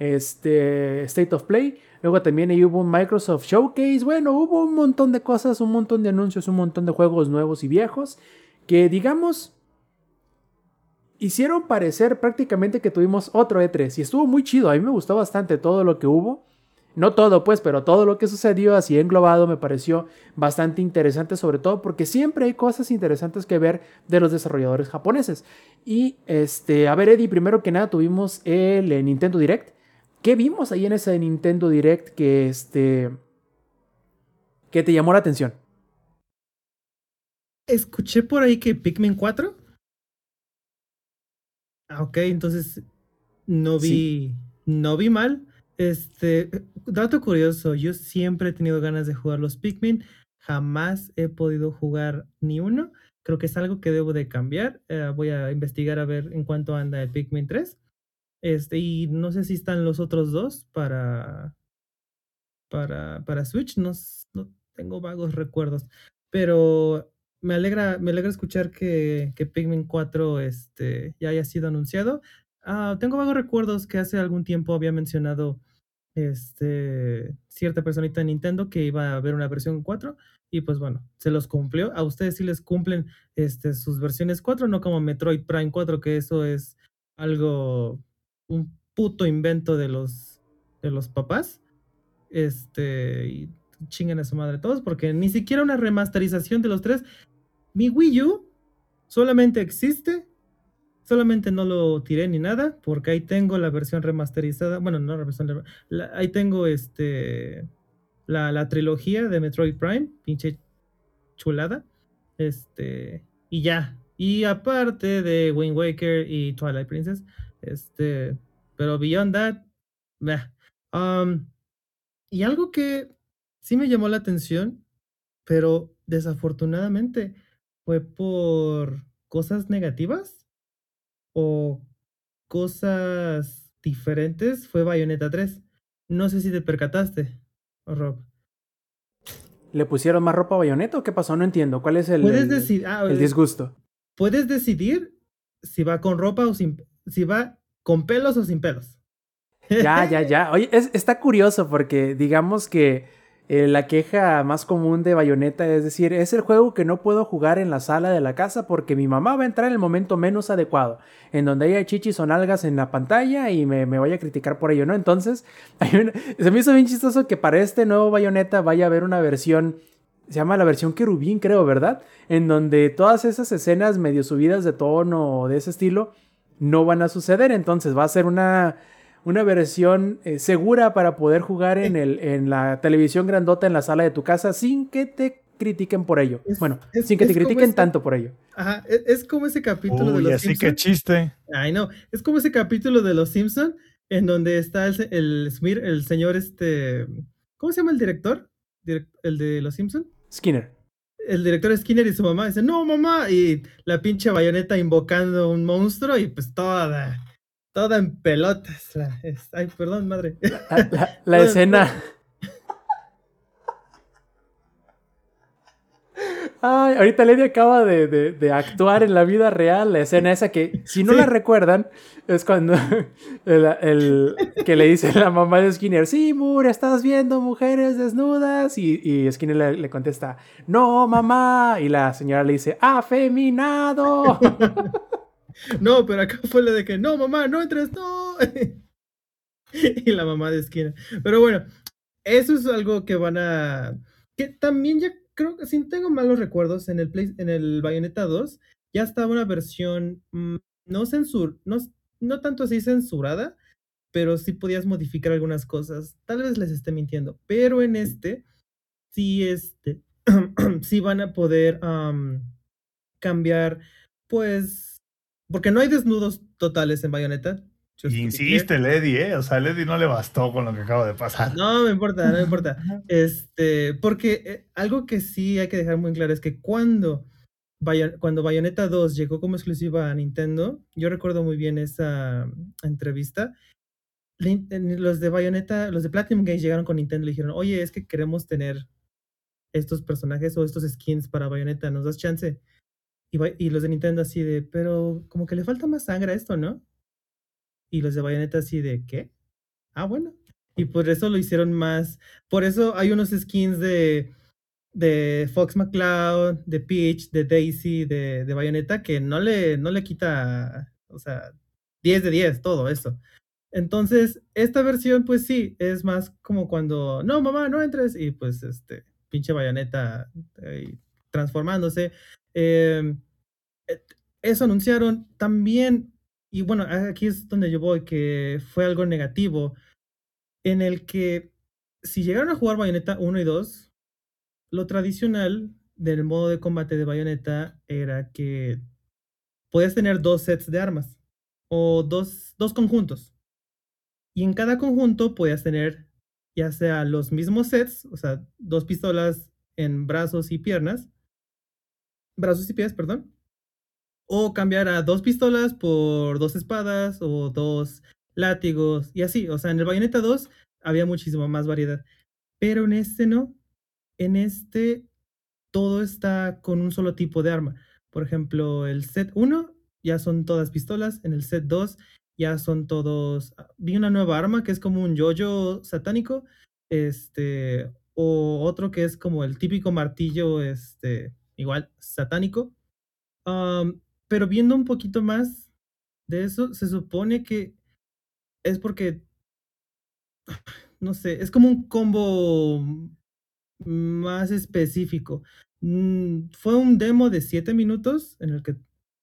este, State of Play, luego también ahí hubo un Microsoft Showcase, bueno, hubo un montón de cosas, un montón de anuncios, un montón de juegos nuevos y viejos, que digamos hicieron parecer prácticamente que tuvimos otro E3 y estuvo muy chido, a mí me gustó bastante todo lo que hubo. No todo, pues, pero todo lo que sucedió así englobado me pareció bastante interesante, sobre todo porque siempre hay cosas interesantes que ver de los desarrolladores japoneses. Y, este, a ver, Eddie, primero que nada tuvimos el eh, Nintendo Direct. ¿Qué vimos ahí en ese Nintendo Direct que, este, que te llamó la atención? Escuché por ahí que Pikmin 4. Ah, ok, entonces no vi, Sí. no vi mal. Este, dato curioso, yo siempre he tenido ganas de jugar los Pikmin, jamás he podido jugar ni uno. Creo que es algo que debo de cambiar. eh, voy a investigar a ver en cuánto anda el Pikmin 3. Este, y no sé si están los otros dos para, para, para Switch, no, no tengo vagos recuerdos. Pero me alegra, me alegra escuchar que, que Pikmin 4 este, ya haya sido anunciado. Ah, tengo vagos recuerdos que hace algún tiempo había mencionado este, cierta personita de Nintendo que iba a haber una versión 4 y pues bueno, se los cumplió. A ustedes sí les cumplen este, sus versiones 4, no como Metroid Prime 4, que eso es algo, un puto invento de los, de los papás. Este, y chinguen a su madre todos, porque ni siquiera una remasterización de los tres. Mi Wii U solamente existe, solamente no lo tiré ni nada, porque ahí tengo la versión remasterizada. Bueno, no la versión, la- ahí tengo este la, la trilogía de Metroid Prime, pinche chulada. Este, y ya. Y aparte de Wind Waker y Twilight Princess, este, pero beyond that, meh. Um, y algo que sí me llamó la atención, pero desafortunadamente fue por cosas negativas o cosas diferentes, fue Bayonetta 3. No sé si te percataste, Rob. ¿Le pusieron más ropa a Bayonetta o qué pasó? No entiendo. ¿Cuál es el, Puedes el- ah, el eh, disgusto? puedes decidir si va con ropa o sin, si va con pelos o sin pelos. Ya, ya, <laughs> ya. Oye, es- está curioso porque digamos que eh, la queja más común de Bayonetta es decir, es el juego que no puedo jugar en la sala de la casa porque mi mamá va a entrar en el momento menos adecuado, en donde haya chichis o nalgas en la pantalla y me, me vaya a criticar por ello, ¿no? Entonces, <laughs> una- se me hizo bien chistoso que para este nuevo Bayonetta vaya a haber una versión, se llama la versión querubín, creo, ¿verdad? En donde todas esas escenas medio subidas de tono o de ese estilo no van a suceder, entonces va a ser una una versión eh, segura para poder jugar en, el, en la televisión grandota en la sala de tu casa sin que te critiquen por ello. Es- bueno, es- sin que te critiquen ese- tanto por ello. Ajá, e- es, como ese capítulo de Uy, los así que Simpsons. chiste. Ay, no, es como ese capítulo de los Simpson en donde está el, el, Smir- el señor este, ¿cómo se llama el director? Direc- el de los Simpson. Skinner. El director Skinner y su mamá dicen, no, mamá, y la pinche bayoneta invocando un monstruo y pues toda, toda en pelotas. la- es- ay, perdón, madre. La, la- <laughs> la Bueno, escena. Ay, ahorita Lady acaba de, de- de actuar en la vida real la escena esa que, si no Sí. la recuerdan, es cuando <laughs> el, el- que le dice la mamá de Skinner, sí, Moore, estás viendo mujeres desnudas, y, y Skinner le, le contesta, no, mamá, y la señora le dice, afeminado. <laughs> No, pero acá fue lo de que, no, mamá, no entres, no. <laughs> y la mamá de Skinner. Pero bueno, eso es algo que van a... Que también ya creo que, si tengo malos recuerdos, en el, Play- en el Bayonetta 2 ya estaba una versión mm, no censur... No, no tanto así censurada, pero sí podías modificar algunas cosas. Tal vez les esté mintiendo, pero en este sí, este, <clears throat> sí van a poder am, cambiar, pues, porque no hay desnudos totales en Bayonetta. Insiste, Lady, ¿eh? O sea, Lady no le bastó con lo que acaba de pasar. No me importa, no me importa. <laughs> Este, porque eh, algo que sí hay que dejar muy claro es que cuando, Bayo- cuando Bayonetta 2 llegó como exclusiva a Nintendo, yo recuerdo muy bien esa entrevista. Los de Bayonetta, los de Platinum Games llegaron con Nintendo y dijeron, oye, es que queremos tener estos personajes o estos skins para Bayonetta, ¿nos das chance? Y, los de Nintendo así de, pero como que le falta más sangre a esto, ¿no? Y los de Bayonetta así de, ¿qué? Ah, bueno. Y por eso lo hicieron más. Por eso hay unos skins de, de Fox McCloud, de Peach, de Daisy, de, de Bayonetta, que no le, no le quita, o sea, 10 de 10, todo eso. Entonces, esta versión, pues sí, es más como cuando, no, mamá, no entres, y pues, este, pinche Bayonetta eh, transformándose. Eh, eh, eso anunciaron también, y bueno, aquí es donde yo voy, que fue algo negativo, en el que si llegaron a jugar Bayonetta 1 y 2, lo tradicional del modo de combate de Bayonetta era que podías tener dos sets de armas o dos, dos conjuntos. Y en cada conjunto podías tener ya sea los mismos sets, o sea, dos pistolas en brazos y piernas, brazos y pies, perdón, o cambiar a dos pistolas por dos espadas o dos látigos y así. O sea, en el Bayonetta 2 había muchísima más variedad. Pero en este no. En este todo está con un solo tipo de arma. Por ejemplo, el set 1 ya son todas pistolas. En el set 2 ya son todos. Vi una nueva arma que es como un yoyo satánico. Este. O otro que es como el típico martillo. Este. Igual, satánico. Pero viendo un poquito más de eso, se supone que es porque, no sé, es como un combo más específico. Mm, fue un demo de 7 minutos en el que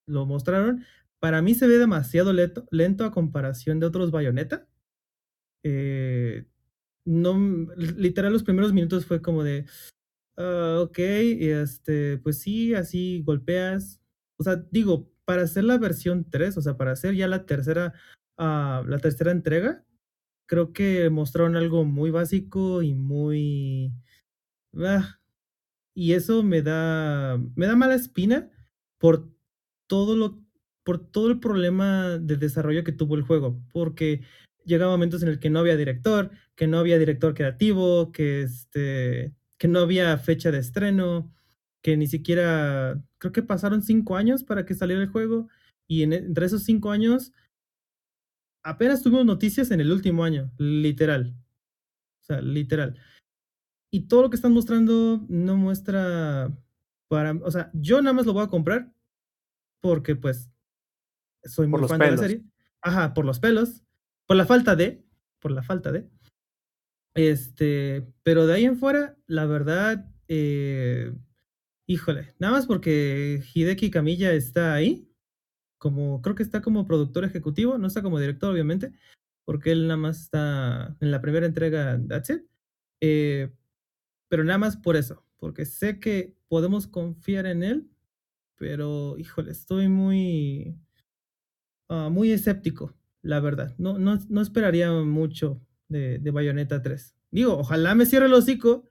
lo mostraron. Para mí se ve demasiado lento, lento a comparación de otros Bayonetta. Eh, no, literal, los primeros minutos fue como de, uh, ok, este, pues sí, así golpeas, o sea, digo, para hacer la versión 3, o sea, para hacer ya la tercera, uh, la tercera entrega, creo que mostraron algo muy básico y muy... Uh, y eso me da, me da mala espina por todo lo, por todo el problema de desarrollo que tuvo el juego, porque llegaba momentos en el que no había director, que no había director creativo, que este, que no había fecha de estreno, que ni siquiera, creo que pasaron cinco años para que saliera el juego, y en, entre esos cinco años apenas tuvimos noticias en el último año, literal. O sea, literal. Y todo lo que están mostrando no muestra para, o sea, yo nada más lo voy a comprar porque pues soy muy Por fan de la serie. Ajá, por los pelos, por la falta de, por la falta de. Este, pero de ahí en fuera, la verdad, eh, híjole, nada más porque Hideki Kamiya está ahí, como creo que está como productor ejecutivo, no está como director, obviamente, porque él nada más está en la primera entrega, that's it. Eh, pero nada más por eso, porque sé que podemos confiar en él, pero híjole, estoy muy, uh, muy escéptico, la verdad. No, no, no esperaría mucho de, de, Bayonetta 3. Digo, ojalá me cierre el hocico,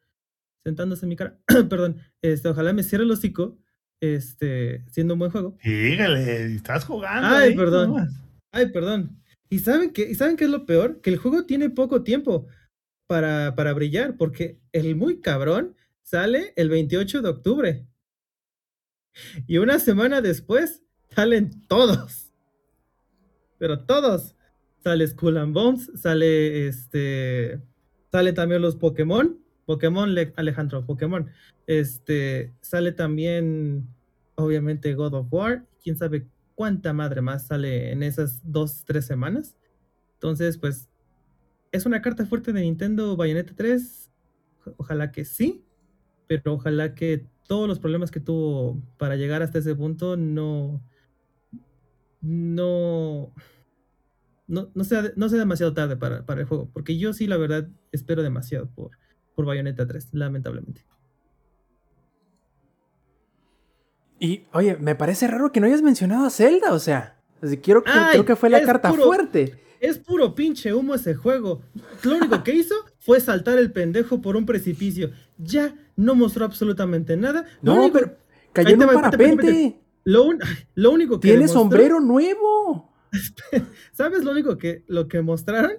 sentándose en mi cara, <clears throat> perdón, este, ojalá me cierre el hocico, este, siendo un buen juego. Dígale, estás jugando. Ay, ahí, perdón. nomás. Ay, perdón. ¿Y saben qué, ¿Y saben qué es lo peor? Que el juego tiene poco tiempo para, para brillar, porque el muy cabrón sale el 28 de octubre. Y una semana después salen todos. Pero todos. Sale Skull and Bones, sale este. Sale también los Pokémon. Pokémon Le Alejandro, Pokémon. Este. Sale también. Obviamente God of War. Quién sabe cuánta madre más sale en esas dos, tres semanas. Entonces, pues. Es una carta fuerte de Nintendo Bayonetta 3. Ojalá que sí. Pero ojalá que todos los problemas que tuvo para llegar hasta ese punto no. No. No, no, sea, no sea demasiado tarde para, para, el juego. Porque yo sí, la verdad, espero demasiado por, por Bayonetta 3, lamentablemente. Y, oye, me parece raro que no hayas mencionado a Zelda, o sea. Así, quiero Ay, creo que fue la carta puro- fuerte. Es puro pinche humo ese juego. Lo único que hizo fue saltar el pendejo por un precipicio. Ya no mostró absolutamente nada. No, único- pero cayó en un parapente. Lo, un- lo único que Tiene demostró- sombrero nuevo. <laughs> ¿Sabes lo único que lo que mostraron?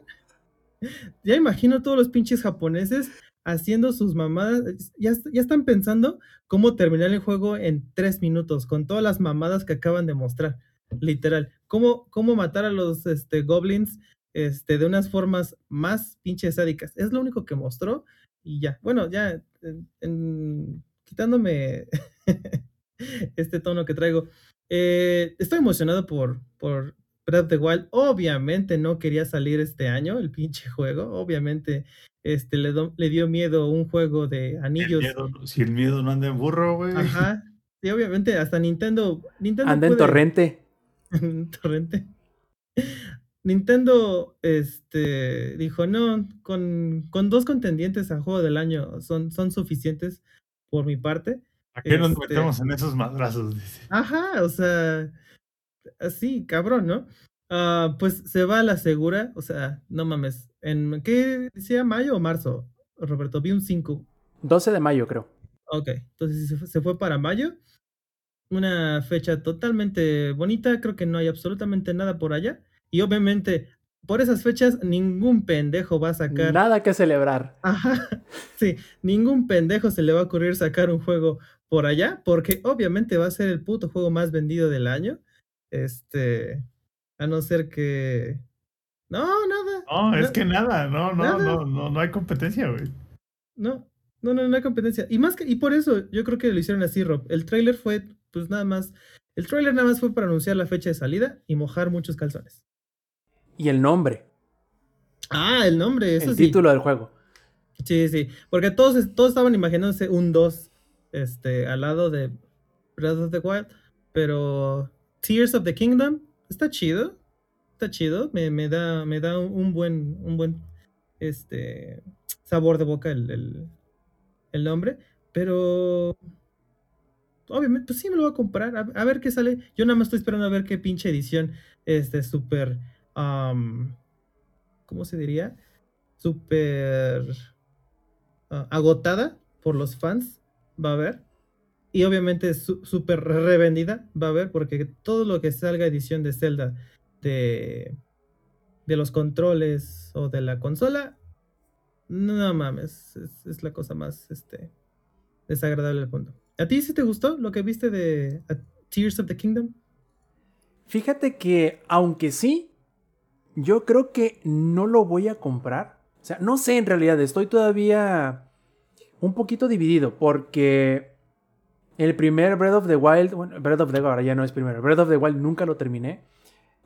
Ya imagino todos los pinches japoneses haciendo sus mamadas. Ya, ya están pensando cómo terminar el juego en tres minutos, con todas las mamadas que acaban de mostrar. Literal. Cómo, cómo matar a los este, goblins este, de unas formas más pinches sádicas. Es lo único que mostró y ya. Bueno, ya quitándome <laughs> este tono que traigo. eh, estoy emocionado por, por Breath of the Wild. Obviamente no quería salir este año el pinche juego. Obviamente este, le, do- le dio miedo un juego de El anillos. miedo- si el miedo no anda en burro, güey. Ajá. Sí, obviamente hasta Nintendo. Nintendo Anda en torrente. <laughs> en torrente. Nintendo este, dijo, no, con, con dos contendientes a juego del año son, son suficientes por mi parte. ¿A qué nos este- metemos en esos madrazos? Dice. <laughs> Ajá, o sea, así, cabrón, ¿no? Ah, pues se va a la segura, o sea, no mames. ¿En qué decía mayo o marzo? Roberto, vi un 5. 12 de mayo, creo. Ok, entonces se fue, se fue para mayo. Una fecha totalmente bonita, creo que no hay absolutamente nada por allá. Y obviamente, por esas fechas, ningún pendejo va a sacar. Nada que celebrar. Ajá, <laughs> sí, ningún pendejo se le va a ocurrir sacar un juego por allá, porque obviamente va a ser el puto juego más vendido del año. Este, a no ser que. No, nada. No, es que nada, no, no, Nada. no, no, no hay competencia, güey. No, no, no, no hay competencia. Y más que, y por eso yo creo que lo hicieron así, Rob. El tráiler fue, pues nada más. El tráiler nada más fue para anunciar la fecha de salida y mojar muchos calzones. Y el nombre, Ah, el nombre, eso el sí. título del juego. Sí, sí. Porque todos, todos estaban imaginándose un 2 este, al lado de Breath of the Wild. Pero Tears of the Kingdom está chido. Está chido. Me, me da, me da un, buen, un buen este, sabor de boca el, el, el nombre. Pero obviamente, pues sí me lo voy a comprar. A, ver qué sale. Yo nada más estoy esperando a ver qué pinche edición este súper. ¿Cómo se diría? Súper ah, agotada por los fans. Va a haber. Y obviamente su- súper revendida. Va a haber. Porque todo lo que salga edición de Zelda de, de los controles o de la consola. No mames. Es, es la cosa más este, desagradable del mundo. ¿A ti sí te gustó lo que viste de Tears of the Kingdom? Fíjate que, aunque sí, yo creo que no lo voy a comprar. O sea, no sé en realidad, estoy todavía un poquito dividido porque el primer Breath of the Wild, bueno, Breath of the Wild ahora ya no es primero, Breath of the Wild nunca lo terminé.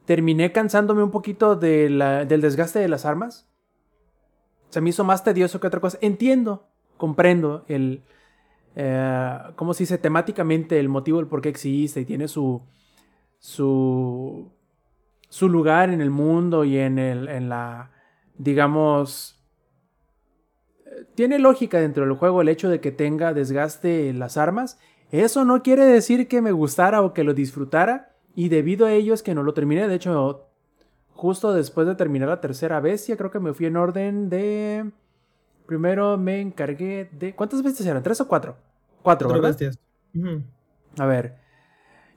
Terminé cansándome un poquito de del desgaste de las armas. Se me hizo más tedioso que otra cosa. Entiendo, comprendo el, eh, ¿cómo se dice? Temáticamente el motivo del por qué existe y tiene su, su, su lugar en el mundo y en, el, en la, digamos, eh, tiene lógica dentro del juego el hecho de que tenga desgaste las armas. Eso no quiere decir que me gustara o que lo disfrutara. Y debido a ello es que no lo terminé. De hecho, justo después de terminar la tercera bestia, creo que me fui en orden de... Primero me encargué de... ¿Cuántas bestias eran? ¿Tres o cuatro? Cuatro, Cuatro ¿verdad? bestias. A ver.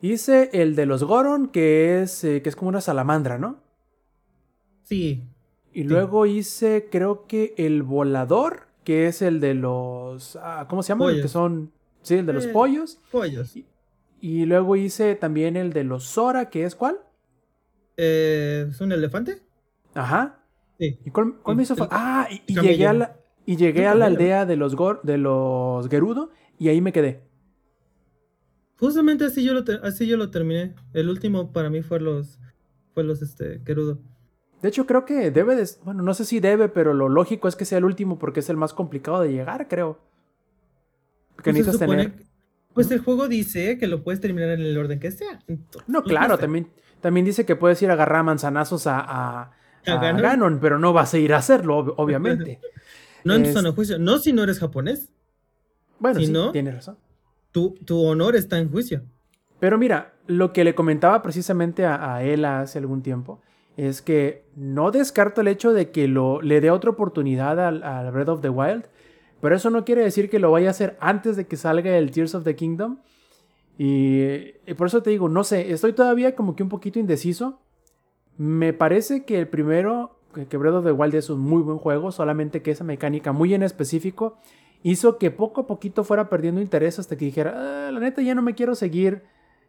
Hice el de los Goron, que es, eh, que es como una salamandra, ¿no? Sí. Y luego hice, creo que el volador, que es el de los... ah, ¿Cómo se llama? Que son... Sí, el de los Eh. pollos. Pollos. Y luego hice también el de los Sora, que es cuál? Eh, ¿Es un elefante? Ajá. Sí. ¿Y cuál, cuál me hizo El- falta? Ah, y, llegué a la, y llegué a la aldea de los, Gor- de los Gerudo y ahí me quedé. Justamente así yo lo, así yo lo terminé. El último para mí fue los, fue los, este, Gerudo. De hecho, creo que debe de... Bueno, no sé si debe, pero lo lógico es que sea el último porque es el más complicado de llegar, creo. Porque Pues se necesitas supone tener... que- Pues el juego dice que lo puedes terminar en el orden que sea. Entonces, No, claro, también, también dice que puedes ir a agarrar manzanazos a, a, ¿A a Ganon? Ganon, pero no vas a ir a hacerlo, ob- <laughs> obviamente. No en tu Es- sano juicio. No si no eres japonés. Bueno, Si sí, no- tienes razón. Tu, tu honor está en juicio. Pero mira, lo que le comentaba precisamente a, a él hace algún tiempo es que no descarto el hecho de que lo, le dé otra oportunidad al, al Breath of the Wild, pero eso no quiere decir que lo vaya a hacer antes de que salga el Tears of the Kingdom. Y, por eso te digo, no sé, estoy todavía como que un poquito indeciso. Me parece que el primero que Breath of the es un muy buen juego, solamente que esa mecánica muy en específico hizo que poco a poquito fuera perdiendo interés hasta que dijera, ah, la neta ya no me quiero seguir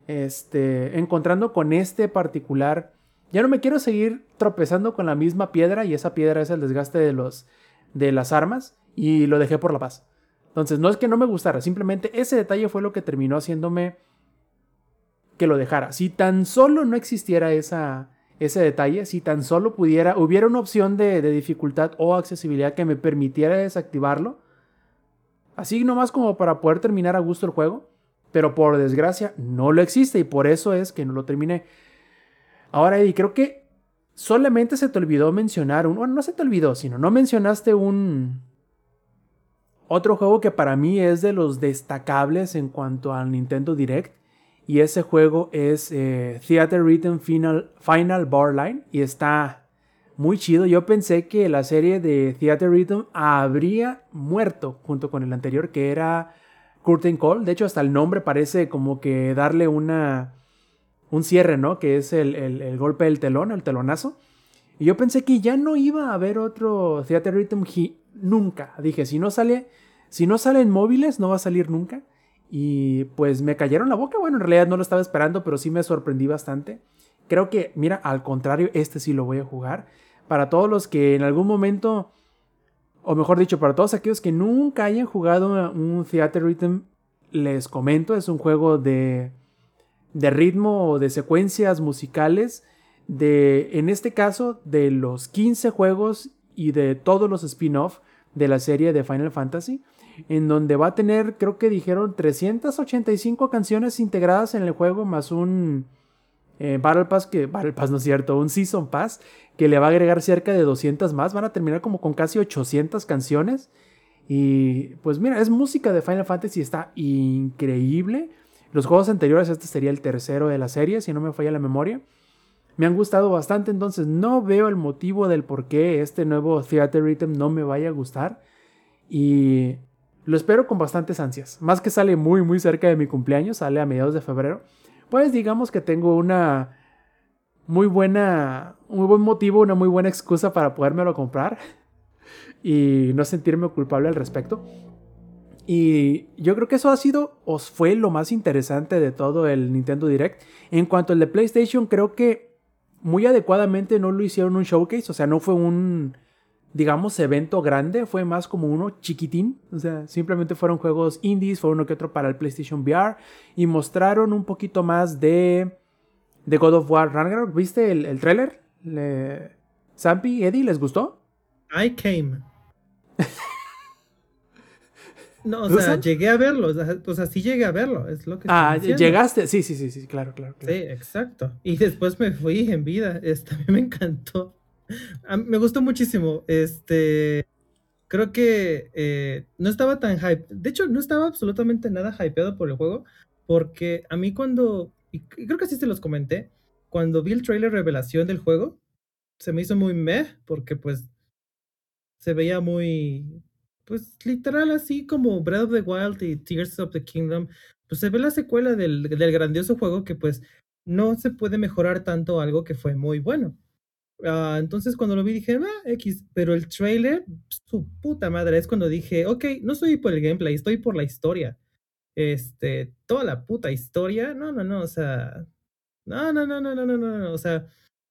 este, encontrando con este particular, ya no me quiero seguir tropezando con la misma piedra y esa piedra es el desgaste de, los, de las armas y lo dejé por la paz. Entonces no es que no me gustara, simplemente ese detalle fue lo que terminó haciéndome que lo dejara. Si tan solo no existiera esa, ese detalle, si tan solo pudiera, hubiera una opción de, de dificultad o accesibilidad que me permitiera desactivarlo, así nomás como para poder terminar a gusto el juego, pero por desgracia no lo existe y por eso es que no lo terminé. Ahora, Eddie, creo que solamente se te olvidó mencionar un, bueno, no se te olvidó, sino no mencionaste un, otro juego que para mí es de los destacables en cuanto al Nintendo Direct y ese juego es eh, Theater Rhythm Final, Final Line. Y está muy chido. Yo pensé que la serie de Theater Rhythm habría muerto junto con el anterior, que era Curtain Call. De hecho, hasta el nombre parece como que darle una, un cierre, ¿no? Que es el, el golpe del telón, el telonazo. Y yo pensé que ya no iba a haber otro Theater Rhythm nunca. Dije, si no sale, si no sale en móviles, no va a salir nunca. Y pues me cayeron la boca. Bueno, en realidad no lo estaba esperando, pero sí me sorprendí bastante. Creo que, mira, al contrario, este sí lo voy a jugar. Para todos los que en algún momento, o mejor dicho, para todos aquellos que nunca hayan jugado un Theater Rhythm, les comento, es un juego de, de ritmo o de secuencias musicales. De, en este caso, de los 15 juegos y de todos los spin-off de la serie de Final Fantasy en donde va a tener, creo que dijeron, 385 canciones integradas en el juego, más un eh, Battle Pass, que Battle Pass no es cierto, un Season Pass, que le va a agregar cerca de 200 más, van a terminar como con casi 800 canciones. Y pues mira, es música de Final Fantasy, está increíble. Los juegos anteriores, este sería el tercero de la serie, si no me falla la memoria. Me han gustado bastante, entonces no veo el motivo del por qué este nuevo Theater Rhythm no me vaya a gustar. Y lo espero con bastantes ansias. Más que sale muy muy cerca de mi cumpleaños, sale a mediados de febrero. Pues digamos que tengo una muy buena, muy buen motivo, una muy buena excusa para podérmelo comprar <laughs> y no sentirme culpable al respecto. Y yo creo que eso ha sido, o fue lo más interesante de todo el Nintendo Direct. En cuanto al de PlayStation, creo que muy adecuadamente no lo hicieron un showcase, o sea, no fue un digamos, evento grande, fue más como uno chiquitín. O sea, simplemente fueron juegos indies, fue uno que otro para el PlayStation VR. Y mostraron un poquito más de, de God of War Ragnarok. ¿Viste el, el trailer? Le... Zampi, Eddie, ¿les gustó? I came. <laughs> No, o sea, llegué a verlo. O sea, sí llegué a verlo. Es lo que ah, llegaste. Sí, sí, sí, sí, claro, claro, Sí, exacto. Y después me fui en vida. <laughs> Este, a mí me encantó me gustó muchísimo. Este. Creo que eh, no estaba tan hype. De hecho, no estaba absolutamente nada hypeado por el juego. Porque a mí cuando. Y creo que así se los comenté. Cuando vi el trailer revelación del juego. Se me hizo muy meh. Porque pues. Se veía muy. Pues literal así como Breath of the Wild y Tears of the Kingdom. Pues se ve la secuela del, del grandioso juego que pues no se puede mejorar tanto algo que fue muy bueno. Ah, entonces cuando lo vi dije, ah, X, pero el trailer, su puta madre, es cuando dije, ok, no estoy por el gameplay, estoy por la historia. Este, toda la puta historia, no, no, no, o sea, no, no, no, no, no, no, no, no, o sea,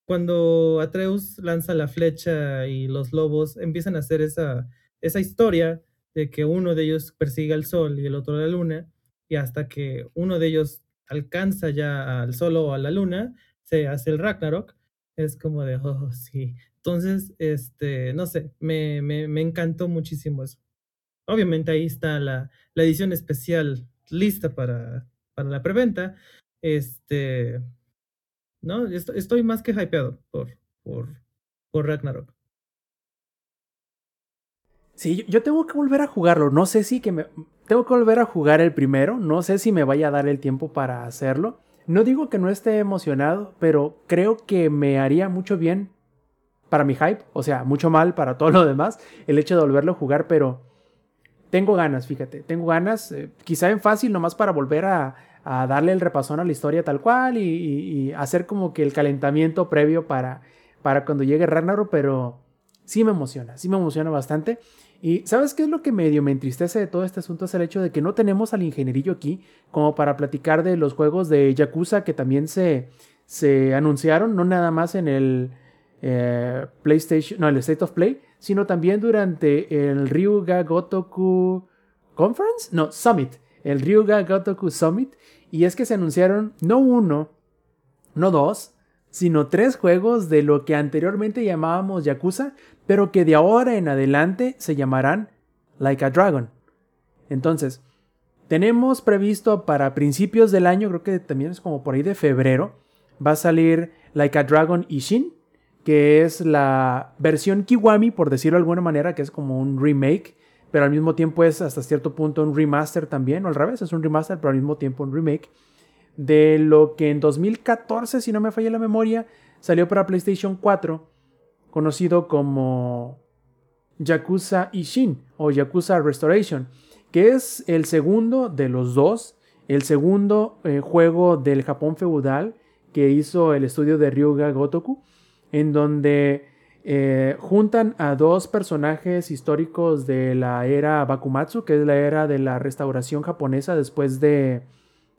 cuando Atreus lanza la flecha y los lobos empiezan a hacer esa, esa historia de que uno de ellos persigue al sol y el otro a la luna, y hasta que uno de ellos alcanza ya al sol o a la luna, se hace el Ragnarok es como de, oh, sí. Entonces, este, no sé, me, me, encantó muchísimo eso. Obviamente ahí está la, la edición especial lista para, para la preventa. Este, no, estoy, más que hypeado por, por, por Ragnarok. Sí, yo tengo que volver a jugarlo. No sé si que me. Tengo que volver a jugar el primero. No sé si me vaya a dar el tiempo para hacerlo. No digo que no esté emocionado, pero creo que me haría mucho bien para mi hype, o sea, mucho mal para todo lo demás, el hecho de volverlo a jugar, pero tengo ganas, fíjate, tengo ganas, eh, quizá en fácil nomás para volver a, darle el repasón a la historia tal cual y, hacer como que el calentamiento previo para, para cuando llegue Ragnarok, pero sí me emociona, sí me emociona bastante. Y ¿sabes qué es lo que medio me entristece de todo este asunto? Es el hecho de que no tenemos al ingenierillo aquí como para platicar de los juegos de Yakuza que también se, se anunciaron, no nada más en el eh, PlayStation, no, el State of Play, sino también durante el Ryuga Gotoku Conference, no, Summit, el Ryuga Gotoku Summit. Y es que se anunciaron no uno, no dos, sino tres juegos de lo que anteriormente llamábamos Yakuza, pero que de ahora en adelante se llamarán Like a Dragon. Entonces, tenemos previsto para principios del año, creo que también es como por ahí de febrero, va a salir Like a Dragon Ishin, que es la versión Kiwami, por decirlo de alguna manera, que es como un remake, pero al mismo tiempo es hasta cierto punto un remaster también, o al revés, es un remaster, pero al mismo tiempo un remake de lo que en 2014, si no me falla la memoria, salió para PlayStation 4, conocido como Yakuza Ishin o Yakuza Restoration, que es el segundo de los dos, el segundo eh, juego del Japón feudal que hizo el estudio de Ryuga Gotoku, en donde eh, juntan a dos personajes históricos de la era Bakumatsu, que es la era de la restauración japonesa después de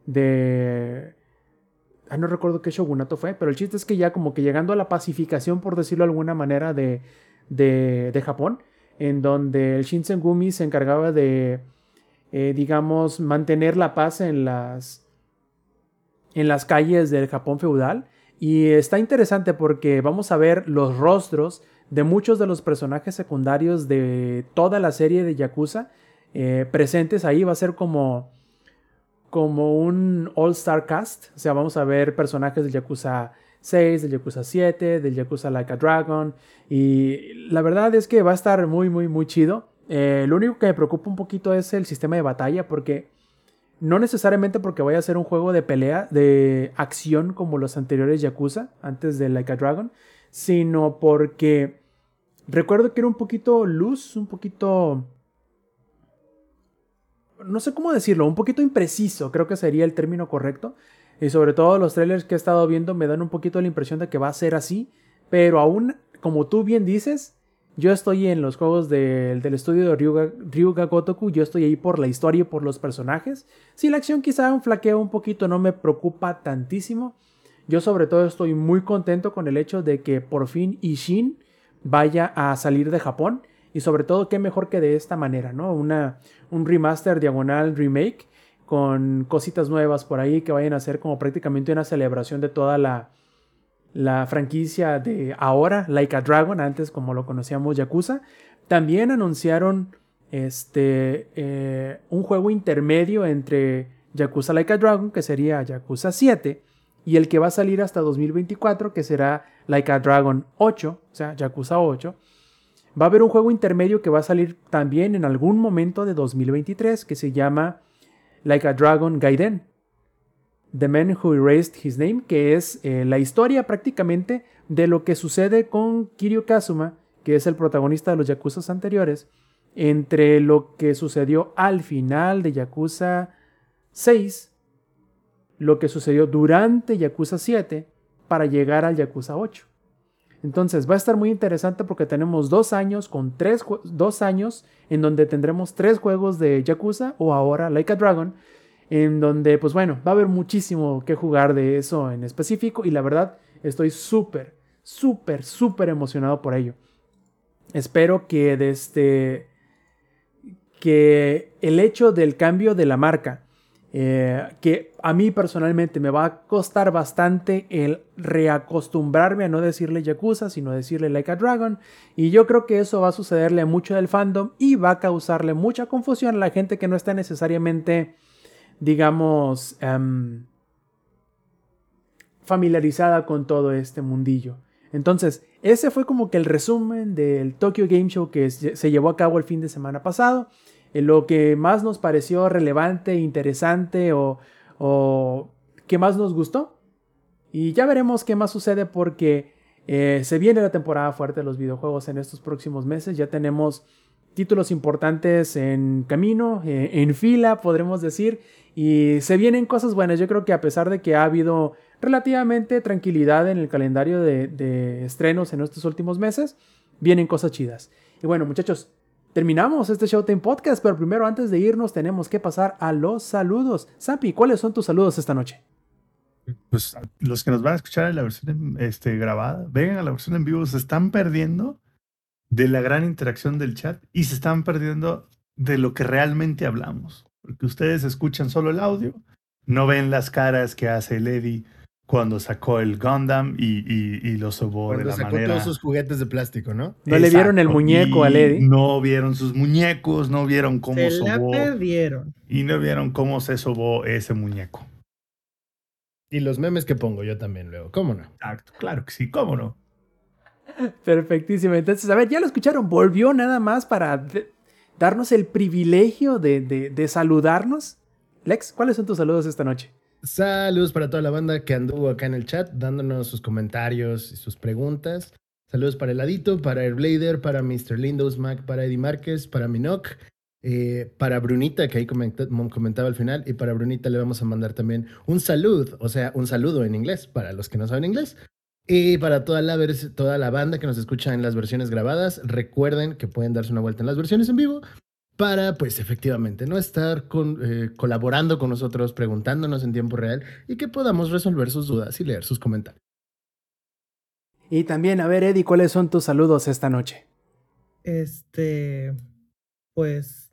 de... Ah, no recuerdo qué shogunato fue, pero el chiste es que ya como que llegando a la pacificación, por decirlo de alguna manera, de, de, Japón, en donde el Shinsengumi se encargaba de, eh, digamos, mantener la paz en las, en las calles del Japón feudal. Y está interesante porque vamos a ver los rostros de muchos de los personajes secundarios de toda la serie de Yakuza eh, presentes ahí. Va a ser como como un all-star cast. O sea, vamos a ver personajes del Yakuza 6, del Yakuza 7, del Yakuza Like a Dragon. Y la verdad es que va a estar muy, muy, muy chido. Eh, lo único que me preocupa un poquito es el sistema de batalla, porque no necesariamente porque vaya a ser un juego de pelea, de acción como los anteriores Yakuza, antes de Like a Dragon, sino porque recuerdo que era un poquito luz, un poquito no sé cómo decirlo, un poquito impreciso, creo que sería el término correcto. Y sobre todo los trailers que he estado viendo me dan un poquito la impresión de que va a ser así. Pero aún, como tú bien dices, yo estoy en los juegos del estudio de Ryuga, Ryuga, Gotoku, yo estoy ahí por la historia y por los personajes. Si la acción quizá un flaqueo un poquito, no me preocupa tantísimo. Yo sobre todo estoy muy contento con el hecho de que por fin Ishin vaya a salir de Japón y sobre todo, qué mejor que de esta manera, ¿no? Una, un remaster diagonal remake con cositas nuevas por ahí que vayan a ser como prácticamente una celebración de toda la, la franquicia de ahora, Like a Dragon, antes como lo conocíamos Yakuza. También anunciaron este, eh, un juego intermedio entre Yakuza Like a Dragon, que sería Yakuza 7, y el que va a salir hasta 2024, que será Like a Dragon 8, o sea, Yakuza 8. Va a haber un juego intermedio que va a salir también en algún momento de 2023 que se llama Like a Dragon Gaiden. The Man Who Erased His Name, que es eh, la historia prácticamente de lo que sucede con Kiryu Kazuma, que es el protagonista de los Yakuza anteriores, entre lo que sucedió al final de Yakuza 6, lo que sucedió durante Yakuza 7, para llegar al Yakuza 8. Entonces va a estar muy interesante porque tenemos dos años con tres dos años en donde tendremos tres juegos de Yakuza o ahora Like a Dragon, en donde pues bueno, va a haber muchísimo que jugar de eso en específico y la verdad estoy súper, súper, súper emocionado por ello. Espero que desde este, que el hecho del cambio de la marca eh, que a mí personalmente me va a costar bastante el reacostumbrarme a no decirle Yakuza, sino decirle Like a Dragon. Y yo creo que eso va a sucederle a mucho del fandom y va a causarle mucha confusión a la gente que no está necesariamente, digamos, em, familiarizada con todo este mundillo. Entonces, ese fue como que el resumen del Tokyo Game Show que se llevó a cabo el fin de semana pasado lo que más nos pareció relevante, interesante o, o que más nos gustó. Y ya veremos qué más sucede porque eh, se viene la temporada fuerte de los videojuegos en estos próximos meses. Ya tenemos títulos importantes en camino, eh, en fila, podremos decir. Y se vienen cosas buenas. Yo creo que a pesar de que ha habido relativamente tranquilidad en el calendario de, de estrenos en estos últimos meses, vienen cosas chidas. Y bueno, muchachos, terminamos este Showtime Podcast, pero primero antes de irnos tenemos que pasar a los saludos. Sampi, ¿cuáles son tus saludos esta noche? Pues los que nos van a escuchar en la versión este, grabada, vengan a la versión en vivo, se están perdiendo de la gran interacción del chat y se están perdiendo de lo que realmente hablamos. Porque ustedes escuchan solo el audio, no ven las caras que hace Lady cuando sacó el Gundam y, y, y lo sobó de Cuando la sacó manera. todos sus juguetes de plástico, ¿no? No le vieron el muñeco a Lady. No vieron sus muñecos, no vieron cómo Se la sobó perdieron. y no vieron cómo se sobó ese muñeco. Y los memes que pongo yo también luego, ¿cómo no? Exacto, claro que sí, cómo no. Perfectísimo. Entonces, a ver, ya lo escucharon. Volvió nada más para de- darnos el privilegio de, de- de saludarnos. Lex, ¿cuáles son tus saludos esta noche? Saludos para toda la banda que anduvo acá en el chat, dándonos sus comentarios y sus preguntas. Saludos para Heladito, para Airblader, para Mr. Lindos Mac, para Eddie Márquez, para Minoc, eh, para Brunita, que ahí comentaba al final, y para Brunita le vamos a mandar también un salud, o sea, un saludo en inglés, para los que no saben inglés. Y para toda la, toda la banda que nos escucha en las versiones grabadas, recuerden que pueden darse una vuelta en las versiones en vivo para, pues efectivamente, no estar con, eh, colaborando con nosotros, preguntándonos en tiempo real y que podamos resolver sus dudas y leer sus comentarios. Y también, a ver, Eddie, ¿cuáles son tus saludos esta noche? Este, pues,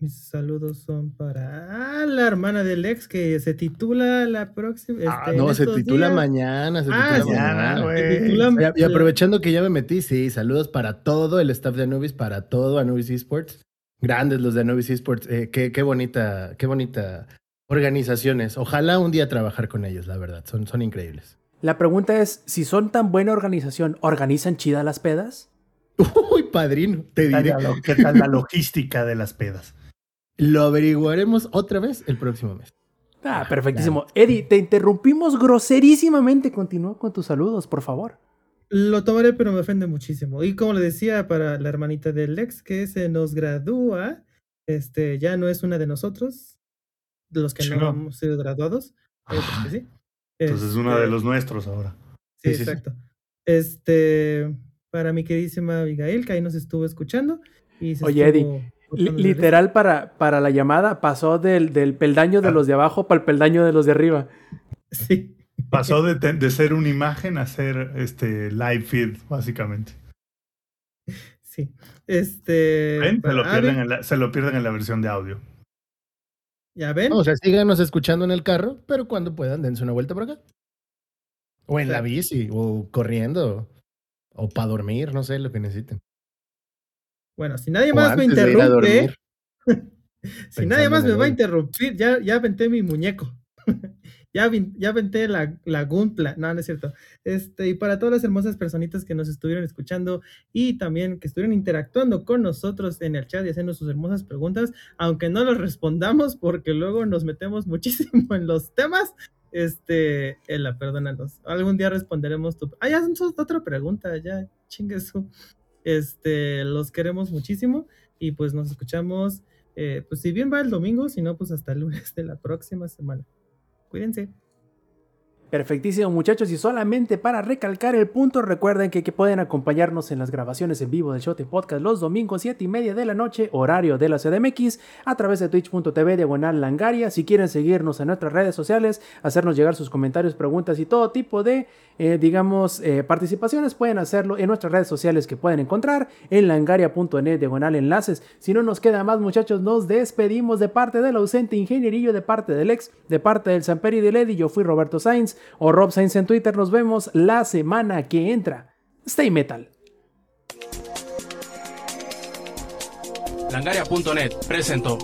mis saludos son para ah, la hermana del ex que se titula la próxima. Ah, este, no, se titula días. mañana, se Ah, titula. Mañana. Se titula- y aprovechando que ya me metí, sí, saludos para todo el staff de Anubis, para todo Anubis Esports. Grandes los de Anubis Esports. Eh, qué, qué bonita, qué bonita organizaciones. Ojalá un día trabajar con ellos, la verdad. Son, son increíbles. La pregunta es, si son tan buena organización, ¿organizan chida las pedas? <laughs> Uy, padrino, te ¿Qué tal, diré. qué tal la logística de las pedas? Lo averiguaremos otra vez el próximo mes. Ah, perfectísimo. Eddie, te interrumpimos groserísimamente. Continúa con tus saludos, por favor. Lo tomaré, pero me ofende muchísimo. Y como le decía para la hermanita del ex que se nos gradúa, este, ya no es una de nosotros, de los que no hemos sido graduados. eh, sí. Entonces es uno de Este, los nuestros ahora. Sí, Sí, sí, sí. exacto. Este, para mi queridísima Abigail, que ahí nos estuvo escuchando. Y se Oye, estuvo risa. literal, para, para la llamada pasó del, del peldaño de Ah. los de abajo para el peldaño de los de arriba. <laughs> Sí. Pasó de, te- de ser una imagen a ser este live feed, básicamente. Sí. Este. ¿Ven? Se lo, pierden Abby, en la, se lo pierden en la versión de audio. Ya ven. O sea, síganos escuchando en el carro, pero cuando puedan, dense una vuelta por acá. O en la bici, o corriendo, o para dormir, no sé, lo que necesiten. Bueno, si nadie O más me interrumpe. dormir. <laughs> Si nadie más me va a interrumpir, ya, ya aventé mi muñeco. <laughs> ya, ya aventé la, la. No, no es cierto. Este, y para todas las hermosas personitas que nos estuvieron escuchando y también que estuvieron interactuando con nosotros en el chat y haciendo sus hermosas preguntas, aunque no las respondamos porque luego nos metemos <laughs> muchísimo en los temas. Este, Ela, perdónanos. Algún día responderemos tu. Ah, ya otra pregunta, ya, chingue su. Este, los queremos muchísimo y pues nos escuchamos. eh, pues si bien va el domingo, si no, pues hasta el lunes de la próxima semana. Cuídense. Perfectísimo, muchachos. Y solamente para recalcar el punto, recuerden que, pueden acompañarnos en las grabaciones en vivo del Shot Podcast los domingos 7 y media de la noche, horario de la CDMX, a través de twitch.tv diagonal langaria. Si quieren seguirnos en nuestras redes sociales, hacernos llegar sus comentarios, preguntas y todo tipo de, eh, digamos, eh, participaciones, pueden hacerlo en nuestras redes sociales que pueden encontrar en langaria.net diagonal enlaces. Si no nos queda más, muchachos, nos despedimos de parte del ausente ingenierillo, de parte del ex, de parte del Samperi de Lady. Yo fui Roberto Sainz o Rob Sainz en Twitter. Nos vemos la semana que entra. Stay metal. Langaria.net presentó.